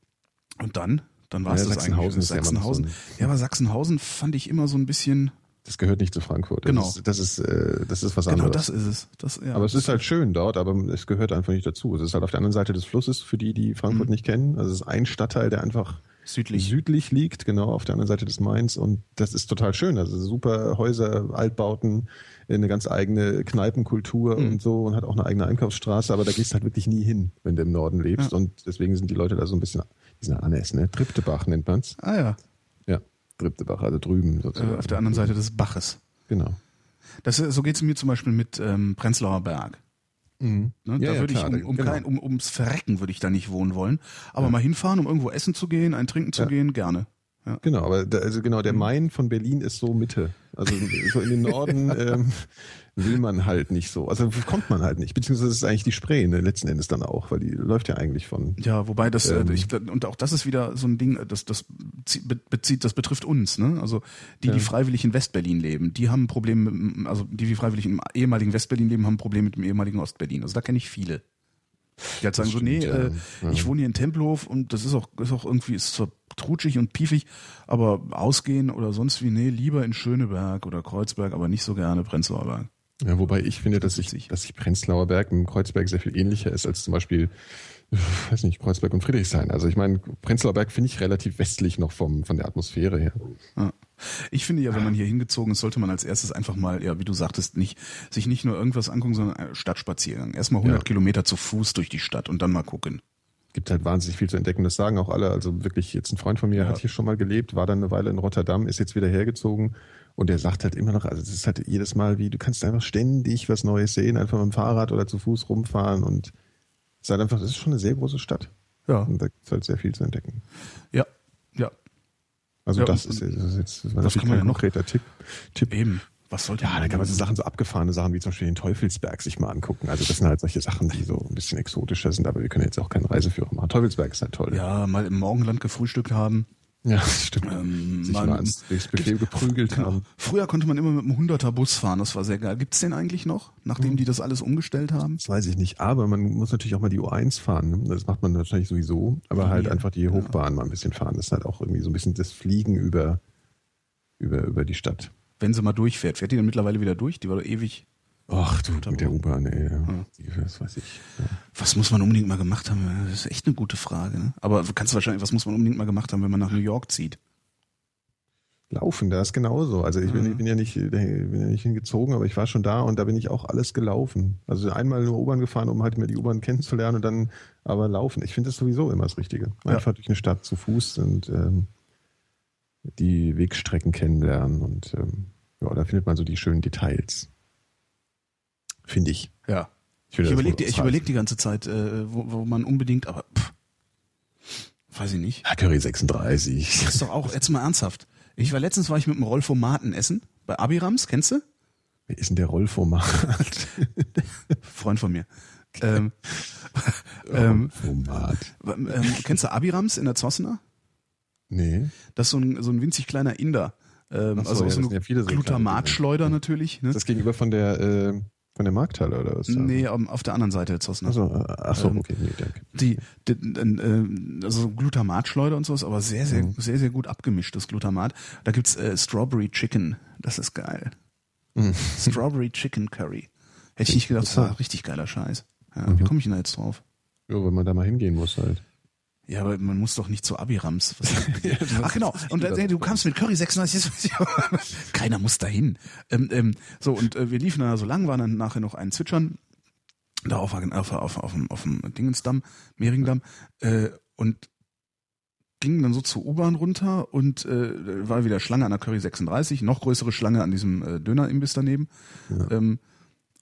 Und dann dann war's Ja, das Sachsenhausen eigentlich. Sachsenhausen. Ja, aber Sachsenhausen fand ich immer so ein bisschen Das gehört nicht zu Frankfurt. Das Genau. Ist, das ist, äh, das ist was genau anderes. das ist es. Das, ja, Aber es ist halt schön dort, aber es gehört einfach nicht dazu. Es ist halt auf der anderen Seite des Flusses, für die, die Frankfurt nicht kennen. Also es ist ein Stadtteil, der einfach südlich. südlich liegt, genau auf der anderen Seite des Mains. Und das ist total schön. Also super Häuser, Altbauten, eine ganz eigene Kneipenkultur und so und hat auch eine eigene Einkaufsstraße. Aber da gehst du halt wirklich nie hin, wenn du im Norden lebst. Ja. Und deswegen sind die Leute da so ein bisschen, die sind Annes, ne? Triptebach nennt man's. ah ja, Ja, Triptebach, also drüben äh, sozusagen. auf der anderen Seite des Baches. Genau. Das, so geht's mir zum Beispiel mit ähm, Prenzlauer Berg. Ne? Ja, da ja, würde klar, ich um, um, genau. kein, um ums Verrecken würde ich da nicht wohnen wollen. Aber mal hinfahren, um irgendwo essen zu gehen, ein Trinken zu Ja. gehen, gerne. Ja. Genau, aber da, also genau, der Main von Berlin ist so Mitte. Also so in den Norden ähm, will man halt nicht so. Also kommt man halt nicht. Beziehungsweise ist es eigentlich die Spree ne, letzten Endes dann auch, weil die läuft ja eigentlich von. Ja, wobei das, Ähm. äh, ich, und auch das ist wieder so ein Ding, äh, das, das zie- be- bezieht, das betrifft uns, ne? Also die, die freiwillig in Westberlin leben, die haben ein Problem, mit, also die, die freiwillig im ehemaligen Westberlin leben, haben ein Problem mit dem ehemaligen Ostberlin. Also da kenne ich viele. Die halt sagen so, nee, ja. äh, Ja. ich wohne hier in Tempelhof und das ist auch, ist auch irgendwie, ist zwar trutschig und piefig, aber ausgehen oder sonst wie, nee, lieber in Schöneberg oder Kreuzberg, aber nicht so gerne Prenzlauer Berg. Ja, wobei ich finde, dass ich, dass sich Prenzlauer Berg mit Kreuzberg sehr viel ähnlicher ist als zum Beispiel, weiß nicht, Kreuzberg und Friedrichshain. Also ich meine, Prenzlauer Berg finde ich relativ westlich noch vom, von der Atmosphäre her. Ja. Ich finde ja, wenn man hier hingezogen ist, sollte man als erstes einfach mal, ja, wie du sagtest, nicht, sich nicht nur irgendwas angucken, sondern Stadtspaziergang. Erstmal 100 Ja. Kilometer zu Fuß durch die Stadt und dann mal gucken. gibt halt wahnsinnig viel zu entdecken. Das sagen auch alle. Also wirklich jetzt ein Freund von mir Ja. hat hier schon mal gelebt, war dann eine Weile in Rotterdam, ist jetzt wieder hergezogen und der sagt halt immer noch, also es ist halt jedes Mal wie, du kannst einfach ständig was Neues sehen, einfach mit dem Fahrrad oder zu Fuß rumfahren und es ist halt einfach, es ist schon eine sehr große Stadt. Ja. Und da gibt es halt sehr viel zu entdecken. Ja, ja, Also Ja, das ist, das ist jetzt das war was natürlich kann man kein ja noch? konkreter Tipp. Tipp. eben. Was sollte Ja, da kann man so Sachen, so abgefahrene Sachen wie zum Beispiel den Teufelsberg sich mal angucken. Also das sind halt solche Sachen, die so ein bisschen exotischer sind, aber wir können jetzt auch keinen Reiseführer machen. Teufelsberg ist halt toll. Ja, mal im Morgenland gefrühstückt haben. Ja, stimmt. Ähm, Sich mal- mal ans Buffet geprügelt Genau. haben. Früher konnte man immer mit einem 100er Bus fahren, das war sehr geil. Gibt's den eigentlich noch, nachdem Hm. die das alles umgestellt haben? Das weiß ich nicht, aber man muss natürlich auch mal die U1 fahren. ne? Das macht man wahrscheinlich sowieso, aber halt Ja. einfach die Hochbahn mal ein bisschen fahren. Das ist halt auch irgendwie so ein bisschen das Fliegen über, über, über die Stadt. Wenn sie mal durchfährt. Fährt die dann mittlerweile wieder durch? Die war doch ewig. Ach du, mit der U-Bahn, ey. Ja. Die- Das weiß ich. Ja. Was muss man unbedingt mal gemacht haben? Das ist echt eine gute Frage. Ne? Aber kannst du wahrscheinlich, was muss man unbedingt mal gemacht haben, wenn man nach New York zieht? Laufen, da ist genauso. Also ich bin, Mhm. ich bin ja nicht, bin ja nicht hingezogen, aber ich war schon da und da bin ich auch alles gelaufen. Also einmal nur U-Bahn gefahren, um halt mir die U-Bahn kennenzulernen und dann aber laufen. Ich finde das sowieso immer das Richtige. Ja. Einfach durch eine Stadt zu Fuß und ähm, die Wegstrecken kennenlernen und ähm, ja, da findet man so die schönen Details. Finde ich. Ja. Ich, Ich überlege überleg die ganze Zeit, äh, wo, wo man unbedingt, aber pff, weiß ich nicht. Ja, Curry 36. Das ist doch auch, jetzt mal ernsthaft. Ich war letztens war ich mit dem Rolfomaten essen bei Abirams, kennst du? Wer ist denn der Rollformat? Freund von mir. Ähm, ähm, ähm, kennst du Abirams in der Zossener? Nee. Das ist so ein, so ein winzig kleiner Inder. Ähm, so, also ja, so eine sind ja Glutamatschleuder natürlich. Ne? Das gegenüber von der äh, von der Markthalle oder was? Nee, um, auf der anderen Seite der Zossener. Achso, ach so, Ähm, okay, nee, danke. Die, die, die, also Glutamatschleuder und sowas, aber sehr, sehr, Mhm. sehr, sehr gut abgemischtes Glutamat. Da gibt's äh, Strawberry Chicken. Das ist geil. Strawberry Chicken Curry. Hätte ich nicht gedacht, das war richtig geiler Scheiß. Ja, Wie komme ich denn da jetzt drauf? Ja, weil man da mal hingehen muss halt. Ja, aber man muss doch nicht zu Abirams. Was Ach genau. Und äh, du kamst mit Curry 36. Keiner muss dahin. Ähm, ähm, so und äh, wir liefen da so lang, waren dann nachher noch ein Zwitschern da auf, auf, auf, auf, dem, auf dem Dingensdamm, Mehringdamm äh, und gingen dann so zur U-Bahn runter und äh, war wieder Schlange an der Curry 36, noch größere Schlange an diesem äh, Dönerimbiss daneben. Ja. Ähm,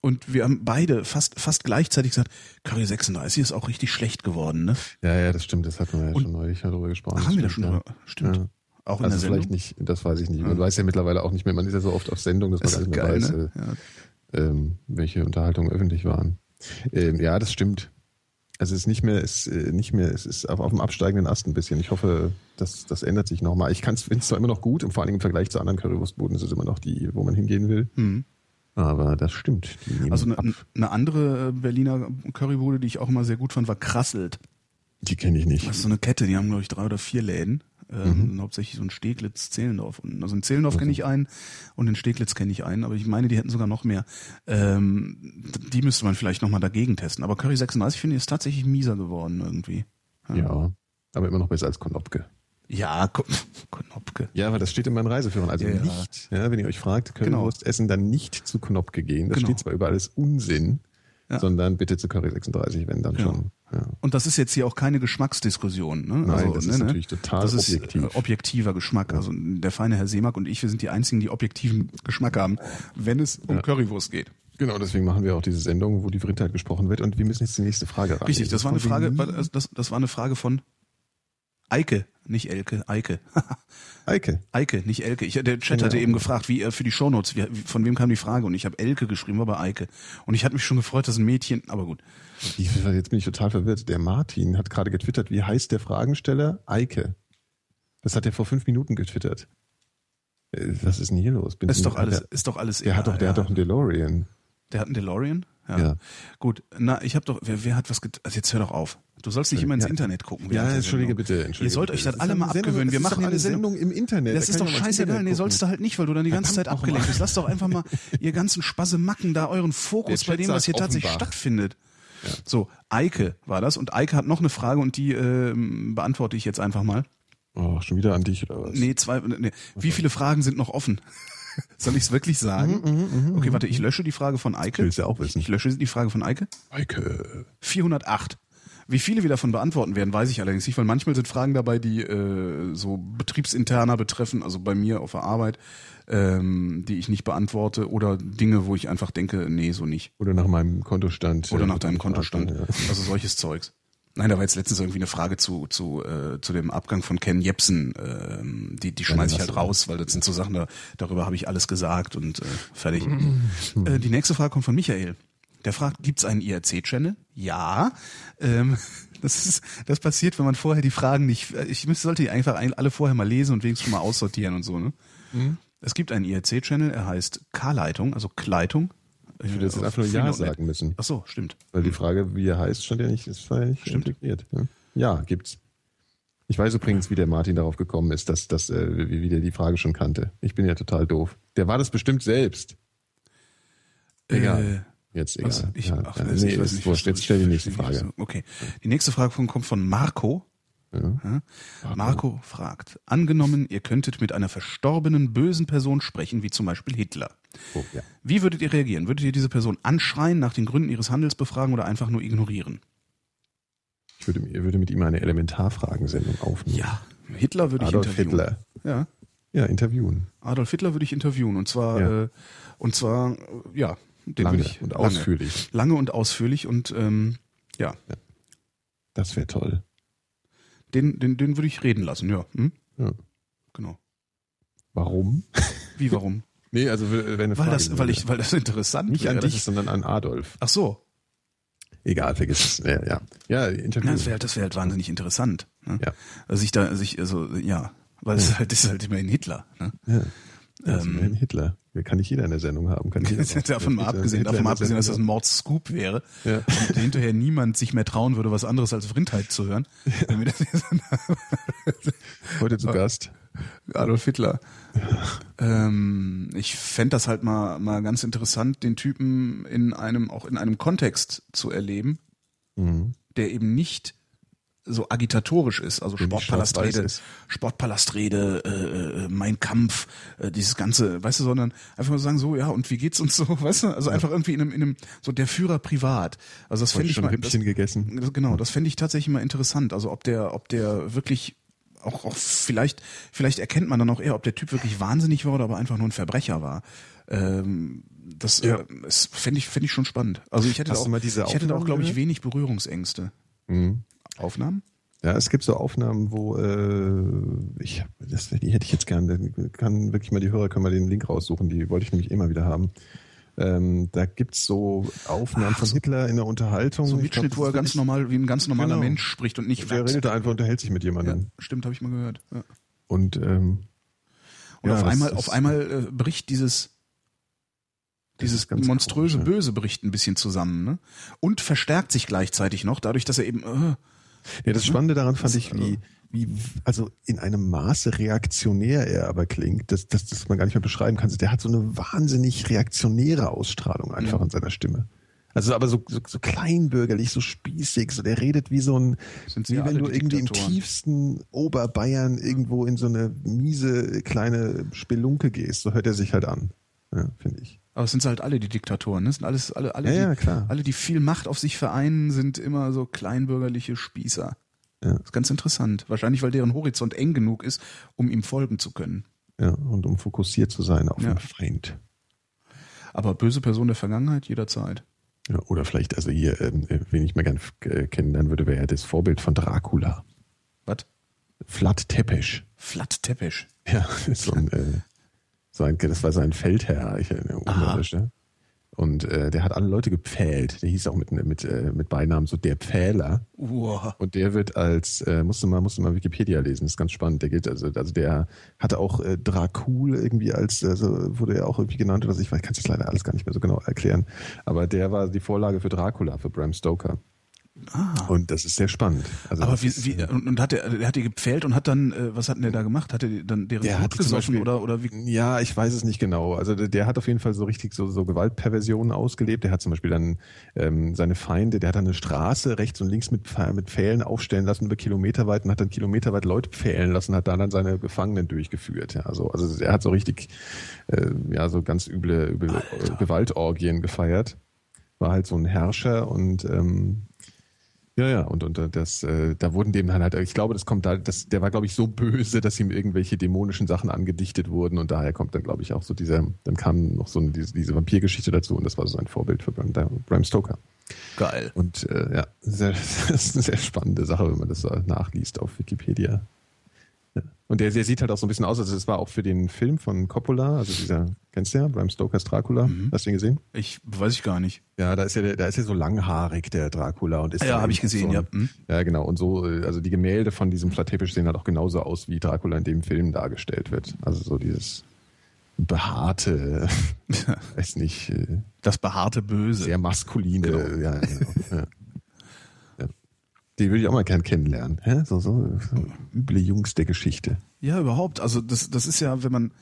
und wir haben beide fast fast gleichzeitig gesagt, Curry 36 ist auch richtig schlecht geworden, ne? Ja, ja, das stimmt, das hatten wir ja und schon neulich darüber gesprochen. Haben wir da schon drüber? Stimmt. Ja. Auch in also der Sendung? vielleicht nicht, das weiß ich nicht. Man ja. weiß ja mittlerweile auch nicht mehr, man ist ja so oft auf Sendung, dass man gar nicht mehr geil, weiß, ne? äh, ähm, welche Unterhaltungen öffentlich waren. Ähm, ja, das stimmt. Also es ist nicht mehr, es ist äh, nicht mehr, es ist auf, auf dem absteigenden Ast ein bisschen. Ich hoffe, das, das ändert sich nochmal. Ich finde es zwar immer noch gut und vor allem im Vergleich zu anderen Currywurstbuden ist es immer noch die, wo man hingehen will. Mhm. Aber das stimmt. Also eine, eine, andere äh, Berliner Currybude, die ich auch immer sehr gut fand, war Krasselt. Die kenne ich nicht. Das ist so eine Kette, die haben, glaube ich, drei oder vier Läden. Ähm, mhm. Hauptsächlich so ein Steglitz, Zehlendorf. Also in Zehlendorf kenne ich einen und in Steglitz kenne ich einen, aber ich meine, die hätten sogar noch mehr. Ähm, die müsste man vielleicht nochmal dagegen testen. Aber Curry 36 finde ich ist tatsächlich mieser geworden irgendwie. Ja, ja aber immer noch besser als Konopke. Ja, Knopke. Ja, aber das steht in meinen Reiseführern. Also ja. nicht, ja, wenn ihr euch fragt, Currywurst genau. essen, dann nicht zu Knopke gehen. Das genau. steht zwar überall als Unsinn, ja. sondern bitte zu Curry 36, wenn dann genau. schon. Ja. Und das ist jetzt hier auch keine Geschmacksdiskussion. Ne? Nein, also, das ne, ist ne? natürlich total das objektiv. Ist, äh, objektiver Geschmack. Also der feine Herr Seemack und ich, wir sind die einzigen, die objektiven Geschmack haben, wenn es um Currywurst geht. Genau, deswegen machen wir auch diese Sendung, wo die Vrindheit gesprochen wird. Und wir müssen jetzt die nächste Frage ran. Richtig, das war eine Frage, das, das war eine Frage von Eike, nicht Elke, Eike. Eike. Eike, nicht Elke. Ich, der Chat hatte ja. eben gefragt, wie äh, für die Shownotes, wie, von wem kam die Frage und ich habe Elke geschrieben, aber Eike. Und ich hatte mich schon gefreut, dass ein Mädchen, aber gut. Jetzt bin ich total verwirrt. Der Martin hat gerade getwittert, wie heißt der Fragensteller? Eike. Das hat er vor fünf Minuten getwittert. Äh, was ist denn hier los? Bin ist doch alles, der, ist doch alles. Der egal, hat doch, der ja. hat doch einen DeLorean. Der hat einen DeLorean? Ja. ja. Gut, na, ich habe doch, wer, wer hat was get Also jetzt hör doch auf. Du sollst nicht immer ins ja. Internet gucken. Ja, entschuldige bitte. Entschuldige Ihr sollt bitte. euch das, alle mal abgewöhnen. Wir machen eine Sendung, Sendung im Internet. Das da ist doch scheißegal. Nee, sollst du halt nicht, weil du dann die ganze Zeit abgelenkt bist. Lass doch einfach mal ihr ganzen Spassemacken da euren Fokus bei dem, was hier tatsächlich stattfindet. Ja. So, Eike war das. Und Eike hat noch eine Frage und die äh, beantworte ich jetzt einfach mal. Oh, schon wieder an dich oder was? Nee, zwei, nee. Wie viele Fragen sind noch offen? Soll ich es wirklich sagen? Mhm, mh, mh, okay, warte, ich lösche die Frage von Eike. Willst du auch wissen. Ich lösche die Frage von Eike. Eike. 408. Wie viele wir davon beantworten werden, weiß ich allerdings nicht, weil manchmal sind Fragen dabei, die äh, so betriebsinterner betreffen, also bei mir auf der Arbeit, ähm, die ich nicht beantworte oder Dinge, wo ich einfach denke, nee, so nicht. Oder nach meinem Kontostand. Oder nach deinem Kontostand. Ja. Also solches Zeugs. Nein, da war jetzt letztens irgendwie eine Frage zu zu äh, zu dem Abgang von Ken Jepsen. Ähm, die die schmeiße ich halt raus, weil das sind so Sachen, da, darüber habe ich alles gesagt und äh, fertig. äh, die nächste Frage kommt von Michael. Der fragt, gibt's einen IRC-Channel? Ja. Ähm, das ist, das passiert, wenn man vorher die Fragen nicht. Ich sollte die einfach alle vorher mal lesen und wenigstens schon mal aussortieren und so. Ne? Mhm. Es gibt einen IRC-Channel, er heißt K-Leitung, also Kleitung. Ich würde jetzt einfach nur Ja sagen müssen. Ach so, stimmt. Weil die Frage, wie er heißt, stand ja nicht, ist ja nicht stimmt. integriert. Ne? Ja, gibt's. Ich weiß übrigens, wie der Martin darauf gekommen ist, dass, dass äh, wie, wie der die Frage schon kannte. Ich bin ja total doof. Der war das bestimmt selbst. Egal. Äh, Jetzt egal. Was, ich, ja, ach, ja, nee, ich weiß nicht, wurscht. Jetzt stell die nächste Frage. Okay. Die nächste Frage kommt von Marco. Ja. Marco fragt, angenommen, ihr könntet mit einer verstorbenen bösen Person sprechen, wie zum Beispiel Hitler. Oh, ja. Wie würdet ihr reagieren? Würdet ihr diese Person anschreien, nach den Gründen ihres Handels befragen oder einfach nur ignorieren? Ich würde, würde mit ihm eine Elementarfragensendung aufnehmen. Ja, Hitler würde Adolf ich interviewen. Hitler. Ja. Ja, interviewen. Adolf Hitler würde ich interviewen und zwar, ja. äh, und zwar, ja, den lange ich, und ausführlich. Lange, und ausführlich und ähm, ja. ja. Das wäre toll. Den, den, den würde ich reden lassen, ja. Hm? Ja. Genau. Warum? Wie warum? nee, also wenn eine weil das, weil ich, weil das interessant Nicht an dich, sondern an Adolf. Ach so. Egal, vergiss es. Ja, ja. ja Interview. Ja, das wäre das wär halt wahnsinnig interessant. Ne? Ja. Also ich da, also ich, also ja, weil es halt, ist halt immerhin Hitler. Ne? Ja. Ja, ähm, immerhin Hitler. Kann nicht jeder in der Sendung haben. Kann jeder davon mal abgesehen, davon mal abgesehen, dass das ein Mordscoop wäre ja. und hinterher niemand sich mehr trauen würde, was anderes als Vrindheit zu hören. Ja. Heute zu Gast. Adolf Hitler. Ähm, ich fände das halt mal, mal ganz interessant, den Typen in einem, auch in einem Kontext zu erleben, Mhm. der eben nicht so agitatorisch ist, also Sportpalastrede. Sportpalastrede, äh, äh, mein Kampf, äh, dieses ganze, weißt du, sondern einfach mal sagen so, ja, und wie geht's uns so, weißt du, also einfach irgendwie in einem, in einem, so der Führer privat. Also das fände ich schon mal, das, Rippchen gegessen. das- genau, das fände ich tatsächlich mal interessant. Also ob der, ob der wirklich auch, auch vielleicht, vielleicht erkennt man dann auch eher, ob der Typ wirklich wahnsinnig war oder aber einfach nur ein Verbrecher war. Ähm, das, Ja. äh, das fände ich, fände ich schon spannend. Also ich hätte Hast auch, ich hätte auch, glaube ich, wenig Berührungsängste. Mhm. Aufnahmen? Ja, es gibt so Aufnahmen, wo äh, ich das, die hätte ich jetzt gerne. Kann wirklich mal die Hörer können mal den Link raussuchen. Die wollte ich nämlich immer wieder haben. Ähm, da gibt's so Aufnahmen Ach, von so- Hitler in der Unterhaltung. So ein Mitschnitt, das wo er ganz normal, wie ein ganz normaler Genau. Mensch spricht und nicht Der redet einfach, unterhält sich mit Ja, jemandem. stimmt, habe ich mal gehört. Ja. Und ähm, Und Ja, auf das einmal, ist- auf einmal äh, bricht dieses Das dieses monströse komisch, ja. Böse bricht ein bisschen zusammen, ne? Und verstärkt sich gleichzeitig noch, dadurch, dass er eben äh, Ja, das Spannende daran fand Das- ich, wie, wie, also in einem Maße reaktionär er aber klingt, dass, dass, dass man gar nicht mehr beschreiben kann. Der hat so eine wahnsinnig reaktionäre Ausstrahlung einfach Ja. in seiner Stimme. Also aber so, so, so kleinbürgerlich, so spießig, so der redet wie so ein, wie wenn du irgendwie im tiefsten Oberbayern irgendwo in so eine miese kleine Spelunke gehst. So hört er sich halt an, ja, finde ich. Aber es sind halt alle die Diktatoren, ne? Es sind alles, alle, alle, Ja, ja, die, klar. alle, die viel Macht auf sich vereinen, sind immer so kleinbürgerliche Spießer. Ja. Das ist ganz interessant. Wahrscheinlich, weil deren Horizont eng genug ist, um ihm folgen zu können. Ja, und um fokussiert zu sein auf Ja. den Feind. Aber böse Person der Vergangenheit jederzeit. Ja, oder vielleicht, also hier, ähm, äh, wen ich mal gern äh, kennenlernen würde, wäre ja das Vorbild von Dracula. Was? Vlad Tepes. Flat Teppich. Ja, ist so ein, äh, so ein, das war sein Feldherr, ich, ungarische. Und äh, der hat alle Leute gepfählt. Der hieß auch mit, mit, äh, mit Beinamen so der Pfähler. Uah. Und der wird als, äh, musste mal, musste mal Wikipedia lesen, das ist ganz spannend. Der geht, also, also der hatte auch äh, Dracul irgendwie als, also wurde er auch irgendwie genannt oder so. Ich weiß, kann es jetzt leider alles gar nicht mehr so genau erklären. Aber der war die Vorlage für Dracula, für Bram Stoker. Ah. Und das ist sehr spannend. Also Aber wie, ist, wie, und, und hat er, der hat die gepfählt und hat dann, äh, was hat denn der da gemacht? Hat er dann deren Der Blut gesoffen Beispiel- oder, oder wie? Ja, ich weiß es nicht genau. Also der, der hat auf jeden Fall so richtig so, so Gewaltperversionen ausgelebt. Der hat zum Beispiel dann ähm, seine Feinde, der hat dann eine Straße rechts und links mit, mit Pfählen aufstellen lassen über Kilometer weit und hat dann kilometerweit Leute pfählen lassen, hat da dann seine Gefangenen durchgeführt. Ja, also, also er hat so richtig, äh, ja, so ganz üble, üble äh, Gewaltorgien gefeiert. War halt so ein Herrscher und ähm, ja, ja, und, und äh, das, äh, da wurden dem dann halt, ich glaube, das kommt da, das, der war, glaube ich, so böse, dass ihm irgendwelche dämonischen Sachen angedichtet wurden und daher kommt dann, glaube ich, auch so dieser, dann kam noch so eine, diese, diese Vampirgeschichte dazu und das war so ein Vorbild für Bram, Bram Stoker. Geil. Und äh, ja, sehr, das ist eine sehr spannende Sache, wenn man das so nachliest auf Wikipedia. Ja. Und der, der sieht halt auch so ein bisschen aus, also es war auch für den Film von Coppola, also dieser, kennst du ja, Bram Stokers Dracula, Mhm. hast du ihn gesehen? Ich weiß ich gar nicht. Ja, da ist ja, da ist ja so langhaarig, der Dracula. Und ist Ja, dann habe ich gesehen, so ja. ein, Hm. Ja, genau. Und so, äh, also die Gemälde von diesem Flatepisch sehen halt auch genauso aus, wie Dracula in dem Film dargestellt wird. Also so dieses behaarte, weiß nicht, äh, Das behaarte Böse. sehr maskuline, Genau. ja, genau. ja. ja. Die würde ich auch mal gern kennenlernen. Hä? So, so, so üble Jungs der Geschichte. Ja, überhaupt. Also das, das ist ja, wenn man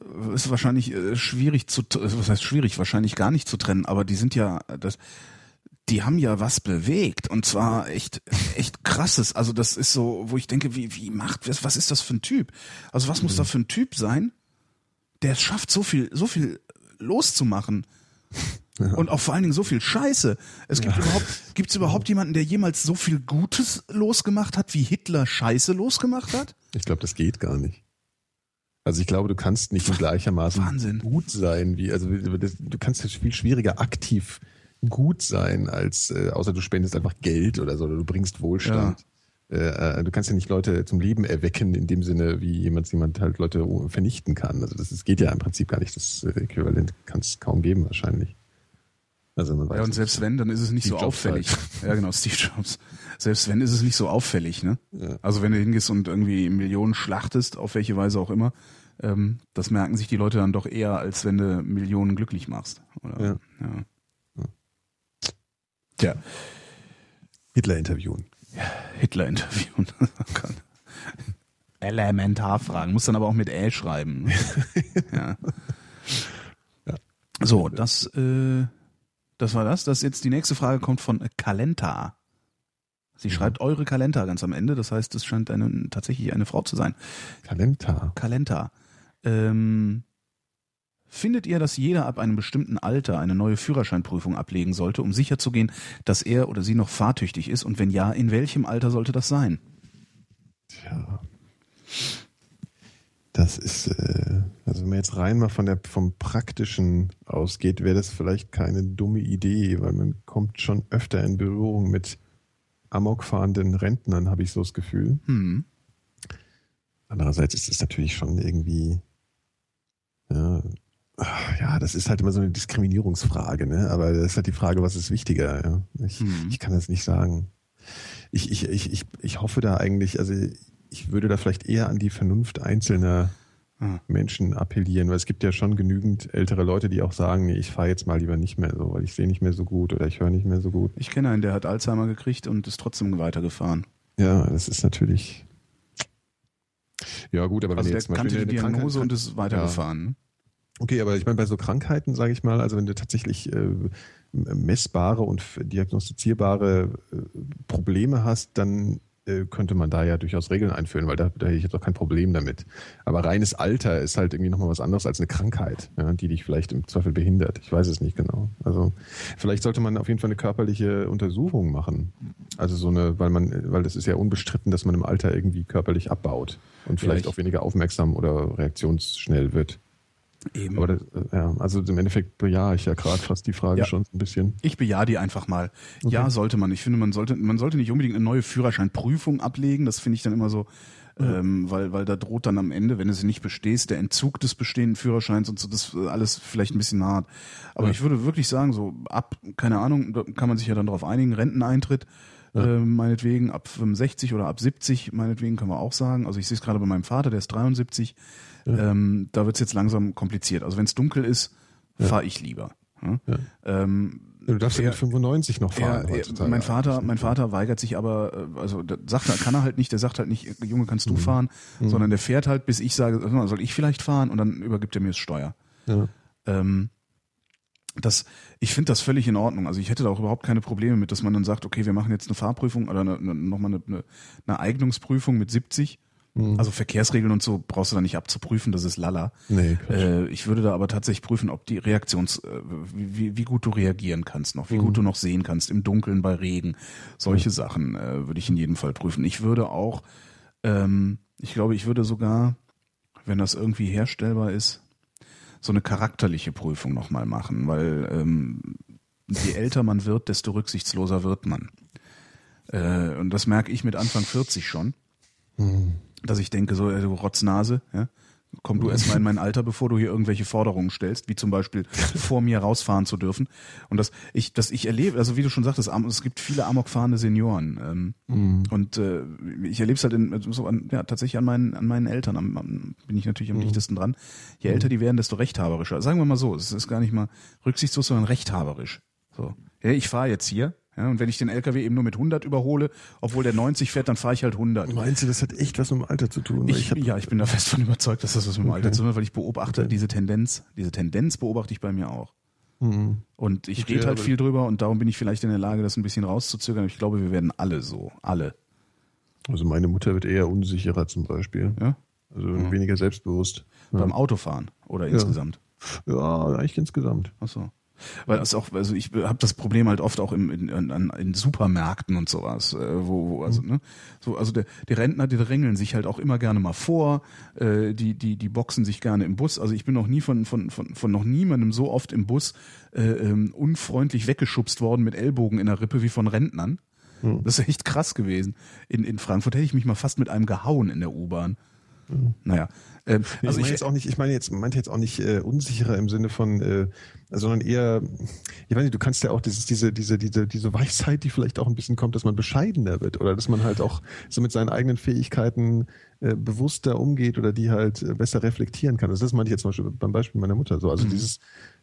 äh, ist wahrscheinlich äh, schwierig zu, t- was heißt schwierig, wahrscheinlich gar nicht zu trennen, aber die sind ja, das, die haben ja was bewegt und zwar echt, echt krasses. Also das ist so, wo ich denke, wie, wie macht, was, was ist das für ein Typ? Also was muss da für ein Typ sein, der es schafft, so viel, so viel loszumachen? Und auch vor allen Dingen so viel Scheiße. Es gibt überhaupt, gibt's überhaupt jemanden, der jemals so viel Gutes losgemacht hat, wie Hitler Scheiße losgemacht hat? Ich glaube, das geht gar nicht. Also ich glaube, du kannst nicht in gleichermaßen Wahnsinn. gut sein wie, also du kannst ja viel schwieriger aktiv gut sein, als äh, außer du spendest einfach Geld oder so, oder du bringst Wohlstand. Äh, äh, du kannst ja nicht Leute zum Leben erwecken, in dem Sinne, wie jemand, jemand halt Leute vernichten kann. Also das, das geht ja im Prinzip gar nicht. Das äh, Äquivalent kann es kaum geben wahrscheinlich. Also man weiß Ja, und selbst wenn, dann ist es nicht Steve so Jobs halt. auffällig. Ja, genau, Steve Jobs. Selbst wenn, ist es nicht so auffällig, ne? Ja. Also wenn du hingehst und irgendwie Millionen schlachtest, auf welche Weise auch immer, ähm, das merken sich die Leute dann doch eher, als wenn du Millionen glücklich machst. Oder? Ja. ja. Tja, Hitler interviewen. Hitler interviewen. Oh. Elementarfragen. Muss dann aber auch mit Ä schreiben. ja. So, das, äh, das war das. Das jetzt die nächste Frage kommt von Kalenta. Sie schreibt eure Kalenta ganz am Ende. Das heißt, es scheint eine, tatsächlich eine Frau zu sein. Kalenta. Kalenta. Ähm, findet ihr, dass jeder ab einem bestimmten Alter eine neue Führerscheinprüfung ablegen sollte, um sicherzugehen, dass er oder sie noch fahrtüchtig ist? Und wenn ja, in welchem Alter sollte das sein? Tja. Das ist, äh, also wenn man jetzt rein mal von der, vom Praktischen ausgeht, wäre das vielleicht keine dumme Idee, weil man kommt schon öfter in Berührung mit amokfahrenden Rentnern, habe ich so das Gefühl. Hm. Andererseits ist es natürlich schon irgendwie, ja, ja, das ist halt immer so eine Diskriminierungsfrage, ne? Aber das ist halt die Frage, was ist wichtiger? Ja? Ich, Hm. ich kann das nicht sagen. Ich, ich, ich, ich, ich hoffe da eigentlich, also ich würde da vielleicht eher an die Vernunft einzelner Ah. Menschen appellieren, weil es gibt ja schon genügend ältere Leute, die auch sagen, nee, ich fahre jetzt mal lieber nicht mehr so, weil ich sehe nicht mehr so gut oder ich höre nicht mehr so gut. Ich kenne einen, der hat Alzheimer gekriegt und ist trotzdem weitergefahren. Ja, das ist natürlich. Ja, gut, aber wenn Also du der jetzt kannte die Diagnose und ist weitergefahren. ne? Okay, aber ich meine, bei so Krankheiten, sage ich mal, also wenn du tatsächlich äh, messbare und diagnostizierbare äh, Probleme hast, dann könnte man da ja durchaus Regeln einführen, weil da, da hätte ich jetzt auch kein Problem damit. Aber reines Alter ist halt irgendwie nochmal was anderes als eine Krankheit, ja, die dich vielleicht im Zweifel behindert. Ich weiß es nicht genau. Also vielleicht sollte man auf jeden Fall eine körperliche Untersuchung machen. Also so eine, weil man, weil das ist ja unbestritten, dass man im Alter irgendwie körperlich abbaut und vielleicht ich- auch weniger aufmerksam oder reaktionsschnell wird. Eben. Aber das, äh, ja, also im Endeffekt bejahe ich ja gerade fast die Frage Ja. schon ein bisschen. Ich bejahe die einfach mal. Ja, sollte man. Ich finde, man sollte, man sollte nicht unbedingt eine neue Führerscheinprüfung ablegen. Das finde ich dann immer so, ähm, weil, weil da droht dann am Ende, wenn du sie nicht bestehst, der Entzug des bestehenden Führerscheins und so, das ist alles vielleicht ein bisschen hart. Aber ich würde wirklich sagen, so ab, keine Ahnung, da kann man sich ja dann darauf einigen, Renteneintritt, äh, meinetwegen ab 65 oder ab 70, meinetwegen können wir auch sagen. Also ich sehe es gerade bei meinem Vater, der ist 73. Ähm, da wird es jetzt langsam kompliziert. Also wenn es dunkel ist, fahre ich lieber. Ja? Ähm, Du darfst ja er- mit 95 noch fahren. er, er, heutzutage mein Vater, mein Vater weigert sich aber, äh, also sagt er, kann er halt nicht, der sagt halt nicht, Junge, kannst du fahren, sondern der fährt halt, bis ich sage, soll ich vielleicht fahren und dann übergibt er mir das Steuer. Ja. Ähm, das, ich finde das völlig in Ordnung. Also ich hätte da auch überhaupt keine Probleme mit, dass man dann sagt, okay, wir machen jetzt eine Fahrprüfung oder eine, eine, nochmal eine, eine, eine Eignungsprüfung mit 70. Also Verkehrsregeln und so brauchst du da nicht abzuprüfen, das ist lala. Nee. Äh, ich würde da aber tatsächlich prüfen, ob die Reaktions, äh, wie, wie gut du reagieren kannst noch, wie gut du noch sehen kannst im Dunkeln bei Regen. Solche Sachen äh, würde ich in jedem Fall prüfen. Ich würde auch, ähm, ich glaube, ich würde sogar, wenn das irgendwie herstellbar ist, so eine charakterliche Prüfung nochmal machen, weil ähm, je älter man wird, desto rücksichtsloser wird man. Äh, und das merke ich mit Anfang 40 schon, dass ich denke, so, äh, du Rotznase, ja, komm du erstmal in mein Alter, bevor du hier irgendwelche Forderungen stellst, wie zum Beispiel vor mir rausfahren zu dürfen. Und das, ich, das ich erlebe, also wie du schon sagtest, es gibt viele amokfahrende Senioren. Ähm, Und äh, ich erlebe es halt in, so an, ja, tatsächlich an meinen, an meinen Eltern, am, am, bin ich natürlich am dichtesten dran. Je älter die werden, desto rechthaberischer. Sagen wir mal so, es ist gar nicht mal rücksichtslos, sondern rechthaberisch. So. Ja, ich fahre jetzt hier, ja, und wenn ich den LKW eben nur mit 100 überhole, obwohl der 90 fährt, dann fahre ich halt 100. Meinst du, das hat echt was mit dem Alter zu tun? Ich, hab- ja, ich bin da fest von überzeugt, dass das was mit dem Alter zu tun hat, weil ich beobachte diese Tendenz, diese Tendenz beobachte ich bei mir auch. Mhm. Und ich Okay, rede halt viel drüber und darum bin ich vielleicht in der Lage, das ein bisschen rauszuzögern. Ich glaube, wir werden alle so. Alle. Also meine Mutter wird eher unsicherer zum Beispiel. Ja? Also Mhm. weniger selbstbewusst. Beim Autofahren oder insgesamt. Ja, eigentlich insgesamt. Ach so. Weil es auch, also ich habe das Problem halt oft auch im, in, in, in, in Supermärkten und sowas, äh, wo, wo also ne, so also der, die Rentner, die drängeln sich halt auch immer gerne mal vor, äh, die die die boxen sich gerne im Bus. Also ich bin noch nie von von von, von noch niemandem so oft im Bus äh, ähm, unfreundlich weggeschubst worden mit Ellbogen in der Rippe wie von Rentnern. Das ist echt krass gewesen. In in Frankfurt hätte ich mich mal fast mit einem gehauen in der U-Bahn. Naja, ähm, Also also ich meine jetzt auch nicht, ich meine jetzt, meinte jetzt auch nicht äh, unsicherer im Sinne von, äh, sondern eher, ich weiß nicht, du kannst ja auch dieses, diese, diese, diese, diese Weisheit, die vielleicht auch ein bisschen kommt, dass man bescheidener wird oder dass man halt auch so mit seinen eigenen Fähigkeiten äh, bewusster umgeht oder die halt äh, besser reflektieren kann. Also das meine ich jetzt zum Beispiel beim Beispiel meiner Mutter so. Also Mhm. dieses,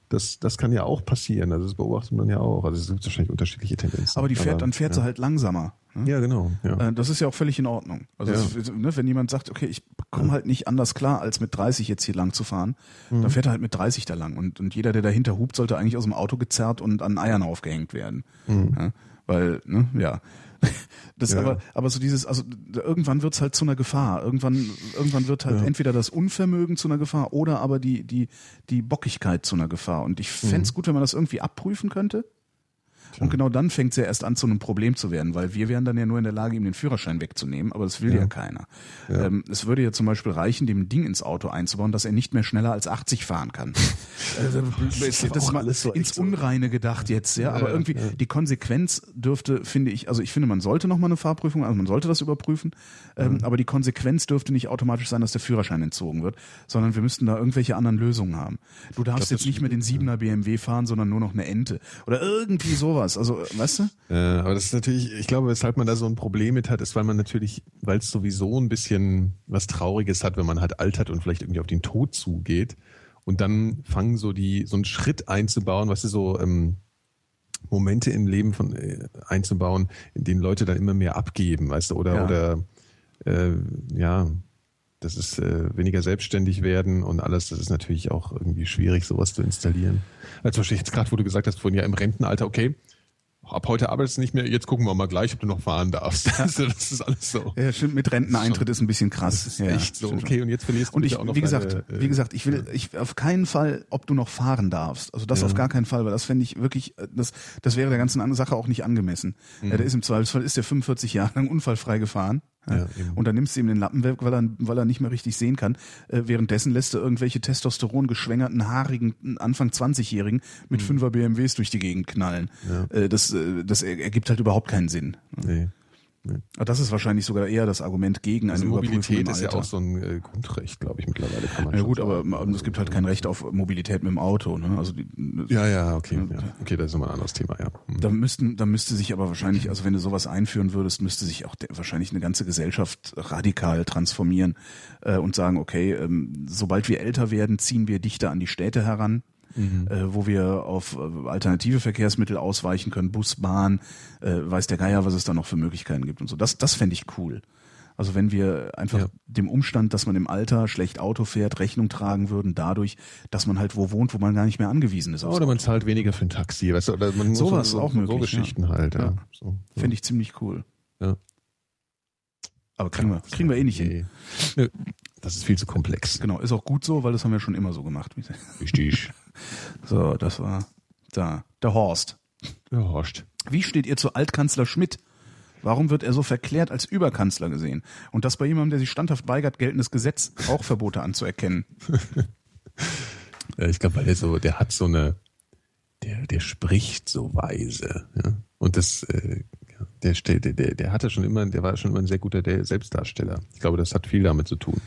Das, das kann ja auch passieren. Also das beobachtet man ja auch. Also es gibt wahrscheinlich unterschiedliche Tendenzen. Aber die fährt, dann fährt ja. sie halt langsamer. Ne? Ja, genau. Ja. Äh, Das ist ja auch völlig in Ordnung. Also Ja. es, ne, wenn jemand sagt, okay, ich komme halt nicht anders klar, als mit 30 jetzt hier lang zu fahren, Mhm. dann fährt er halt mit 30 da lang. Und, und jeder, der dahinter hupt, sollte eigentlich aus dem Auto gezerrt und an Eiern aufgehängt werden. Ja, weil, ne, ja. Das. Ja. aber, aber so dieses, also irgendwann wird's halt zu einer Gefahr. Irgendwann, irgendwann wird halt entweder das Unvermögen zu einer Gefahr oder aber die, die, die Bockigkeit zu einer Gefahr. Und ich fänd's Mhm. gut, wenn man das irgendwie abprüfen könnte. Und genau dann fängt es ja erst an, zu einem Problem zu werden, weil wir wären dann ja nur in der Lage, ihm den Führerschein wegzunehmen, aber das will ja, keiner. Ähm, es würde ja zum Beispiel reichen, dem Ding ins Auto einzubauen, dass er nicht mehr schneller als 80 fahren kann. also, das ist mal so ins. Unreine gedacht jetzt, ja. Aber Ja, irgendwie ja. die Konsequenz dürfte, finde ich, also ich finde, man sollte noch mal eine Fahrprüfung, also man sollte das überprüfen, ähm, aber die Konsequenz dürfte nicht automatisch sein, dass der Führerschein entzogen wird, sondern wir müssten da irgendwelche anderen Lösungen haben. Du darfst glaub, jetzt nicht mehr den 7er BMW fahren, sondern nur noch eine Ente oder irgendwie sowas. Also, weißt du? Äh, aber das ist natürlich, ich glaube, weshalb man da so ein Problem mit hat, ist, weil man natürlich, weil es sowieso ein bisschen was Trauriges hat, wenn man halt altert und vielleicht irgendwie auf den Tod zugeht. Und dann fangen so die, so einen Schritt einzubauen, was ist so, ähm, Momente im Leben von äh, einzubauen, in denen Leute dann immer mehr abgeben, weißt du, oder Ja. oder äh, ja, das ist äh, weniger selbstständig werden und alles, das ist natürlich auch irgendwie schwierig, sowas zu installieren. Also zum Beispiel jetzt gerade, wo du gesagt hast, vorhin ja im Rentenalter, okay, ab heute arbeitest du nicht mehr, jetzt gucken wir mal gleich, ob du noch fahren darfst. Also, das ist alles so. Ja, stimmt, mit Renteneintritt ist ein bisschen krass. Das ist ja, echt so. Okay, und jetzt verlierst du Und ich, auch noch wie gesagt, deine, äh, wie gesagt, ich will, ich auf keinen Fall, ob du noch fahren darfst. Also das Ja. auf gar keinen Fall, weil das fände ich wirklich, äh, das, das wäre der ganzen anderen Sache auch nicht angemessen. Mhm. Ja, der ist im Zweifelsfall ist der 45 Jahre lang unfallfrei gefahren. Ja, Ja, und dann nimmst du ihm den Lappen weg, weil er, weil er nicht mehr richtig sehen kann. Äh, währenddessen lässt du irgendwelche Testosteron geschwängerten, haarigen, Anfang 20-Jährigen mit Mhm. Fünfer BMWs durch die Gegend knallen. Äh, das, äh, das er- ergibt halt überhaupt keinen Sinn. Nee. Aber Das ist wahrscheinlich sogar eher das Argument gegen eine Also Überprüfung Mobilität im ist ja Alter. auch so ein äh, Grundrecht, glaube ich, mittlerweile kann man Ja gut, aber es gibt halt kein Recht auf Mobilität mit dem Auto. Ne? Also die, Ja, ja, okay. Ja. Okay, das ist nochmal ein anderes Thema, ja. Hm. da müssten, da müsste sich aber wahrscheinlich, also wenn du sowas einführen würdest, müsste sich auch der, wahrscheinlich eine ganze Gesellschaft radikal transformieren äh, und sagen, okay, ähm, sobald wir älter werden, ziehen wir dichter an die Städte heran. Äh, wo wir auf äh, alternative Verkehrsmittel ausweichen können, Bus, Bahn, äh, weiß der Geier, was es da noch für Möglichkeiten gibt und so. Das, das fände ich cool. Also wenn wir einfach Ja. dem Umstand, dass man im Alter schlecht Auto fährt, Rechnung tragen würden, dadurch, dass man halt wo wohnt, wo man gar nicht mehr angewiesen ist. Oder man zahlt weniger für ein Taxi, weißt du, oder man Sowas so, auch so, möglich, so Geschichten halt, ja. Ja. So, Fände ich ziemlich cool. Ja. Aber kriegen wir, kriegen wir eh nicht hin. Nö, Das ist viel zu komplex. Genau, ist auch gut so, weil das haben wir schon immer so gemacht. Richtig. So, das war da. Der Horst. Ja, Horst. Wie steht ihr zu Altkanzler Schmidt? Warum wird er so verklärt als Überkanzler gesehen? Und das bei jemandem, der sich standhaft weigert, geltendes Gesetz auch Verbote anzuerkennen. Ja, ich glaube, weil der so, der hat so eine, der, der spricht so weise, ja. Und das, äh, der, der, der, der hatte schon immer, der war schon immer ein sehr guter der Selbstdarsteller. Ich glaube, das hat viel damit zu tun.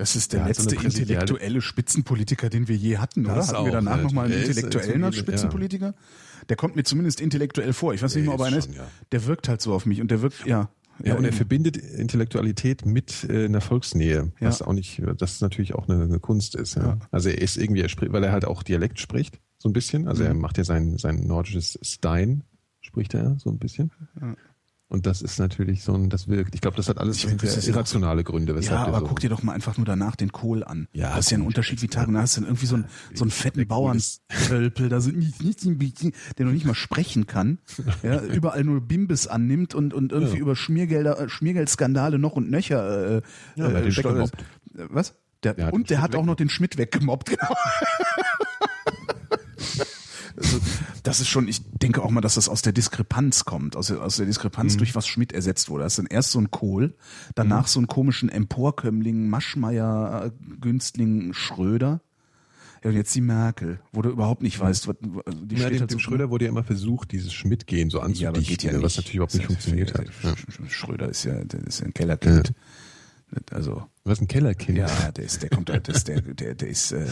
Das ist der Der so letzte präsidiale- intellektuelle Spitzenpolitiker, den wir je hatten, oder? Das Hatten wir danach ja. nochmal einen ist, intellektuellen als Spitzenpolitiker? Der kommt mir zumindest intellektuell vor. Ich weiß nicht mal, ob er ist einer ist. schon, ja. Der wirkt halt so auf mich und der wirkt, ja. Ja, und er verbindet Intellektualität mit äh, einer Volksnähe, Ja. was auch nicht, das natürlich auch eine, eine Kunst ist. Ja. Also er ist irgendwie, er spricht, weil er halt auch Dialekt spricht, so ein bisschen. Also Mhm. er macht ja sein, sein nordisches Stein, spricht er so ein bisschen. Und das ist natürlich so ein, das wirkt. Ich glaube, das hat alles Ich das irrationale Gründe, weshalb Ja, aber so, guck dir doch mal einfach nur danach den Kohl an. Ja, das ist ja ein. Unterschied wie Tag und Nacht. hast du dann irgendwie so einen, so einen fetten Bauerntölpel, da sind nicht, nicht, der noch nicht mal sprechen kann, ja, überall nur Bimbis annimmt und, und irgendwie Ja. über Schmiergelder, äh, Schmiergeldskandale noch und nöcher, äh, Ja, hat den weggemobbt. Äh, Was? Der, Der und der Schmidt hat auch noch den Schmidt weggemobbt, genau. Also, das ist schon, ich denke auch mal, dass das aus der Diskrepanz kommt, aus der, aus der Mhm. Diskrepanz, durch was Schmidt ersetzt wurde. Das ist dann erst so ein Kohl, danach Mhm. so einen komischen Emporkömmling, Maschmeier, Günstling, Schröder. Ja, und jetzt die Merkel, wo du überhaupt nicht weißt, was, die ja, dem, halt dem Schröder wurde ja immer versucht, dieses Schmidt-Gehen so ja, aber anzudichten, geht ja nicht. was natürlich überhaupt nicht ja- funktioniert hat. Ja. Schröder ist ja, ist ja ein Kellerkind. Also, Was ein Kellerkind. ja, der ist, der kommt halt, das, der, der, der ist, äh,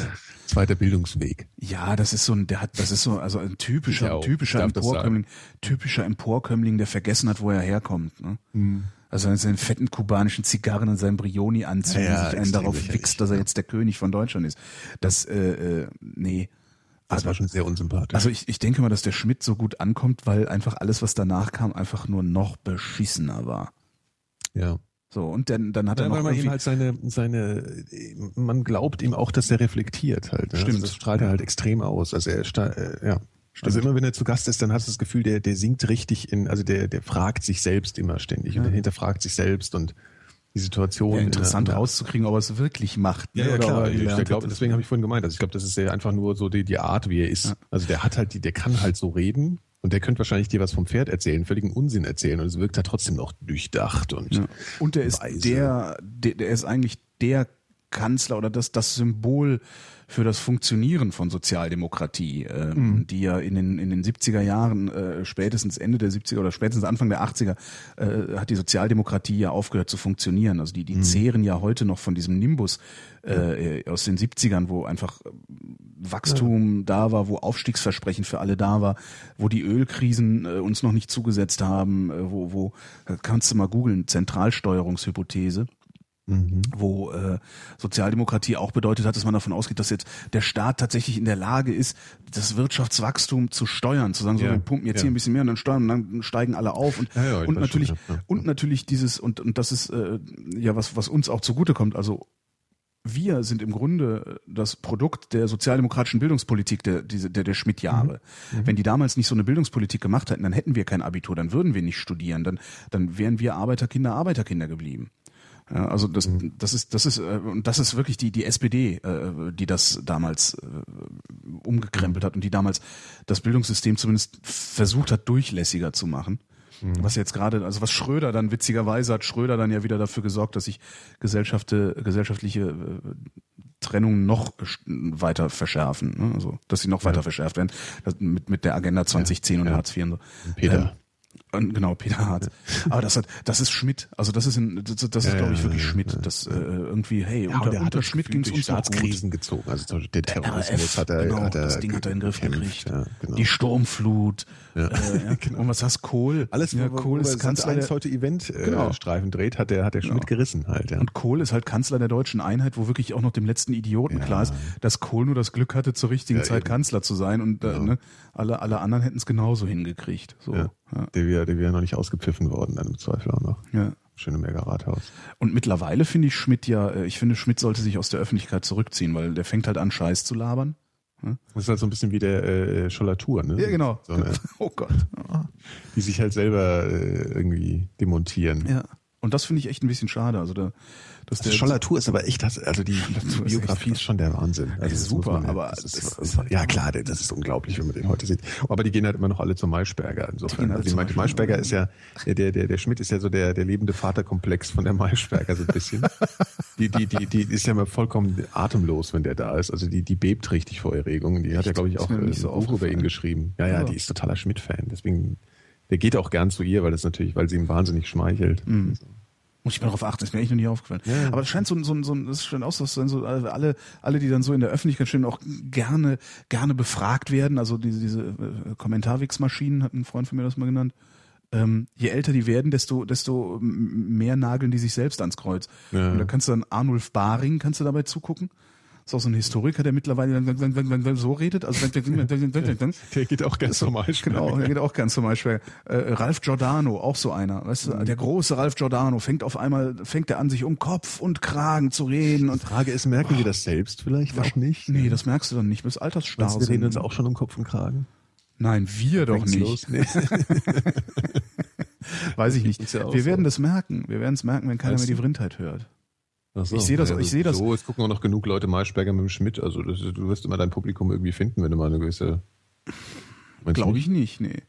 Zweiter Bildungsweg. Ja, das ist so ein, der hat, das ist so, also ein typischer, auch. typischer Emporkömmling, typischer Emporkömmling, der vergessen hat, wo er herkommt. Ne? Mhm. Also in seinen fetten kubanischen Zigarren und seinen Brioni-Anzügen Ja, ja, sich einen darauf fixt, dass er jetzt der König von Deutschland ist. Das, äh, äh, nee. Das war schon sehr unsympathisch. Also ich, ich denke mal, dass der Schmidt so gut ankommt, weil einfach alles, was danach kam, einfach nur noch beschissener war. ja. So, und dann, dann hat er Ja, noch weil man ihm halt seine, seine, man glaubt ihm auch, dass er reflektiert halt. Ne? Stimmt. Also das strahlt er halt extrem aus. Also er, äh, ja. Also immer wenn er zu Gast ist, dann hast du das Gefühl, der, der singt richtig in, also der, der fragt sich selbst immer ständig und der hinterfragt sich selbst und die Situation. ja, in interessant der- rauszukriegen, ob er es wirklich macht. Ja, ne, ja ob klar. er Ich, ich glaube, hat, deswegen habe ich vorhin gemeint. Also ich glaube, das ist ja einfach nur so die, die Art, wie er ist. Also der hat halt die, der kann halt so reden und der könnte wahrscheinlich dir was vom Pferd erzählen, völligen Unsinn erzählen und es wirkt halt trotzdem noch durchdacht und Ja. Und der ist weise. der, der, der ist eigentlich der Kanzler oder das, das Symbol für das Funktionieren von Sozialdemokratie, ähm, die ja in den, in den 70er Jahren, äh, spätestens Ende der 70er oder spätestens Anfang der 80er, äh, hat die Sozialdemokratie ja aufgehört zu funktionieren. Also die, die zehren ja heute noch von diesem Nimbus äh, aus den 70ern, wo einfach äh, Wachstum da war, wo Aufstiegsversprechen für alle da war, wo die Ölkrisen äh, uns noch nicht zugesetzt haben, äh, wo, wo äh, kannst du mal googeln, Zentralsteuerungshypothese wo äh, Sozialdemokratie auch bedeutet hat, dass man davon ausgeht, dass jetzt der Staat tatsächlich in der Lage ist, das Wirtschaftswachstum zu steuern, zu sagen, so Ja, wir pumpen jetzt ja. hier ein bisschen mehr und dann steuern und dann steigen alle auf und Ja, und natürlich schon, und natürlich dieses und und das ist äh, ja was was uns auch zugutekommt, also wir sind im Grunde das Produkt der sozialdemokratischen Bildungspolitik der, der, der Schmidt-Jahre. Mhm. Wenn die damals nicht so eine Bildungspolitik gemacht hätten, dann hätten wir kein Abitur, dann würden wir nicht studieren, dann, dann wären wir Arbeiterkinder, Arbeiterkinder geblieben. Ja, also das, Mhm. das ist, das ist, äh, und das ist wirklich die, die SPD, äh, die das damals äh, umgekrempelt hat und die damals das Bildungssystem zumindest versucht hat, durchlässiger zu machen. Mhm. Was jetzt gerade, also was Schröder dann witzigerweise hat Schröder dann ja wieder dafür gesorgt, dass sich Gesellschaft, gesellschaftliche Trennungen noch weiter verschärfen, ne? also dass sie noch weiter verschärft werden, mit, mit der Agenda 2010 und ja. Hartz IV und so. Peter. Ähm, genau, Peter Hart. Aber das hat, das ist Schmidt. Also das ist, in, das, das ist, Ja, glaube ich, ja, wirklich ja, Schmidt. ja. Das äh, irgendwie, hey, Ja, unter, der unter Schmidt ging es uns noch gut. Staatskrisen gezogen. Also zum Beispiel der Terrorismus RAF, hat er, genau, hat er das Ding hat er in den Griff gekämpft, gekriegt. Ja, genau. Die Sturmflut. Ja. Äh, ja. Genau. Und was hast Kohl? Alles, ja, Kohl ist. Kanzler 1 der, heute Event-Streifen äh, Genau. Streifen dreht, hat der, hat der Schmidt gerissen halt. Ja. und Kohl ist halt Kanzler der deutschen Einheit, wo wirklich auch noch dem letzten Idioten Ja. klar ist, dass Kohl nur das Glück hatte, zur richtigen Ja, Zeit eben. Kanzler zu sein und äh, Genau. ne, alle, alle anderen hätten es genauso hingekriegt. So, Ja. ja. Der wäre der wär noch nicht ausgepfiffen worden, dann im Zweifel auch noch. ja. Schöneberger Rathaus. Und mittlerweile finde ich Schmidt ja, äh, ich finde, Schmidt sollte sich aus der Öffentlichkeit zurückziehen, weil der fängt halt an, Scheiß zu labern. Das ist halt so ein bisschen wie der äh, Schollatur, ne? genau. So eine, oh Gott. die sich halt selber äh, irgendwie demontieren. Ja. Und das finde ich echt ein bisschen schade. Also da, dass der Schollatur ist aber echt, das, also die ist Biografie ist schon der Wahnsinn. Also das super, man aber das ist, das ist, ja klar, das ist unglaublich, wenn man den heute sieht. Aber die gehen halt immer noch alle zum Maischberger. Insofern, also die Maischberger. Ist ja, der, der, der, Schmidt ist ja so der, der lebende Vaterkomplex von der Maischberger so ein bisschen. die, die, die, die ist ja immer vollkommen atemlos, wenn der da ist. Also die, die bebt richtig vor Erregung. Die hat ja, glaube ich, auch Ist äh, nicht so ein Buch über ihn geschrieben. Ja, ja, die ist totaler Schmidt-Fan. Deswegen, der geht auch gern zu ihr, weil das natürlich, weil sie ihm wahnsinnig schmeichelt. Mhm. Muss ich mal drauf achten, ist mir echt noch nicht aufgefallen. Ja. Aber das scheint so, ein- so, ein- so, ein- das scheint auch so zu sein, so alle, alle, die dann so in der Öffentlichkeit stehen, auch gerne, gerne befragt werden. Also diese, diese äh, Kommentarwix-Maschinen, hat ein Freund von mir das mal genannt. Ähm, je älter die werden, desto, desto mehr nageln die sich selbst ans Kreuz. Ja. Und da kannst du dann Arnulf Baring, kannst du dabei zugucken. Ist auch so ein Historiker, der mittlerweile dann- wenn- wenn- wenn- wenn so redet. Also wenn, wenn, wenn, wenn, wenn, wenn, Der geht auch ganz normal. Genau, der geht auch ganz zum Beispiel. Äh, Ralf Giordano, auch so einer. Weißt du, der große Ralf Giordano fängt auf einmal, fängt er an, sich um Kopf und Kragen zu reden. Und Frage ist, merken wir das selbst vielleicht auch nicht? nee, das merkst du dann nicht bis Altersstarr. Du, wir reden uns auch schon um Kopf und Kragen? Nein, wir doch Bringt's nicht. los? Nee. Weiß ich nicht. Ja wir werden das merken. Wir werden es merken, wenn keiner Weißt mehr die? Vrindheit hört. So. Ich sehe das- Ja, ich sehe das- So, es gucken auch noch genug Leute Maischberger mit dem Schmidt. Also das, du wirst immer dein Publikum irgendwie finden, wenn du mal eine gewisse. Glaube ich nicht, nee.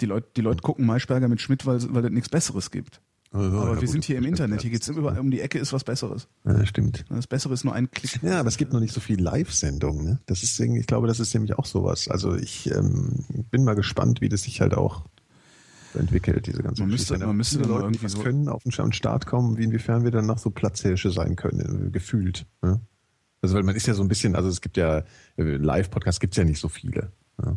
Die Leute, die Leute gucken Maischberger mit Schmidt, weil, weil es nichts Besseres gibt. Also, Aber ja, wir gut, sind hier im Internet. Hier geht's das- überall um die Ecke, ist was Besseres. Ja, stimmt. Das Bessere ist nur ein Klick. Ja, aber es gibt noch nicht so viel Live-Sendungen. Ne? Das ist, irgendwie- ich glaube, das ist nämlich auch sowas. Also ich ähm, bin mal gespannt, wie das sich halt auch entwickelt, diese ganze Man Geschichte. müsste- man müsste dann Leute, die irgendwie was so- können, auf den Sta- Start kommen, wie inwiefern wir dann noch so Platzhirsche sein können, äh, gefühlt. Ne? Also weil man ist ja so ein bisschen, also es gibt ja, äh, Live-Podcasts gibt es ja nicht so viele. Ja.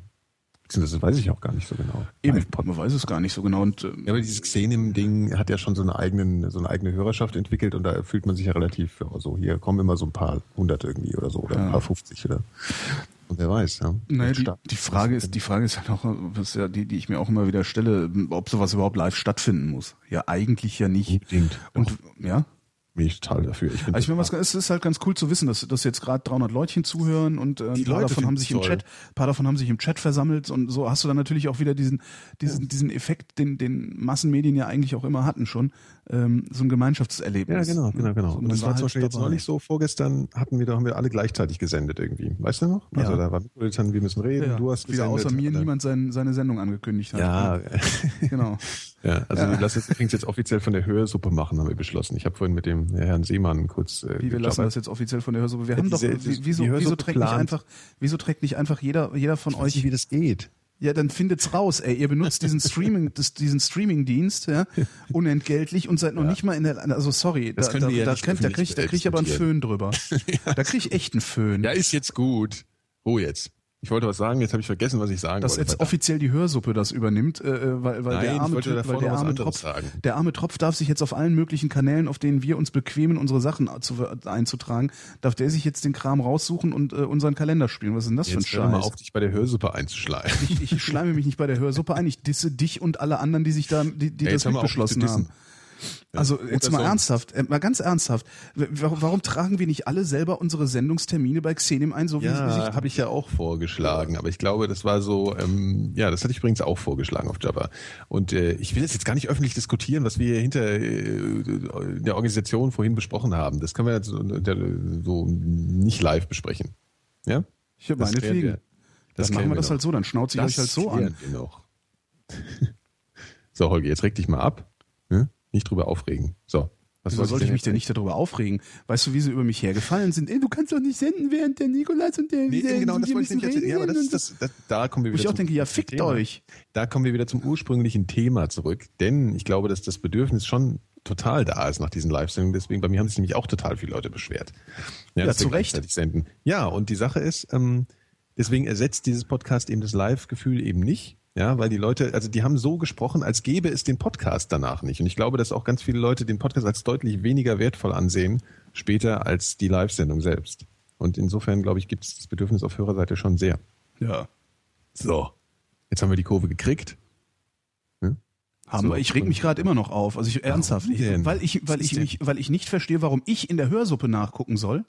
Beziehungsweise weiß ich auch gar nicht so genau. Eben, man weiß es gar nicht so genau. Und, ähm, Ja, aber dieses Xenim-Ding hat ja schon so eine, eigenen, so eine eigene Hörerschaft entwickelt und da fühlt man sich ja relativ, ja, so hier kommen immer so ein paar hundert irgendwie oder so oder Ja. ein paar 50 oder. Und wer weiß, ja. Naja, die, die Frage ist, die Frage ist halt auch, was ja die, die ich mir auch immer wieder stelle, ob sowas überhaupt live stattfinden muss. Ja, eigentlich ja nicht. Unbedingt. Und ja, Bin ich total dafür. Ich also ich meine, was, es ist halt ganz cool zu wissen, dass, dass jetzt gerade 300 Leutchen zuhören und äh, ein paar Leute davon haben sich im finden's Chat, ein paar davon haben sich im Chat versammelt und so hast du dann natürlich auch wieder diesen, diesen, diesen Effekt, den, den Massenmedien ja eigentlich auch immer hatten schon, ähm, so ein ja, Gemeinschaftserlebnis. genau, genau, genau. So, und das man war zum halt Beispiel jetzt dabei. neulich so, vorgestern hatten wir, da haben wir alle gleichzeitig gesendet irgendwie. Weißt du noch? Also Ja. da war Metropolitan, wir müssen reden, Ja, du hast wieder gesendet. außer mir niemand sein, seine Sendung angekündigt hat. Ja, genau. ja also Ja. wir lassen es jetzt offiziell von der Hörsuppe machen, haben wir beschlossen. Ich habe vorhin mit dem Herrn Seemann kurz äh, Wie wir lassen das jetzt offiziell von der Hörsuppe. Wir Ja, haben doch, diese- wie- wieso, wieso trägt nicht einfach, wieso trägt nicht einfach jeder, jeder von Ich weiß euch nicht, wie das geht. Ja, dann findet's raus, ey. Ihr benutzt diesen Streaming, das, diesen Streaming-Dienst, ja, unentgeltlich und seid noch nicht mal in der, also sorry, Das da, da, ja da, da krieg, da krieg ich aber einen. Föhn drüber. Da krieg ich echt einen Föhn. Ja, ist jetzt gut. Oh, jetzt. Ich wollte was sagen, jetzt habe ich vergessen, was ich sagen dass wollte. jetzt offiziell die Hörsuppe das übernimmt, äh, weil, weil Nein, der arme Typ, weil der arme Tropf, sagen. der arme Tropf darf sich jetzt auf allen möglichen Kanälen, auf denen wir uns bequemen, unsere Sachen zu, einzutragen, darf der sich jetzt den Kram raussuchen und äh, unseren Kalender spielen. Was ist denn das Jetzt für ein mal Scheiß? auf, dich bei der Hörsuppe einzuschleimen. Ich, ich schleime mich nicht bei der Hörsuppe ein, ich disse dich und alle anderen, die sich da, die, die das mal mitbeschlossen haben. Also jetzt mal so. ernsthaft, äh, mal ganz ernsthaft. Warum, warum tragen wir nicht alle selber unsere Sendungstermine bei Xenim ein, so wie, Ja, habe ich ja auch vorgeschlagen, aber ich glaube, das war so, ähm, ja, das hatte ich übrigens auch vorgeschlagen auf Java. Und äh, ich will das jetzt gar nicht öffentlich diskutieren, was wir hinter äh, der Organisation vorhin besprochen haben. Das können wir jetzt so, so nicht live besprechen. Ja? Ich hab Das klären meinetwegen. wir. Dann Das machen wir das noch. halt so, dann schnauze ich Das euch halt so an. so, Holger, jetzt reg dich mal ab. Ne? Nicht drüber aufregen. So. Was Wieso sollte ich mich denn nicht darüber aufregen? Weißt du, wie sie über mich hergefallen sind? Ey, du kannst doch nicht senden, während der Nikolas und der, Nee, der genau, das wollte ich nicht erzählen. Ja, aber das, das, das, da kommen wir Wo wieder ich auch zum denke, ja, fickt Thema. euch. Da kommen wir wieder zum ursprünglichen Thema zurück, denn ich glaube, dass das Bedürfnis schon total da ist nach diesen Live-Sendungen. Deswegen, bei mir haben sich nämlich auch total viele Leute beschwert. Ja, wir zu Recht. Senden. Ja, und die Sache ist, ähm, deswegen ersetzt dieses Podcast eben das Live-Gefühl eben nicht. Ja, weil die Leute, also die haben so gesprochen, als gäbe es den Podcast danach nicht. Und ich glaube, dass auch ganz viele Leute den Podcast als deutlich weniger wertvoll ansehen, später als die Live-Sendung selbst. Und insofern, glaube ich, gibt es das Bedürfnis auf Hörerseite schon sehr. Ja. So. Jetzt haben wir die Kurve gekriegt. Haben So. wir. Ich reg mich gerade immer noch auf. Also ich ernsthaft, ich, weil ich, weil ich mich, weil ich nicht verstehe, warum ich in der Hörsuppe nachgucken soll,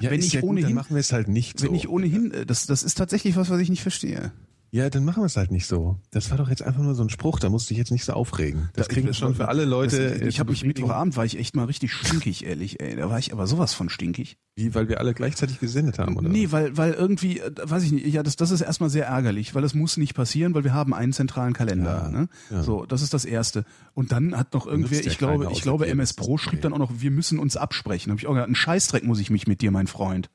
wenn ist ich ja gut, ohnehin, dann machen wir es halt nicht wenn so. ich ohnehin, äh, das, das ist tatsächlich was, was ich nicht verstehe. Ja, dann machen wir es halt nicht so. Das war doch jetzt einfach nur so ein Spruch, da musst du dich jetzt nicht so aufregen. Das Da- kriegen wir schon für alle Leute. Das, ich habe mich Mittwochabend war ich echt mal richtig stinkig, ehrlich, ey. Da war ich aber sowas von stinkig. Wie, weil wir alle gleichzeitig gesendet haben, oder? Nee, weil, weil irgendwie, äh, weiß ich nicht, ja, das, das ist erstmal sehr ärgerlich, weil es muss nicht passieren, weil wir haben einen zentralen Kalender. Ja, ne? ja. So, das ist das Erste. Und dann hat noch irgendwer, ich glaube, ich glaube, MS das Pro das schrieb Problem. dann auch noch, wir müssen uns absprechen. Hab ich auch gedacht, einen Scheißdreck muss ich mich mit dir, mein Freund.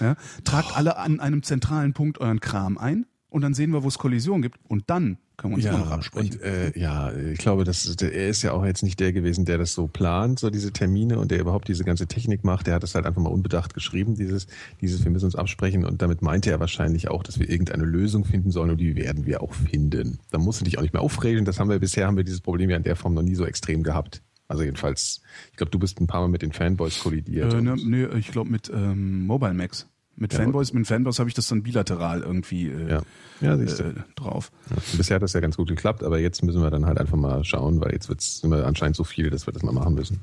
Ja? Tragt alle an einem zentralen Punkt euren Kram ein und dann sehen wir, wo es Kollision gibt und dann können wir uns ja, noch absprechen. und äh, ja, ich glaube, das ist, er ist ja auch jetzt nicht der gewesen, der das so plant, so diese Termine und der überhaupt diese ganze Technik macht. Der hat das halt einfach mal unbedacht geschrieben, dieses, dieses, wir müssen uns absprechen und damit meinte er wahrscheinlich auch, dass wir irgendeine Lösung finden sollen und die werden wir auch finden. Da musst du dich auch nicht mehr aufregen. Das haben wir bisher haben wir dieses Problem ja in der Form noch nie so extrem gehabt. Also jedenfalls, ich glaube, du bist ein paar Mal mit den Fanboys kollidiert. Äh, ne, nee, ich glaube mit ähm, Mobile Max. Mit Ja, Fanboys, mit Fanboys habe ich das dann bilateral irgendwie äh, Ja. Ja, siehst du. äh, drauf. Ja, bisher hat das ja ganz gut geklappt, aber jetzt müssen wir dann halt einfach mal schauen, weil jetzt wird's sind wir anscheinend so viele, dass wir das mal machen müssen.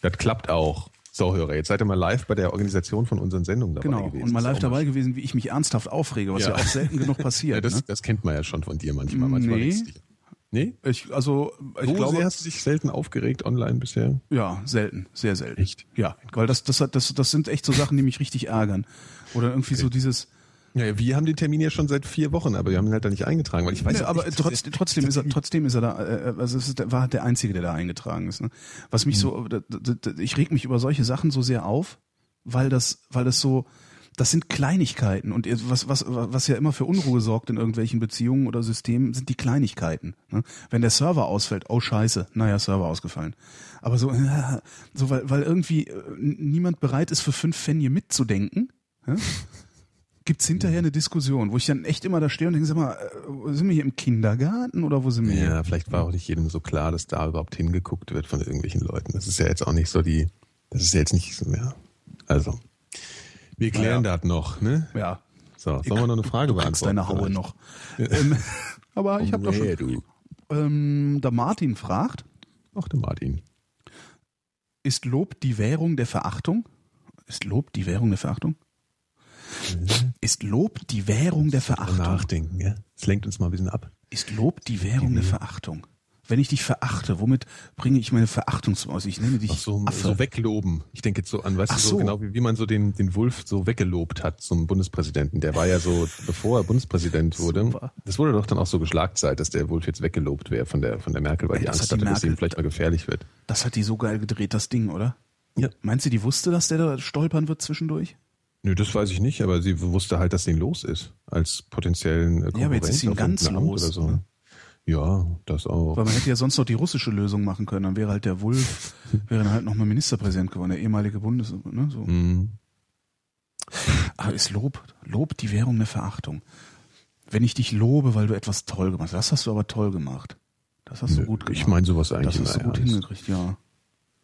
Das klappt auch. So, Hörer, jetzt seid ihr mal live bei der Organisation von unseren Sendungen dabei Genau. gewesen. Und mal live dabei gewesen, wie ich mich ernsthaft aufrege, was ja, Ja. auch selten genug Ja, passiert. das, ne? das kennt man ja schon von dir manchmal. manchmal Nee. Nee? Ich, also, ich so glaube, sehr hast du dich selten aufgeregt online bisher? ja, selten, sehr selten. Echt? Ja, weil das, das, hat- das, das sind echt so Sachen, die mich richtig ärgern. Oder irgendwie so dieses, Ja, wir haben den Termin ja schon seit vier Wochen, aber wir haben ihn halt da nicht eingetragen, weil ich weiß Nee, aber nicht, trotz, trotzdem ist er, trotzdem ist er da, äh, also es ist, war der Einzige, der da eingetragen ist. Ne? Was mich so, d- d- ich reg mich über solche Sachen so sehr auf, weil das, weil das so, das sind Kleinigkeiten und was, was, was ja immer für Unruhe sorgt in irgendwelchen Beziehungen oder Systemen, sind die Kleinigkeiten. Ne? Wenn der Server ausfällt, oh Scheiße, naja, Server ausgefallen. Aber so, so weil, weil irgendwie äh, niemand bereit ist, für fünf Pfennige mitzudenken. Gibt's hinterher eine Diskussion, wo ich dann echt immer da stehe und denke, sag mal, äh, sind wir hier im Kindergarten oder wo sind wir hier? Ja, vielleicht war auch nicht jedem so klar, dass da überhaupt hingeguckt wird von irgendwelchen Leuten. Das ist ja jetzt auch nicht so die, das ist ja jetzt nicht so, ja. Also, wir klären das noch, ne? Ja. So, sollen wir noch eine Frage du kriegst beantworten? deine Haue noch. ähm, aber ich habe doch schon. du. Ähm, der Martin fragt, Ach, der Martin. ist Lob die Währung der Verachtung? Ist Lob die Währung der Verachtung? Ist Lob die Währung der Verachtung? Nachdenken, ja? Das lenkt uns mal ein bisschen ab. Ist Lob die Währung der Verachtung? Wenn ich dich verachte, womit bringe ich meine Verachtung zum Aus? Ich nenne dich Ach so, Affe. so wegloben. Ich denke jetzt so an, weißt Ach du, so, so. genau wie, wie man so den, den Wulf so weggelobt hat zum Bundespräsidenten. Der war ja so, bevor er Bundespräsident wurde, Super. das wurde doch dann auch so geschlagzeit, dass der Wulf jetzt weggelobt wäre von der, von der Merkel, weil Ey, die Angst hat die hatte, dass Merkel- ihm vielleicht mal gefährlich wird. Das hat die so geil gedreht, das Ding, oder? Ja. Meinst du, die wusste, dass der da stolpern wird zwischendurch? Nö, das weiß ich nicht, aber sie wusste halt, dass den los ist. Als potenziellen äh, Ja, aber jetzt ist Konkurrent ihn auf ganz los, Oder so. ne? Ja, das auch. Weil man hätte ja sonst noch die russische Lösung machen können. Dann wäre halt der Wulf, wäre dann halt nochmal Ministerpräsident geworden, der ehemalige Bundes... Ne, so. Mhm. Aber ist Lob, Lob die Währung der Verachtung? Wenn ich dich lobe, weil du etwas toll gemacht hast, das hast du aber toll gemacht. Das hast du gut gemacht. Ich meine sowas eigentlich das hast du gut ernst. hingekriegt, ja.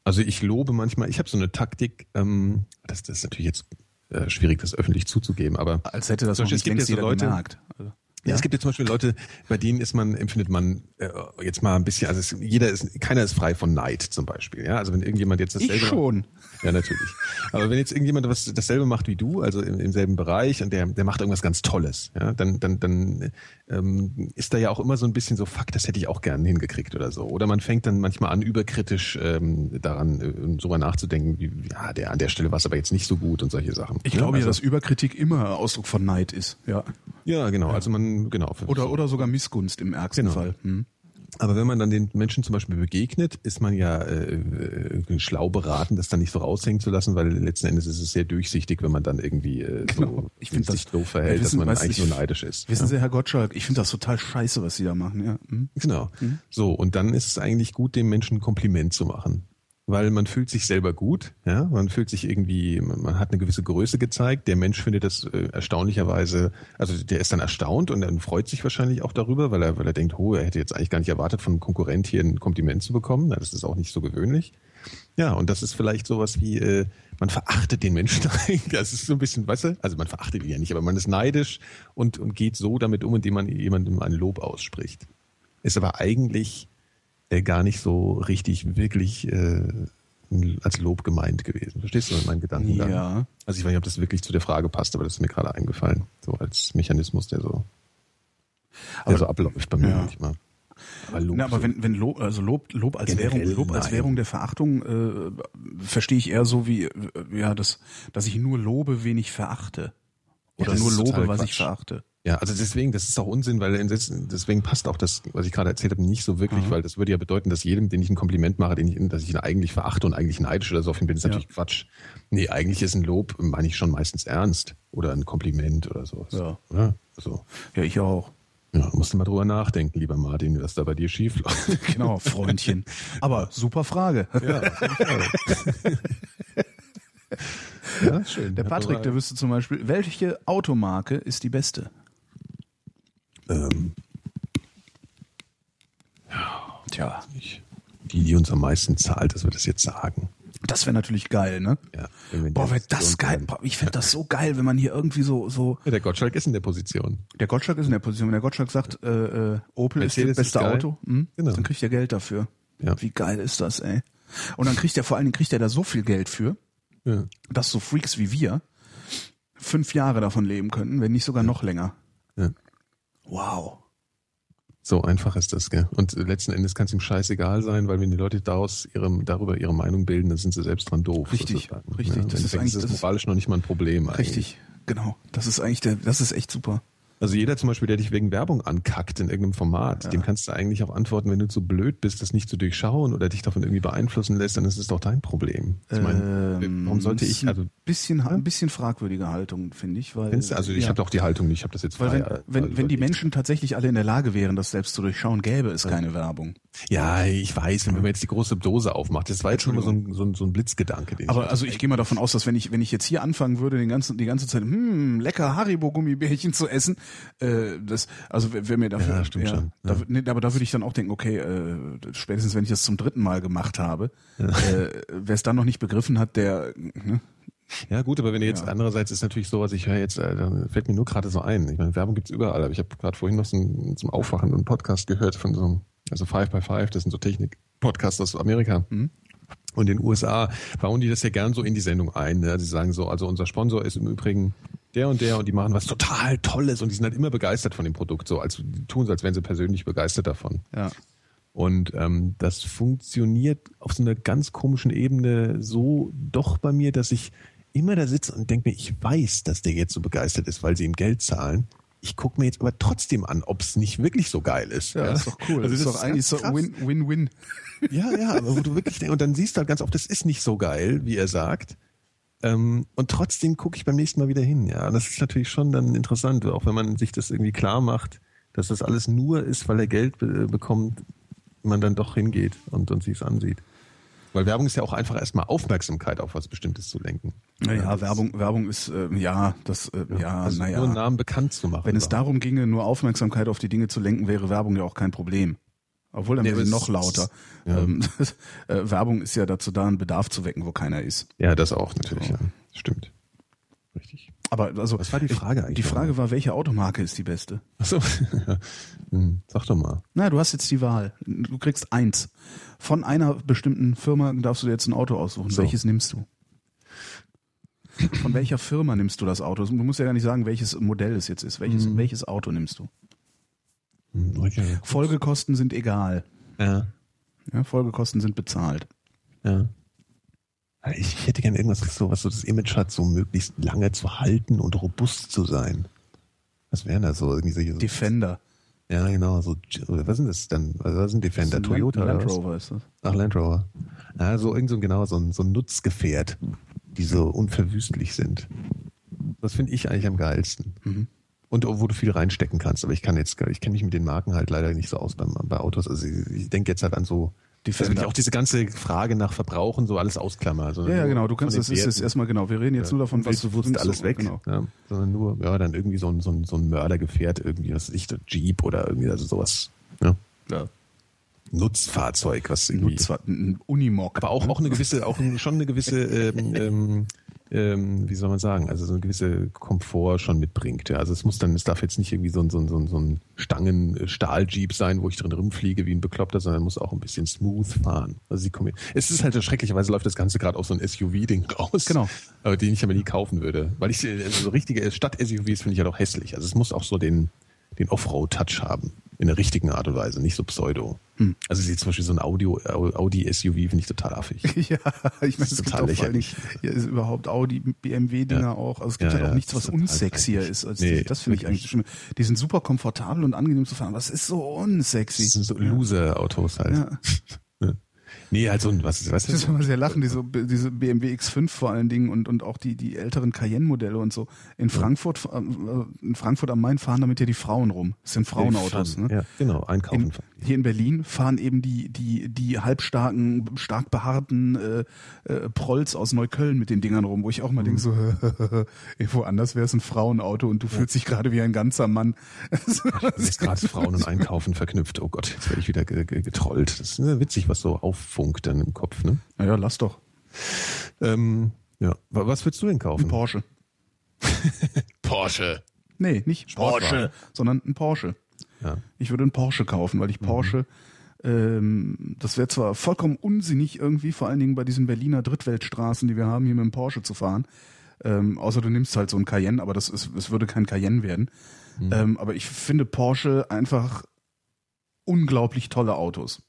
Also ich lobe manchmal, ich habe so eine Taktik, ähm, das, das ist natürlich jetzt äh, schwierig, das öffentlich zuzugeben, aber Als hätte das noch nicht längst jeder Leute- gemerkt. Also, Ja, es gibt ja zum Beispiel Leute, bei denen ist man, empfindet man äh, jetzt mal ein bisschen, also es, jeder ist, keiner ist frei von Neid zum Beispiel. Ja, also wenn irgendjemand jetzt dasselbe ich schon. Ja, natürlich. Aber wenn jetzt irgendjemand was dasselbe macht wie du, also im, im selben Bereich und der, der macht irgendwas ganz Tolles, ja, dann, dann, dann ähm, ist da ja auch immer so ein bisschen so, fuck, das hätte ich auch gern hingekriegt oder so. Oder man fängt dann manchmal an, überkritisch ähm, daran, äh, drüber nachzudenken, wie, ja, der an der Stelle war es aber jetzt nicht so gut und solche Sachen. Ich glaube ja, also, dass Überkritik immer Ausdruck von Neid ist. Ja. Ja, genau. Also man, genau. Oder, oder sogar Missgunst im ärgsten Genau. Fall. Hm. Aber wenn man dann den Menschen zum Beispiel begegnet, ist man ja äh, äh, schlau beraten, das dann nicht so raushängen zu lassen, weil letzten Endes ist es sehr durchsichtig, wenn man dann irgendwie äh, Genau. so Ich sich das- doof verhält, wissen- dass man eigentlich ich- nur neidisch ist. Wissen ja. Sie, Herr Gottschalk, ich finde das total scheiße, was Sie da machen. Ja. Hm? Genau. So, und dann ist es eigentlich gut, dem Menschen ein Kompliment zu machen. Weil man fühlt sich selber gut, ja, man fühlt sich irgendwie, man hat eine gewisse Größe gezeigt. Der Mensch findet das äh, erstaunlicherweise, also der ist dann erstaunt und dann freut sich wahrscheinlich auch darüber, weil er, weil er denkt, oh, er hätte jetzt eigentlich gar nicht erwartet, von einem Konkurrent hier ein Kompliment zu bekommen. Das ist auch nicht so gewöhnlich. Ja, und das ist vielleicht sowas wie, äh, man verachtet den Menschen eigentlich. Das ist so ein bisschen, weißt du, also man verachtet ihn ja nicht, aber man ist neidisch und, und geht so damit um, indem man jemandem ein Lob ausspricht. Ist aber eigentlich äh, gar nicht so richtig wirklich äh, als Lob gemeint gewesen. Verstehst du meinen Gedanken? Ja. Also ich weiß nicht, ob das wirklich zu der Frage passt, aber das ist mir gerade eingefallen. So als Mechanismus, der so, der Aber- so abläuft bei mir Ja. manchmal. Aber Lob, Na, aber so- wenn, wenn Lob, also Lob, Lob als Währung, Lob als nein. Währung der Verachtung äh, verstehe ich eher so wie, äh, ja, das, dass ich nur lobe, wen ich verachte. Ja, Oder das nur lobe, was Quatsch. ich verachte. Ja, also deswegen, das ist auch Unsinn, weil deswegen passt auch das, was ich gerade erzählt habe, nicht so wirklich, Mhm. weil das würde ja bedeuten, dass jedem, den ich ein Kompliment mache, den ich, dass ich ihn eigentlich verachte und eigentlich neidisch oder so auf ihn bin, ist Ja. natürlich Quatsch. Nee, eigentlich ist ein Lob, meine ich schon meistens ernst. Oder ein Kompliment oder sowas. Ja. Oder? Also, Ja, ich auch. ja, musst du mal drüber nachdenken, lieber Martin, was da bei dir schief läuft. Genau, Freundchen. Aber super Frage. Ja, ja schön. Der Patrick, der wüsste zum Beispiel, welche Automarke ist die beste? Ähm, Tja, die, die uns am meisten zahlt, dass wir das jetzt sagen. das wäre natürlich geil, ne? Ja, Boah, wäre das geil. Boah, Ich fände das so geil, wenn man hier irgendwie so, so. Ja, der Gottschalk ist in der Position. Der Gottschalk ist in der Position, wenn der Gottschalk sagt, äh, äh, Opel ist Mercedes das beste ist. Auto, hm? Genau. dann kriegt er Geld dafür. Ja. Wie geil ist das, ey? Und dann kriegt er vor allen Dingen kriegt er da so viel Geld für, Ja. dass so Freaks wie wir fünf Jahre davon leben könnten, wenn nicht sogar noch länger. Wow. So einfach ist das, gell? Und letzten Endes kann es ihm scheißegal sein, weil wenn die Leute daraus ihre, darüber ihre Meinung bilden, dann sind sie selbst dran doof. Richtig, richtig. Ja, Das ist eigentlich- das ist- moralisch noch nicht mal ein Problem. Eigentlich. Richtig. Genau. Das ist eigentlich der, das ist echt super. Also jeder zum Beispiel, der dich wegen Werbung ankackt in irgendeinem Format, dem kannst du eigentlich auch antworten, wenn du zu blöd bist, das nicht zu durchschauen oder dich davon irgendwie beeinflussen lässt, dann ist es doch dein Problem. Ich meine, Ähm, warum sollte ich, also, ein bisschen, ein bisschen fragwürdige Haltung, finde ich, weil du- also ich ja. habe doch die Haltung nicht, ich habe das jetzt Weil frei, wenn, äh, wenn, wenn die. Menschen tatsächlich alle in der Lage wären, das selbst zu durchschauen, gäbe es keine Werbung. Ja, ich weiß, wenn man jetzt die große Dose aufmacht, das war jetzt schon mal so ein, so ein, so ein Blitzgedanke. Aber ich also ich gehe mal davon aus, dass wenn ich wenn ich jetzt hier anfangen würde, den ganzen die ganze Zeit hm lecker Haribo Gummibärchen zu essen, äh, das also wer mir dafür Ja, stimmt schon. Da, Ja. nee, aber da würde ich dann auch denken, okay, äh, spätestens wenn ich das zum dritten Mal gemacht habe, äh, wer es dann noch nicht begriffen hat, der ne, Ja gut, aber wenn du jetzt Ja. andererseits ist natürlich so, was ich höre jetzt, äh, da fällt mir nur gerade so ein. Ich meine, Werbung gibt's überall, aber ich habe gerade vorhin noch so einen, zum Aufwachen einen Podcast gehört von so einem, also Five by Five, das sind so Technik-Podcasts aus Amerika. Mhm. Und in den USA bauen die das ja gern so in die Sendung ein. Ne? Sie sagen so, also unser Sponsor ist im Übrigen der und der und die machen was total Tolles und die sind halt immer begeistert von dem Produkt, so als tun so, als wären sie persönlich begeistert davon. Ja. Und ähm, das funktioniert auf so einer ganz komischen Ebene so doch bei mir, dass ich immer da sitze und denke mir, ich weiß, dass der jetzt so begeistert ist, weil sie ihm Geld zahlen. Ich gucke mir jetzt aber trotzdem an, ob es nicht wirklich so geil ist. Ja, ist doch cool. Also das ist doch eigentlich so ganz krass. Win- Win-Win. Ja, ja, aber wo du wirklich denkst, und dann siehst du halt ganz oft, das ist nicht so geil, wie er sagt. Ähm, und trotzdem gucke ich beim nächsten Mal wieder hin. Ja, das ist natürlich schon dann interessant, auch wenn man sich das irgendwie klar macht, dass das alles nur ist, weil er Geld be bekommt, man dann doch hingeht und, und sich es ansieht. Weil Werbung ist ja auch einfach erstmal Aufmerksamkeit auf was Bestimmtes zu lenken. Naja, das- Werbung, Werbung ist, äh, ja, das, äh, ja, also naja. nur einen Namen bekannt zu machen. Wenn es darum ginge, nur Aufmerksamkeit auf die Dinge zu lenken, wäre Werbung ja auch kein Problem. Obwohl, dann Nee, wäre sie noch lauter. ja. Ähm, äh, Werbung ist ja dazu da, einen Bedarf zu wecken, wo keiner ist. Ja, das auch natürlich, ja. Stimmt. Richtig. Aber also, Was war die Frage eigentlich Die Frage war, welche Automarke ist die beste? Achso. hm, sag doch mal. Na, du hast jetzt die Wahl. Du kriegst eins. Von einer bestimmten Firma darfst du dir jetzt ein Auto aussuchen. So. Welches nimmst du? Von welcher Firma nimmst du das Auto? Du musst ja gar nicht sagen, welches Modell es jetzt ist. Welches, Mhm. welches Auto nimmst du? Okay. Folgekosten sind egal. Ja. Ja, Folgekosten sind bezahlt. Ja. Ich, ich hätte gerne irgendwas, so, was so das Image hat, so möglichst lange zu halten und robust zu sein. Was wären das so? Irgendwie solche, so Defender. ja, genau. So, was sind das denn? Was sind Defender? Das ist ein Toyota Land, Land? Rover ist das. Ach, Land Rover. Ja, so irgend so genau, so ein, so ein Nutzgefährt, die so unverwüstlich sind. Das finde ich eigentlich am geilsten. Mhm. Und wo du viel reinstecken kannst. Aber ich kann jetzt, ich kenne mich mit den Marken halt leider nicht so aus beim, bei Autos. Also ich, ich denke jetzt halt an so, also wenn Defender. ich auch diese ganze Frage nach Verbrauchen so alles ausklammer. sondern Ja, ja, genau. Du kannst, das ist jetzt erstmal genau. Wir reden jetzt nur davon, was du- alles weg, Genau. ja, sondern nur, ja, dann irgendwie so ein, so ein, so ein Mördergefährt, irgendwie, was ich, der Jeep oder irgendwie, also sowas, ja. Ja. Nutzfahrzeug, was irgendwie, ein Unimog. aber auch, auch eine gewisse, auch schon eine gewisse, ähm, ähm, ähm, wie soll man sagen, also so eine gewisse Komfort schon mitbringt. Ja. Also es muss dann, es darf jetzt nicht irgendwie so ein, so ein, so ein, so ein Stangen-Stahl-Jeep sein, wo ich drin rumfliege wie ein Bekloppter, sondern muss auch ein bisschen smooth fahren. Also sie kommen, es ist halt so schrecklicherweise läuft das Ganze gerade auf so ein SUV-Ding raus. Genau. Aber den ich aber nie kaufen würde. Weil ich, also so richtige Stadt-SUVs finde ich ja doch hässlich. Also es muss auch so den, den Offroad-Touch haben. In der richtigen Art und Weise, nicht so pseudo. Hm. Also sie zum Beispiel so ein Audio, Audi-SUV finde ich total affig. Ja, ich meine, es gibt total auch Dingen, lächerlich. ja, ist überhaupt Audi, BMW-Dinger Ja. auch. Also es gibt Ja, halt auch ja, nichts, was unsexier ist als Nee, die. Das finde ich eigentlich schon. Die sind super komfortabel und angenehm zu fahren, aber es ist so unsexy. Das sind so Loser-Autos halt. Ja. Ja. Nee, halt so ein, was ist, weißt Das ist immer sehr lachen, diese, diese BMW X5 vor allen Dingen und, und auch die, die älteren Cayenne-Modelle und so. In Frankfurt, äh, in Frankfurt am Main fahren damit ja die Frauen rum. Das sind Frauenautos, ne? Ja, genau, einkaufen. In, hier in Berlin fahren eben die, die, die halbstarken, stark behaarten äh, äh, Prolls aus Neukölln mit den Dingern rum, wo ich auch mal denke, so, woanders wäre es ein Frauenauto und du fühlst dich gerade wie ein ganzer Mann. ist gerade Frauen und Einkaufen verknüpft. Oh Gott, jetzt werde ich wieder ge ge getrollt. Das ist ja witzig, was so auffunkt dann im Kopf, ne? naja, lass doch. Ähm, ja. Wa- Was würdest du denn kaufen? Ein Porsche. Porsche. Nee, nicht Sportwagen. Porsche, sondern ein Porsche. Ja. Ich würde einen Porsche kaufen, Mhm. weil ich Porsche, ähm, das wäre zwar vollkommen unsinnig irgendwie, vor allen Dingen bei diesen Berliner Drittweltstraßen, die wir haben, hier mit dem Porsche zu fahren. Ähm, außer du nimmst halt so ein Cayenne, aber das ist, es würde kein Cayenne werden. Mhm. Ähm, aber ich finde Porsche einfach unglaublich tolle Autos.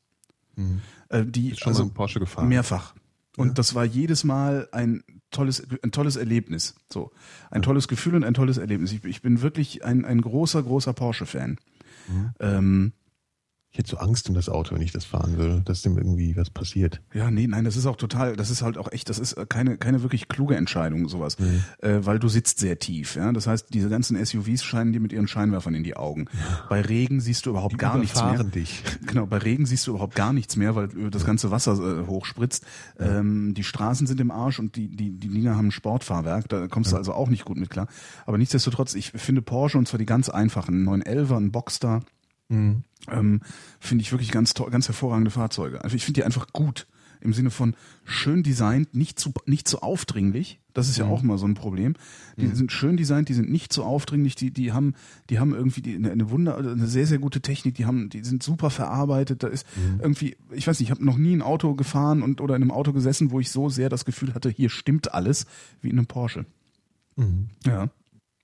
Mhm. Äh, die Bist schon also mal Porsche gefahren? mehrfach. Und Ja. das war jedes Mal ein tolles, ein tolles Erlebnis. So. Ein tolles Gefühl und ein tolles Erlebnis. Ich, ich bin wirklich ein, ein großer, großer Porsche-Fan. Mhm. Ähm, Ich hätte so Angst um das Auto, wenn ich das fahren will, dass dem irgendwie was passiert. ja, nee, nein, das ist auch total, das ist halt auch echt, das ist äh, keine, keine wirklich kluge Entscheidung, sowas. Mhm. Äh, weil du sitzt sehr tief, ja. Das heißt, diese ganzen SUVs scheinen dir mit ihren Scheinwerfern in die Augen. Bei Regen siehst du überhaupt gar nichts mehr. dich. Genau, bei Regen siehst du überhaupt gar nichts mehr, weil das ganze Wasser äh, hochspritzt. Ähm, die Straßen sind im Arsch und die, die, die Dinger haben ein Sportfahrwerk, da kommst du also auch nicht gut mit klar. Aber nichtsdestotrotz, ich finde Porsche und zwar die ganz einfachen, einen 911er, einen Boxster, Mhm. ähm, finde ich wirklich ganz toll, ganz hervorragende Fahrzeuge. Also ich finde die einfach gut. im Sinne von schön designt, nicht zu, nicht zu aufdringlich. Das ist ja Mhm. auch mal so ein Problem. Die sind schön designt, die sind nicht zu aufdringlich, die, die haben, die haben irgendwie die, eine, eine Wunder, eine sehr, sehr gute Technik, die haben, die sind super verarbeitet. Da ist Mhm. irgendwie, ich weiß nicht, ich habe noch nie ein Auto gefahren und oder in einem Auto gesessen, wo ich so sehr das Gefühl hatte, hier stimmt alles, wie in einem Porsche. Mhm. Ja.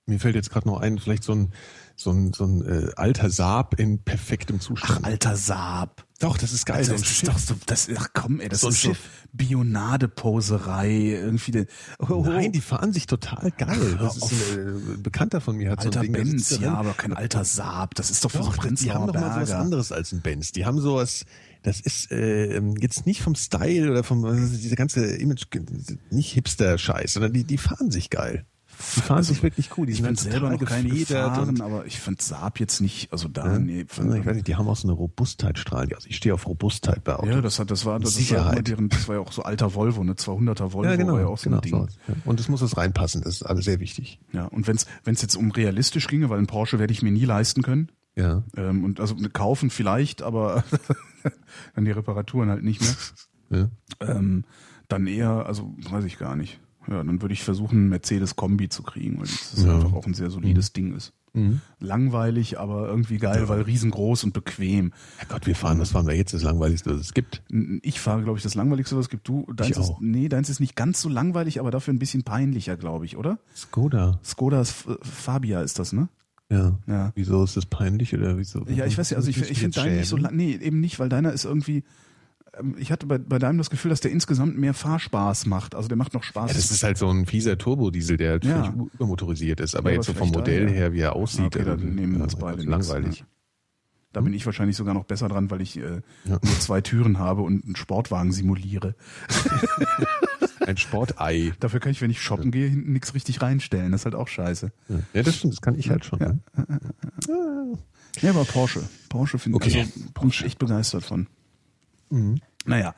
Mir fällt jetzt gerade noch ein, vielleicht so ein, so ein, so ein äh, alter Saab in perfektem Ach, Zustand. alter Saab. Doch, das ist geil. Also, so ein das ist Schiff. doch so, das, ach komm, ey, das So ein ist so Schiff. Bionade-Poserei, irgendwie. De, oh, oh, Nein, die fahren sich total geil. Ach, ist ein äh, Bekannter von mir hat so alter ein Ding. Benz, ja, aber kein alter Saab. Das ist doch Doch, so die haben doch mal sowas anderes als ein Benz. Die haben sowas, das ist äh, jetzt nicht vom Style oder vom, also diese ganze Image, nicht Hipster-Scheiß, sondern die, die fahren sich geil. Die fahren sich wirklich cool. Die Ich sind halt selber noch keine gefahren, aber ich fand Saab jetzt nicht, also da, Ja, nee. also ich weiß nicht, die haben auch so eine Robustheitsstrahlen. Also ich stehe auf Robustheit bei Autos. ja, das hat, das war, das, das war, Sicherheit. immer deren, das war ja auch so alter Volvo, ne, 200er Volvo ja, genau, war ja auch so genau ein Ding. so. Ja. Und es muss es reinpassen, das ist alles sehr wichtig. Ja, und wenn's, wenn's jetzt um realistisch ginge, weil ein Porsche werde ich mir nie leisten können, Ja. ähm, und also kaufen vielleicht, aber dann die Reparaturen halt nicht mehr. ja. Ähm, dann eher, also weiß ich gar nicht. Ja, dann würde ich versuchen, einen Mercedes-Kombi zu kriegen, weil das Ja. einfach auch ein sehr solides Ding ist. Mhm. Langweilig, aber irgendwie geil, weil riesengroß und bequem. Herrgott, wir fahren, was fahren wir jetzt? Das Langweiligste, was es gibt. Ich fahre, glaube ich, das Langweiligste, was es gibt. Du, deins Ich ist, auch. nee, deins ist nicht ganz so langweilig, aber dafür ein bisschen peinlicher, glaube ich, oder? Skoda. Skodas F- Fabia ist das, ne? Ja. Ja. Wieso ist das peinlich oder wieso? Ja, ich weiß ja, also ich, ich finde deinen nicht so lang. Nee, eben nicht, weil deiner ist irgendwie. Ähm, Ich hatte bei, bei deinem das Gefühl, dass der insgesamt mehr Fahrspaß macht. Also der macht noch Spaß. Ja, das ist halt so ein fieser Turbodiesel, der halt Ja. völlig übermotorisiert ist. Aber Ja, jetzt so vom Modell da, her, wie er aussieht, Okay, dann ähm, nehmen wir uns beide also nichts, langweilig. ja. Da bin ich wahrscheinlich sogar noch besser dran, weil ich äh, Ja. nur zwei Türen habe und einen Sportwagen simuliere. Ein Sportei. Dafür kann ich, wenn ich shoppen gehe, hinten nichts richtig reinstellen. Das ist halt auch scheiße. Ja, das stimmt, das kann ich halt schon. Ja. ne? Ja, aber Porsche. Porsche finde Okay. also, ich echt begeistert von. Naja,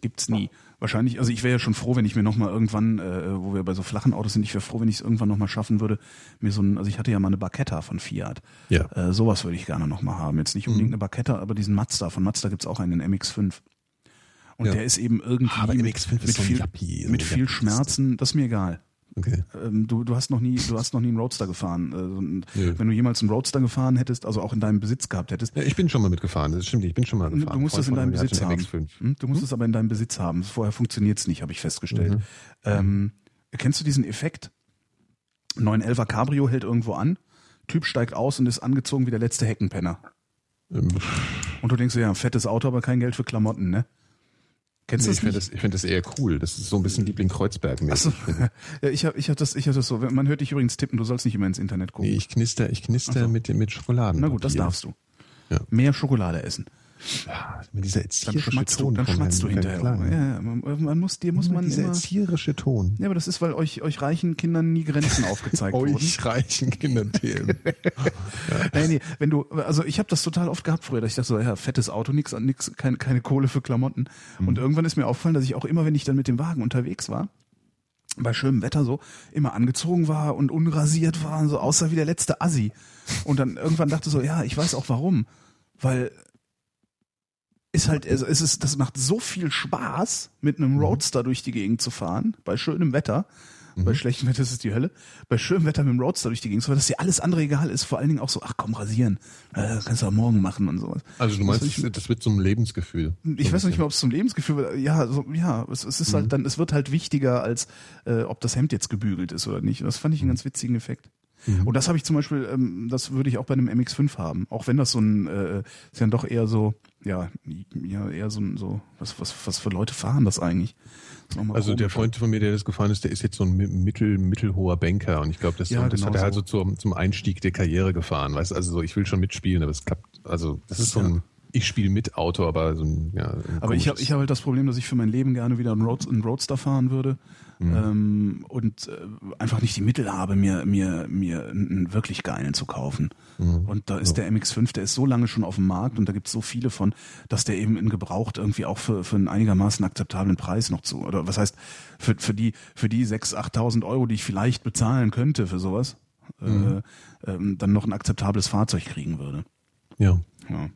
gibt's nie. Wahrscheinlich, also ich wäre ja schon froh, wenn ich mir nochmal irgendwann, äh, wo wir bei so flachen Autos sind, ich wäre froh, wenn ich es irgendwann nochmal schaffen würde, mir so ein, also ich hatte ja mal eine Barchetta von Fiat. Ja. Äh, sowas würde ich gerne nochmal haben. Jetzt nicht unbedingt eine Barchetta, aber diesen Mazda. Von Mazda gibt's auch einen, den MX5. Und Ja. der ist eben irgendwie Aber mit, MX5 ist mit, viel, Yuppie, so mit viel. Schmerzen, das ist mir egal. Okay. Ähm, du, du hast noch nie, du hast noch nie einen Roadster gefahren. Also, und Nö. Wenn du jemals einen Roadster gefahren hättest, also auch in deinem Besitz gehabt hättest, Ja, ich bin schon mal mitgefahren, das stimmt, ich bin schon mal gefahren. du musst Freund es in deinem Besitz haben. MX5. Hm? Du musst es aber in deinem Besitz haben. Vorher funktioniert's nicht, habe ich festgestellt. Mhm. Ähm, kennst du diesen Effekt? 911er Cabrio hält irgendwo an, Typ steigt aus und ist angezogen wie der letzte Heckenpenner. Ähm, Und du denkst dir, ja, fettes Auto, aber kein Geld für Klamotten, ne? Kennst nee, du ich finde das, ich find das eher cool. Das ist so ein bisschen Liebling Kreuzberg mäßig. ja, ich habe ich hab das, ich hab das so. Man hört dich übrigens tippen, du sollst nicht immer ins Internet gucken. Nee, ich knister, ich knister so. mit, mit Schokoladen. Na gut, das darfst du. Ja. Mehr Schokolade essen. Ja, mit dieser Dann erzieherische du, Ton dann von schmatzt du hinterher. Klein. Ja, man, man muss, dir muss Immer man dieser immer. erzieherische Ton. Ja, aber das ist, weil euch, euch reichen Kindern nie Grenzen aufgezeigt wurden. Euch reichen Kinderthemen. Nee, nee, wenn du, also ich habe das total oft gehabt früher, dass ich dachte so, ja, fettes Auto, nix, nix keine, keine Kohle für Klamotten. Und irgendwann ist mir aufgefallen, dass ich auch immer, wenn ich dann mit dem Wagen unterwegs war, bei schönem Wetter so, immer angezogen war und unrasiert war und so aussah wie der letzte Assi. Und dann irgendwann dachte so, ja, ich weiß auch warum. Weil ist halt, also es ist, das macht so viel Spaß, mit einem Roadster durch die Gegend zu fahren, bei schönem Wetter. Bei schlechtem Wetter ist es die Hölle. Bei schönem Wetter mit dem Roadster durch die Gegend zu fahren, dass dir alles andere egal ist. Vor allen Dingen auch so, ach komm, rasieren. Äh, kannst du auch morgen machen und sowas. Also du Das meinst, find das wird zum Lebensgefühl. ich weiß noch nicht mal, ob es zum Lebensgefühl wird. Ja, so, ja, es, es ist halt dann, es wird halt wichtiger, als äh, ob das Hemd jetzt gebügelt ist oder nicht. Das fand ich einen ganz witzigen Effekt. Und das habe ich zum Beispiel, ähm, das würde ich auch bei einem MX5 haben. Auch wenn das so ein, äh, ist ja doch eher so, ja, ja, eher so ein, so, was, was, was für Leute fahren das eigentlich? Das Also der. Freund von mir, der das gefahren ist, der ist jetzt so ein mi- mittel, mittelhoher Banker und ich glaube, das, Ja, das genau hat er halt so. zum, zum Einstieg der Karriere gefahren. Weißt also so, ich will schon mitspielen, aber es klappt. Also das ist so ein, ich spiele mit Auto, aber so ein, ja. Ein Aber ich habe ich hab halt das Problem, dass ich für mein Leben gerne wieder einen, Road, einen Roadster fahren würde Mhm. ähm, und äh, einfach nicht die Mittel habe, mir, mir, mir einen wirklich geilen zu kaufen. Mhm. Und da ist der MX5, der ist so lange schon auf dem Markt und da gibt es so viele von, dass der eben in Gebraucht irgendwie auch für, für einen einigermaßen akzeptablen Preis noch zu, oder was heißt, für, für die, für die 6.000, 8.000 Euro, die ich vielleicht bezahlen könnte für sowas, Mhm. äh, ähm, dann noch ein akzeptables Fahrzeug kriegen würde. ja. Ja.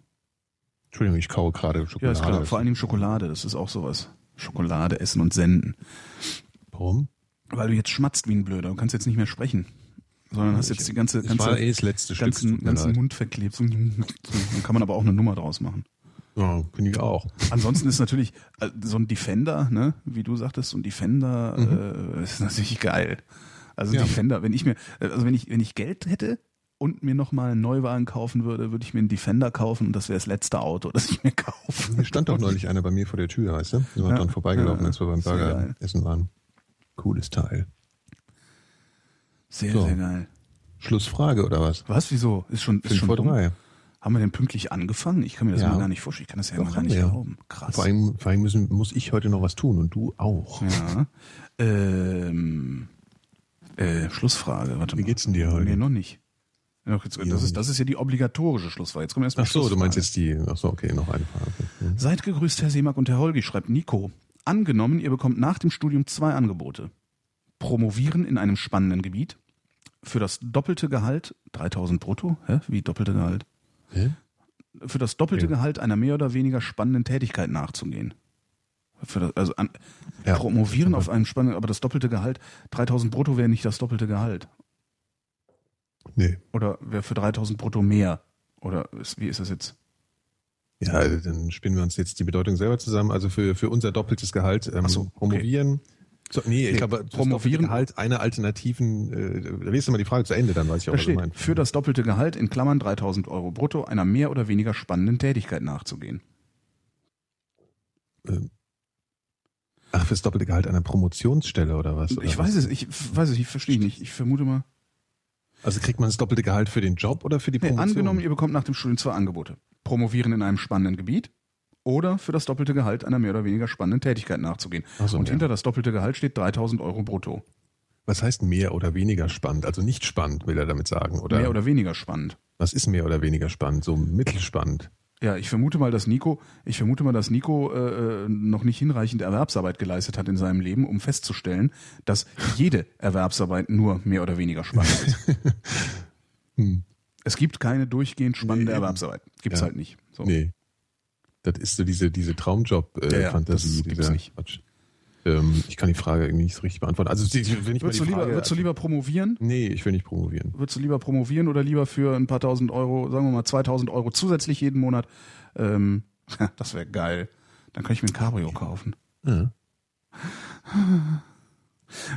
Entschuldigung, ich kaue gerade Ja, Schokolade. ist klar. Vor allem Schokolade, das ist auch sowas. Schokolade essen und senden. Warum? Weil du jetzt schmatzt wie ein Blöder. Du kannst jetzt nicht mehr sprechen. Sondern hast jetzt die ganze, Das war ganze, eh das letzte Stück. ganzen, mir ganzen leid. Mund verklebt. Dann kann man aber auch eine Nummer draus machen. Ja, finde ich auch. Ansonsten ist natürlich äh, so ein Defender, ne, wie du sagtest, so ein Defender äh, ist natürlich geil. Also Mhm. Ja. Defender, wenn ich mir, äh, also wenn ich, wenn ich Geld hätte und mir nochmal einen Neuwagen kaufen würde, würde ich mir einen Defender kaufen und das wäre das letzte Auto, das ich mir kaufe. Hier stand doch neulich einer bei mir vor der Tür, weißt du? Sind Ja. dran vorbeigelaufen, Ja, als wir beim Burger essen waren. Cooles Teil. Sehr, So. sehr geil. Schlussfrage oder was? Was, wieso? Ist schon, ist Fünf schon vor drei. Haben wir denn pünktlich angefangen? Ich kann mir das Ja. mal gar nicht vorstellen. Ich kann das ja Doch, immer gar nicht wir. glauben. Krass. Vor allem, vor allem müssen, muss ich heute noch was tun und du auch. Ja. Ähm, äh, Schlussfrage. Warte Wie mal. geht's denn dir heute? Nee, noch nicht. Ja, jetzt, das, ist, das ist ja die obligatorische Schlussfrage. Jetzt kommen wir erstmal Ach so, du meinst jetzt die, ach so, okay, noch eine Frage. Okay. Hm. Seid gegrüßt, Herr Seemack und Herr Holgi, schreibt Nico. Angenommen, ihr bekommt nach dem Studium zwei Angebote. Promovieren in einem spannenden Gebiet. Für das doppelte Gehalt, 3000 brutto, hä? wie doppelte Gehalt? Hä? Für das doppelte Ja. Gehalt einer mehr oder weniger spannenden Tätigkeit nachzugehen. Für das, also an, Ja. promovieren auf einem spannenden, aber das doppelte Gehalt, 3000 brutto wäre nicht das doppelte Gehalt. Nee. Oder wäre für 3000 brutto mehr? Oder ist, wie ist das jetzt? Ja, also dann spinnen wir uns jetzt die Bedeutung selber zusammen. Also für, für unser doppeltes Gehalt ähm, so, okay. promovieren. So, nee, ich Nee, glaube, promovieren- Gehalt einer alternativen, äh, lest mal die Frage zu Ende, dann weiß ich auch, was du steht, meinst. für das doppelte Gehalt in Klammern 3000 Euro brutto einer mehr oder weniger spannenden Tätigkeit nachzugehen. Ach, fürs doppelte Gehalt einer Promotionsstelle oder was? Oder Ich was? weiß es, ich weiß es, ich verstehe nicht. Ich vermute mal. Also kriegt man das doppelte Gehalt für den Job oder für die Nee, Promotion? angenommen, ihr bekommt nach dem Studium zwei Angebote. Promovieren in einem spannenden Gebiet oder für das doppelte Gehalt einer mehr oder weniger spannenden Tätigkeit nachzugehen. Ach so, Und ja. hinter das doppelte Gehalt steht 3000 Euro brutto. Was heißt mehr oder weniger spannend? Also nicht spannend, will er damit sagen. Oder, Mehr oder weniger spannend. was ist mehr oder weniger spannend? So mittelspannend. Ja, ich vermute mal, dass Nico, ich vermute mal, dass Nico äh, äh, noch nicht hinreichend Erwerbsarbeit geleistet hat in seinem Leben, um festzustellen, dass jede Erwerbsarbeit nur mehr oder weniger spannend ist. Es gibt keine durchgehend spannende. Nee. Erwerbsarbeit. Gibt's Ja. halt nicht. So. Nee. Das ist so diese, diese Ja, ja, Traumjob-Fantasie. das gibt's nicht. Quatsch. Ähm, ich kann die Frage irgendwie nicht so richtig beantworten. Also, die- wenn ich mal Würdest die du, lieber, würdest du lieber promovieren? Nee, ich will nicht promovieren. Würdest du lieber promovieren oder lieber für ein paar tausend Euro, sagen wir mal 2000 Euro zusätzlich jeden Monat? Ähm, das wäre geil. Dann kann ich mir ein Cabrio kaufen. Ja.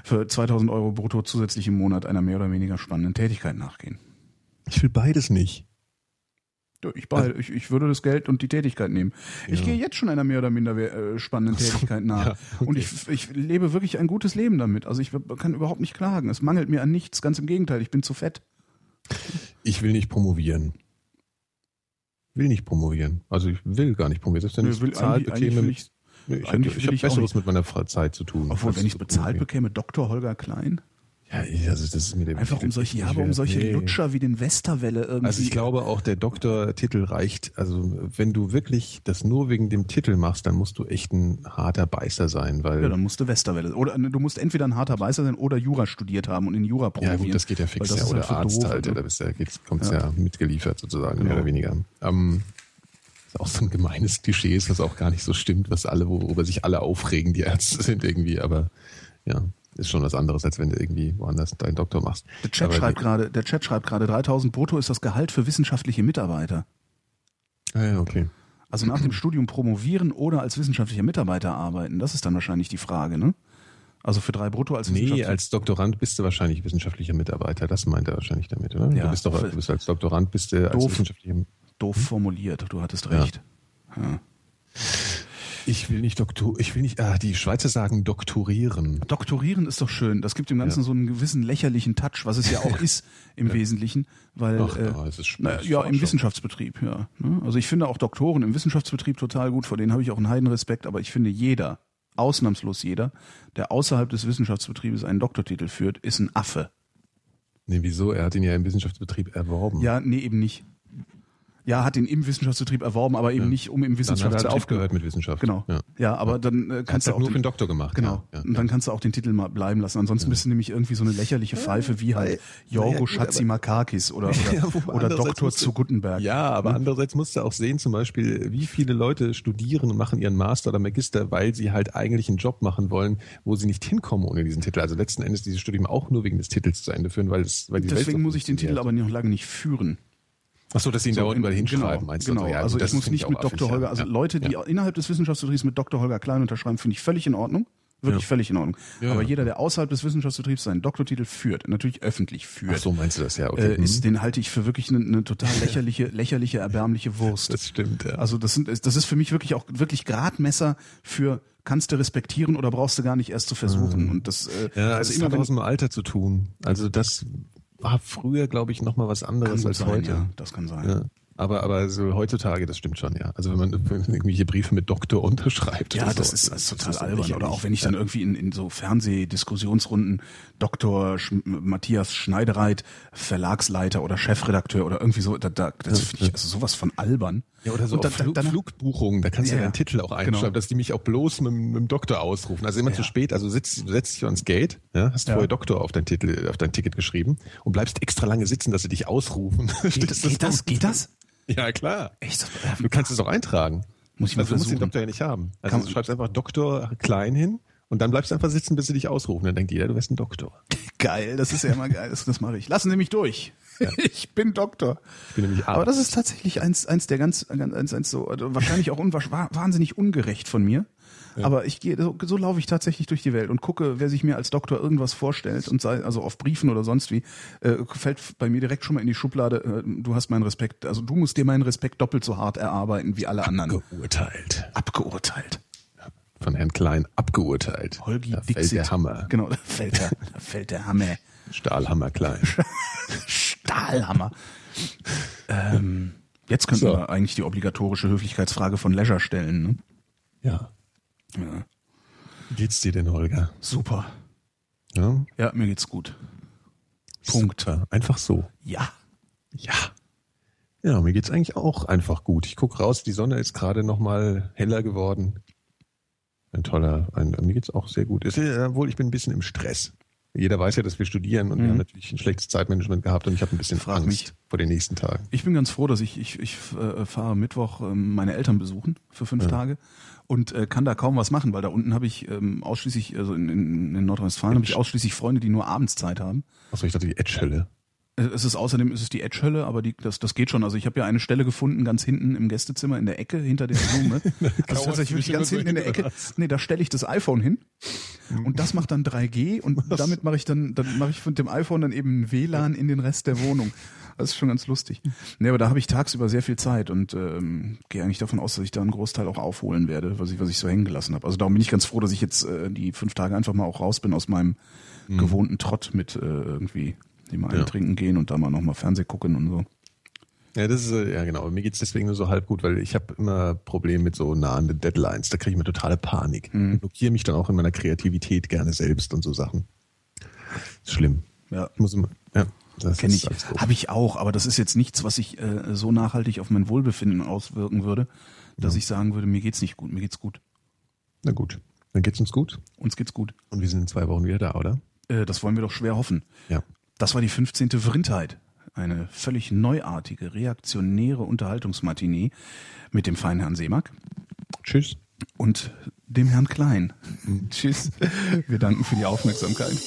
Für 2000 Euro brutto zusätzlich im Monat einer mehr oder weniger spannenden Tätigkeit nachgehen. Ich will beides nicht. Ich, behalte, ich, ich würde das Geld und die Tätigkeit nehmen. Ich Ja. gehe jetzt schon einer mehr oder minder äh, spannenden Tätigkeit nach. ja, okay. Und ich, ich lebe wirklich ein gutes Leben damit. Also ich kann überhaupt nicht klagen. Es mangelt mir an nichts. Ganz im Gegenteil, ich bin zu fett. Ich will nicht promovieren. Will nicht promovieren. Also ich will gar nicht promovieren. Selbst wenn ich will- bezahlt bekäme. ich's- Nee, ich habe ich hab ich Besseres mit meiner Zeit zu tun. Obwohl, wenn ich zu bezahlt bekäme, Dr. Holger Klein. Ja, also das ist mir der Einfach um solche, ja, aber um solche Nee. Lutscher wie den Westerwelle irgendwie. Also ich glaube auch der Doktortitel reicht. Also wenn du wirklich das nur wegen dem Titel machst, dann musst du echt ein harter Beißer sein, weil Ja, dann musst du Westerwelle. Oder ne, du musst entweder ein harter Beißer sein oder Jura studiert haben und in Jura ja promovieren. gut, das geht ja fix, ja, oder halt Arzt doof, halt, ja, da bist ja, kommt's Ja. ja. mitgeliefert sozusagen, Genau. mehr oder weniger. Ähm, ist auch so ein gemeines Klischee ist, was auch gar nicht so stimmt, was alle, worüber sich alle aufregen, die Ärzte sind irgendwie, aber ja, ist schon was anderes, als wenn du irgendwie woanders deinen Doktor machst. Der Chat Aber schreibt gerade, der Chat schreibt gerade, 3000 brutto ist das Gehalt für wissenschaftliche Mitarbeiter. Ah, ja, okay. Also nach dem Studium promovieren oder als wissenschaftlicher Mitarbeiter arbeiten, das ist dann wahrscheinlich die Frage, ne? Also für drei brutto als Nee, als Doktorand bist du wahrscheinlich wissenschaftlicher Mitarbeiter. Das meint er wahrscheinlich damit, oder? Ja. du bist doch, du bist als Doktorand bist du als Doof. wissenschaftlicher doof formuliert, du hattest Ja. recht. Ja. Ich will nicht Doktor, ich will nicht, ah, die Schweizer sagen doktorieren. Doktorieren ist doch schön. Das gibt dem Ganzen Ja. so einen gewissen lächerlichen Touch, was es ja auch ist im Wesentlichen, weil Ach, äh, ja, es ist na, ja im. Wissenschaftsbetrieb, ja. ne? Also ich finde auch Doktoren im Wissenschaftsbetrieb total gut, vor denen habe ich auch einen Heidenrespekt, aber ich finde jeder, ausnahmslos jeder, der außerhalb des Wissenschaftsbetriebes einen Doktortitel führt, ist ein Affe. Nee, wieso? Er hat ihn ja im Wissenschaftsbetrieb erworben. Ja, nee, eben nicht. Ja, hat ihn im Wissenschaftsbetrieb erworben, aber eben nicht um im er Wissenschaftsbetrieb. aufgehört mit Wissenschaft. Genau. Ja. Ja, aber dann äh, Kannst du halt auch nur den, für den Doktor gemacht. Genau. Ja. Und dann kannst du auch den Titel mal bleiben lassen. Ansonsten bist du nämlich irgendwie so eine lächerliche Pfeife wie halt Ja, Jorgo Schatzimakakis oder, oder, Ja, oder Doktor zu Gutenberg. Ja, aber andererseits musst du auch sehen, zum Beispiel, wie viele Leute studieren und machen ihren Master oder Magister, weil sie halt eigentlich einen Job machen wollen, wo sie nicht hinkommen ohne diesen Titel. Also letzten Endes dieses Studium auch nur wegen des Titels zu Ende führen, weil es, weil die Welt Deswegen so muss ich den Titel aber noch lange nicht führen. Ach so, dass sie ihn dauernd in- überall hinschreiben, genau, meinst du? Genau, Ja, also das ich muss nicht mit Dr. Holger, also Ja. Leute, die Ja. innerhalb des Wissenschaftsbetriebs mit Dr. Holger Klein unterschreiben, finde ich völlig in Ordnung. Wirklich Ja. völlig in Ordnung. Ja, Aber ja. jeder, der außerhalb des Wissenschaftsbetriebs seinen Doktortitel führt, natürlich öffentlich führt, Ach so, meinst du das ja? Okay. äh, ist, den halte ich für wirklich eine, eine total lächerliche, lächerliche, erbärmliche Wurst. das stimmt, ja. Also das sind, das ist für mich wirklich auch wirklich Gradmesser für kannst du respektieren oder brauchst du gar nicht erst zu versuchen. Und das, äh, Ja, also es immer hat was mit dem Alter zu tun. Also das war früher, glaube ich, noch mal was anderes als sein, heute. ja, das kann sein. Ja. Aber, aber so heutzutage, das stimmt schon, ja. Also wenn man wenn irgendwelche Briefe mit Doktor unterschreibt. Ja, oder das so, ist, das ist total so albern. Oder auch wenn ich dann irgendwie in, in so Fernsehdiskussionsrunden Dr. Sch Matthias Schneidereit, Verlagsleiter oder Chefredakteur oder irgendwie so, da, da, das finde ich also sowas von albern. Ja, oder so Und auf da- da- Flu danach- Flugbuchungen, da kannst du Ja, deinen Titel auch einschreiben, Genau. dass die mich auch bloß mit, dem- mit dem Doktor ausrufen. Also immer Ja. zu spät, also sitzt, setzt dich ans Gate, ja, hast Ja. vorher Doktor auf dein Titel, auf dein Ticket geschrieben und bleibst extra lange sitzen, dass sie dich ausrufen. Geht, geht das? Geht das? Ja, klar. Echt? Du kannst es auch eintragen. Muss ich mal also du musst den. Doktor ja nicht haben. Also Kann- du schreibst einfach Doktor klein hin und dann bleibst du einfach sitzen, bis sie dich ausrufen. Dann denkt jeder, du wärst ein Doktor. Geil, das ist ja immer geil. Das, das mache ich. Lassen Sie mich durch. Ich bin Doktor. Ich bin nämlich Aber Arzt. das ist tatsächlich eins, eins der ganz, ganz eins, eins so, also wahrscheinlich auch wa- wahnsinnig ungerecht von mir. Aber ich gehe, so, so laufe ich tatsächlich durch die Welt und gucke, wer sich mir als Doktor irgendwas vorstellt und sei, also auf Briefen oder sonst wie, äh, fällt bei mir direkt schon mal in die Schublade, äh, du hast meinen Respekt, also du musst dir meinen Respekt doppelt so hart erarbeiten wie alle anderen. geurteilt. Abgeurteilt. Von Herrn Klein abgeurteilt. Holgi da fällt der Hammer. Genau, da fällt der, da fällt der Hammer. Stahlhammer Klein. Stahlhammer. ähm, jetzt könnten So. wir eigentlich die obligatorische Höflichkeitsfrage von Leisure stellen. Ne? ja. Ja. Wie geht's dir denn, Holger? Super. Ja? Ja, mir geht's gut. Punkt. Super. Einfach so. Ja. Ja. Ja, mir geht's eigentlich auch einfach gut. Ich guck raus, die Sonne ist gerade noch mal heller geworden. Ein toller, ein, mir geht's auch sehr gut. Ist, ja, wohl, ich bin ein bisschen im Stress. Jeder weiß ja, dass wir studieren und wir haben natürlich ein schlechtes Zeitmanagement gehabt und ich habe ein bisschen Mhm. Frag Angst mich. vor den nächsten Tagen. Ich bin ganz froh, dass ich, ich, ich äh, fahre Mittwoch ähm, meine Eltern besuchen für fünf Tage und äh, kann da kaum was machen, weil da unten habe ich ähm, ausschließlich, also in, in, in Nordrhein-Westfalen habe ich ausschließlich Freunde, die nur Abendszeit haben. Achso, ich dachte die Edge-Hölle. Äh, Es ist außerdem ist es die Edge-Hölle, aber die, das, das geht schon. Also ich habe ja eine Stelle gefunden, ganz hinten im Gästezimmer in der Ecke hinter der Blume. also tatsächlich wirklich ganz hinten in der Ecke. Nee, da stelle ich das iPhone hin und das macht dann 3G und damit mache ich dann, dann mache ich mit dem iPhone dann eben ein WLAN in den Rest der Wohnung. Das ist schon ganz lustig. Nee, aber da habe ich tagsüber sehr viel Zeit und ähm, gehe eigentlich davon aus, dass ich da einen Großteil auch aufholen werde, was ich, was ich so hängen gelassen habe. Also darum bin ich ganz froh, dass ich jetzt äh, die fünf Tage einfach mal auch raus bin aus meinem gewohnten Trott mit äh, irgendwie die mal einen Ja. trinken gehen und da mal nochmal Fernseh gucken und so. Ja, das ist, äh, ja genau. Mir geht's deswegen nur so halb gut, weil ich habe immer Probleme mit so nahenden Deadlines. Da kriege ich mir totale Panik. Mhm. Ich blockiere mich dann auch in meiner Kreativität gerne selbst und so Sachen. Ist schlimm. Ja. Ich muss immer, ja, das Kenne ich. Habe ich auch, aber das ist jetzt nichts, was sich äh, so nachhaltig auf mein Wohlbefinden auswirken würde, dass ich sagen würde, mir geht's nicht gut, mir geht's gut. Na gut, dann geht's uns gut Uns geht's gut. und wir sind in zwei Wochen wieder da, oder? Äh, das wollen wir doch schwer hoffen. Ja. Das war die 15. Vrindheit. Eine völlig neuartige, reaktionäre Unterhaltungsmatinee mit dem feinen Herrn Seemack Tschüss. und dem Herrn Klein. Tschüss. Wir danken für die Aufmerksamkeit.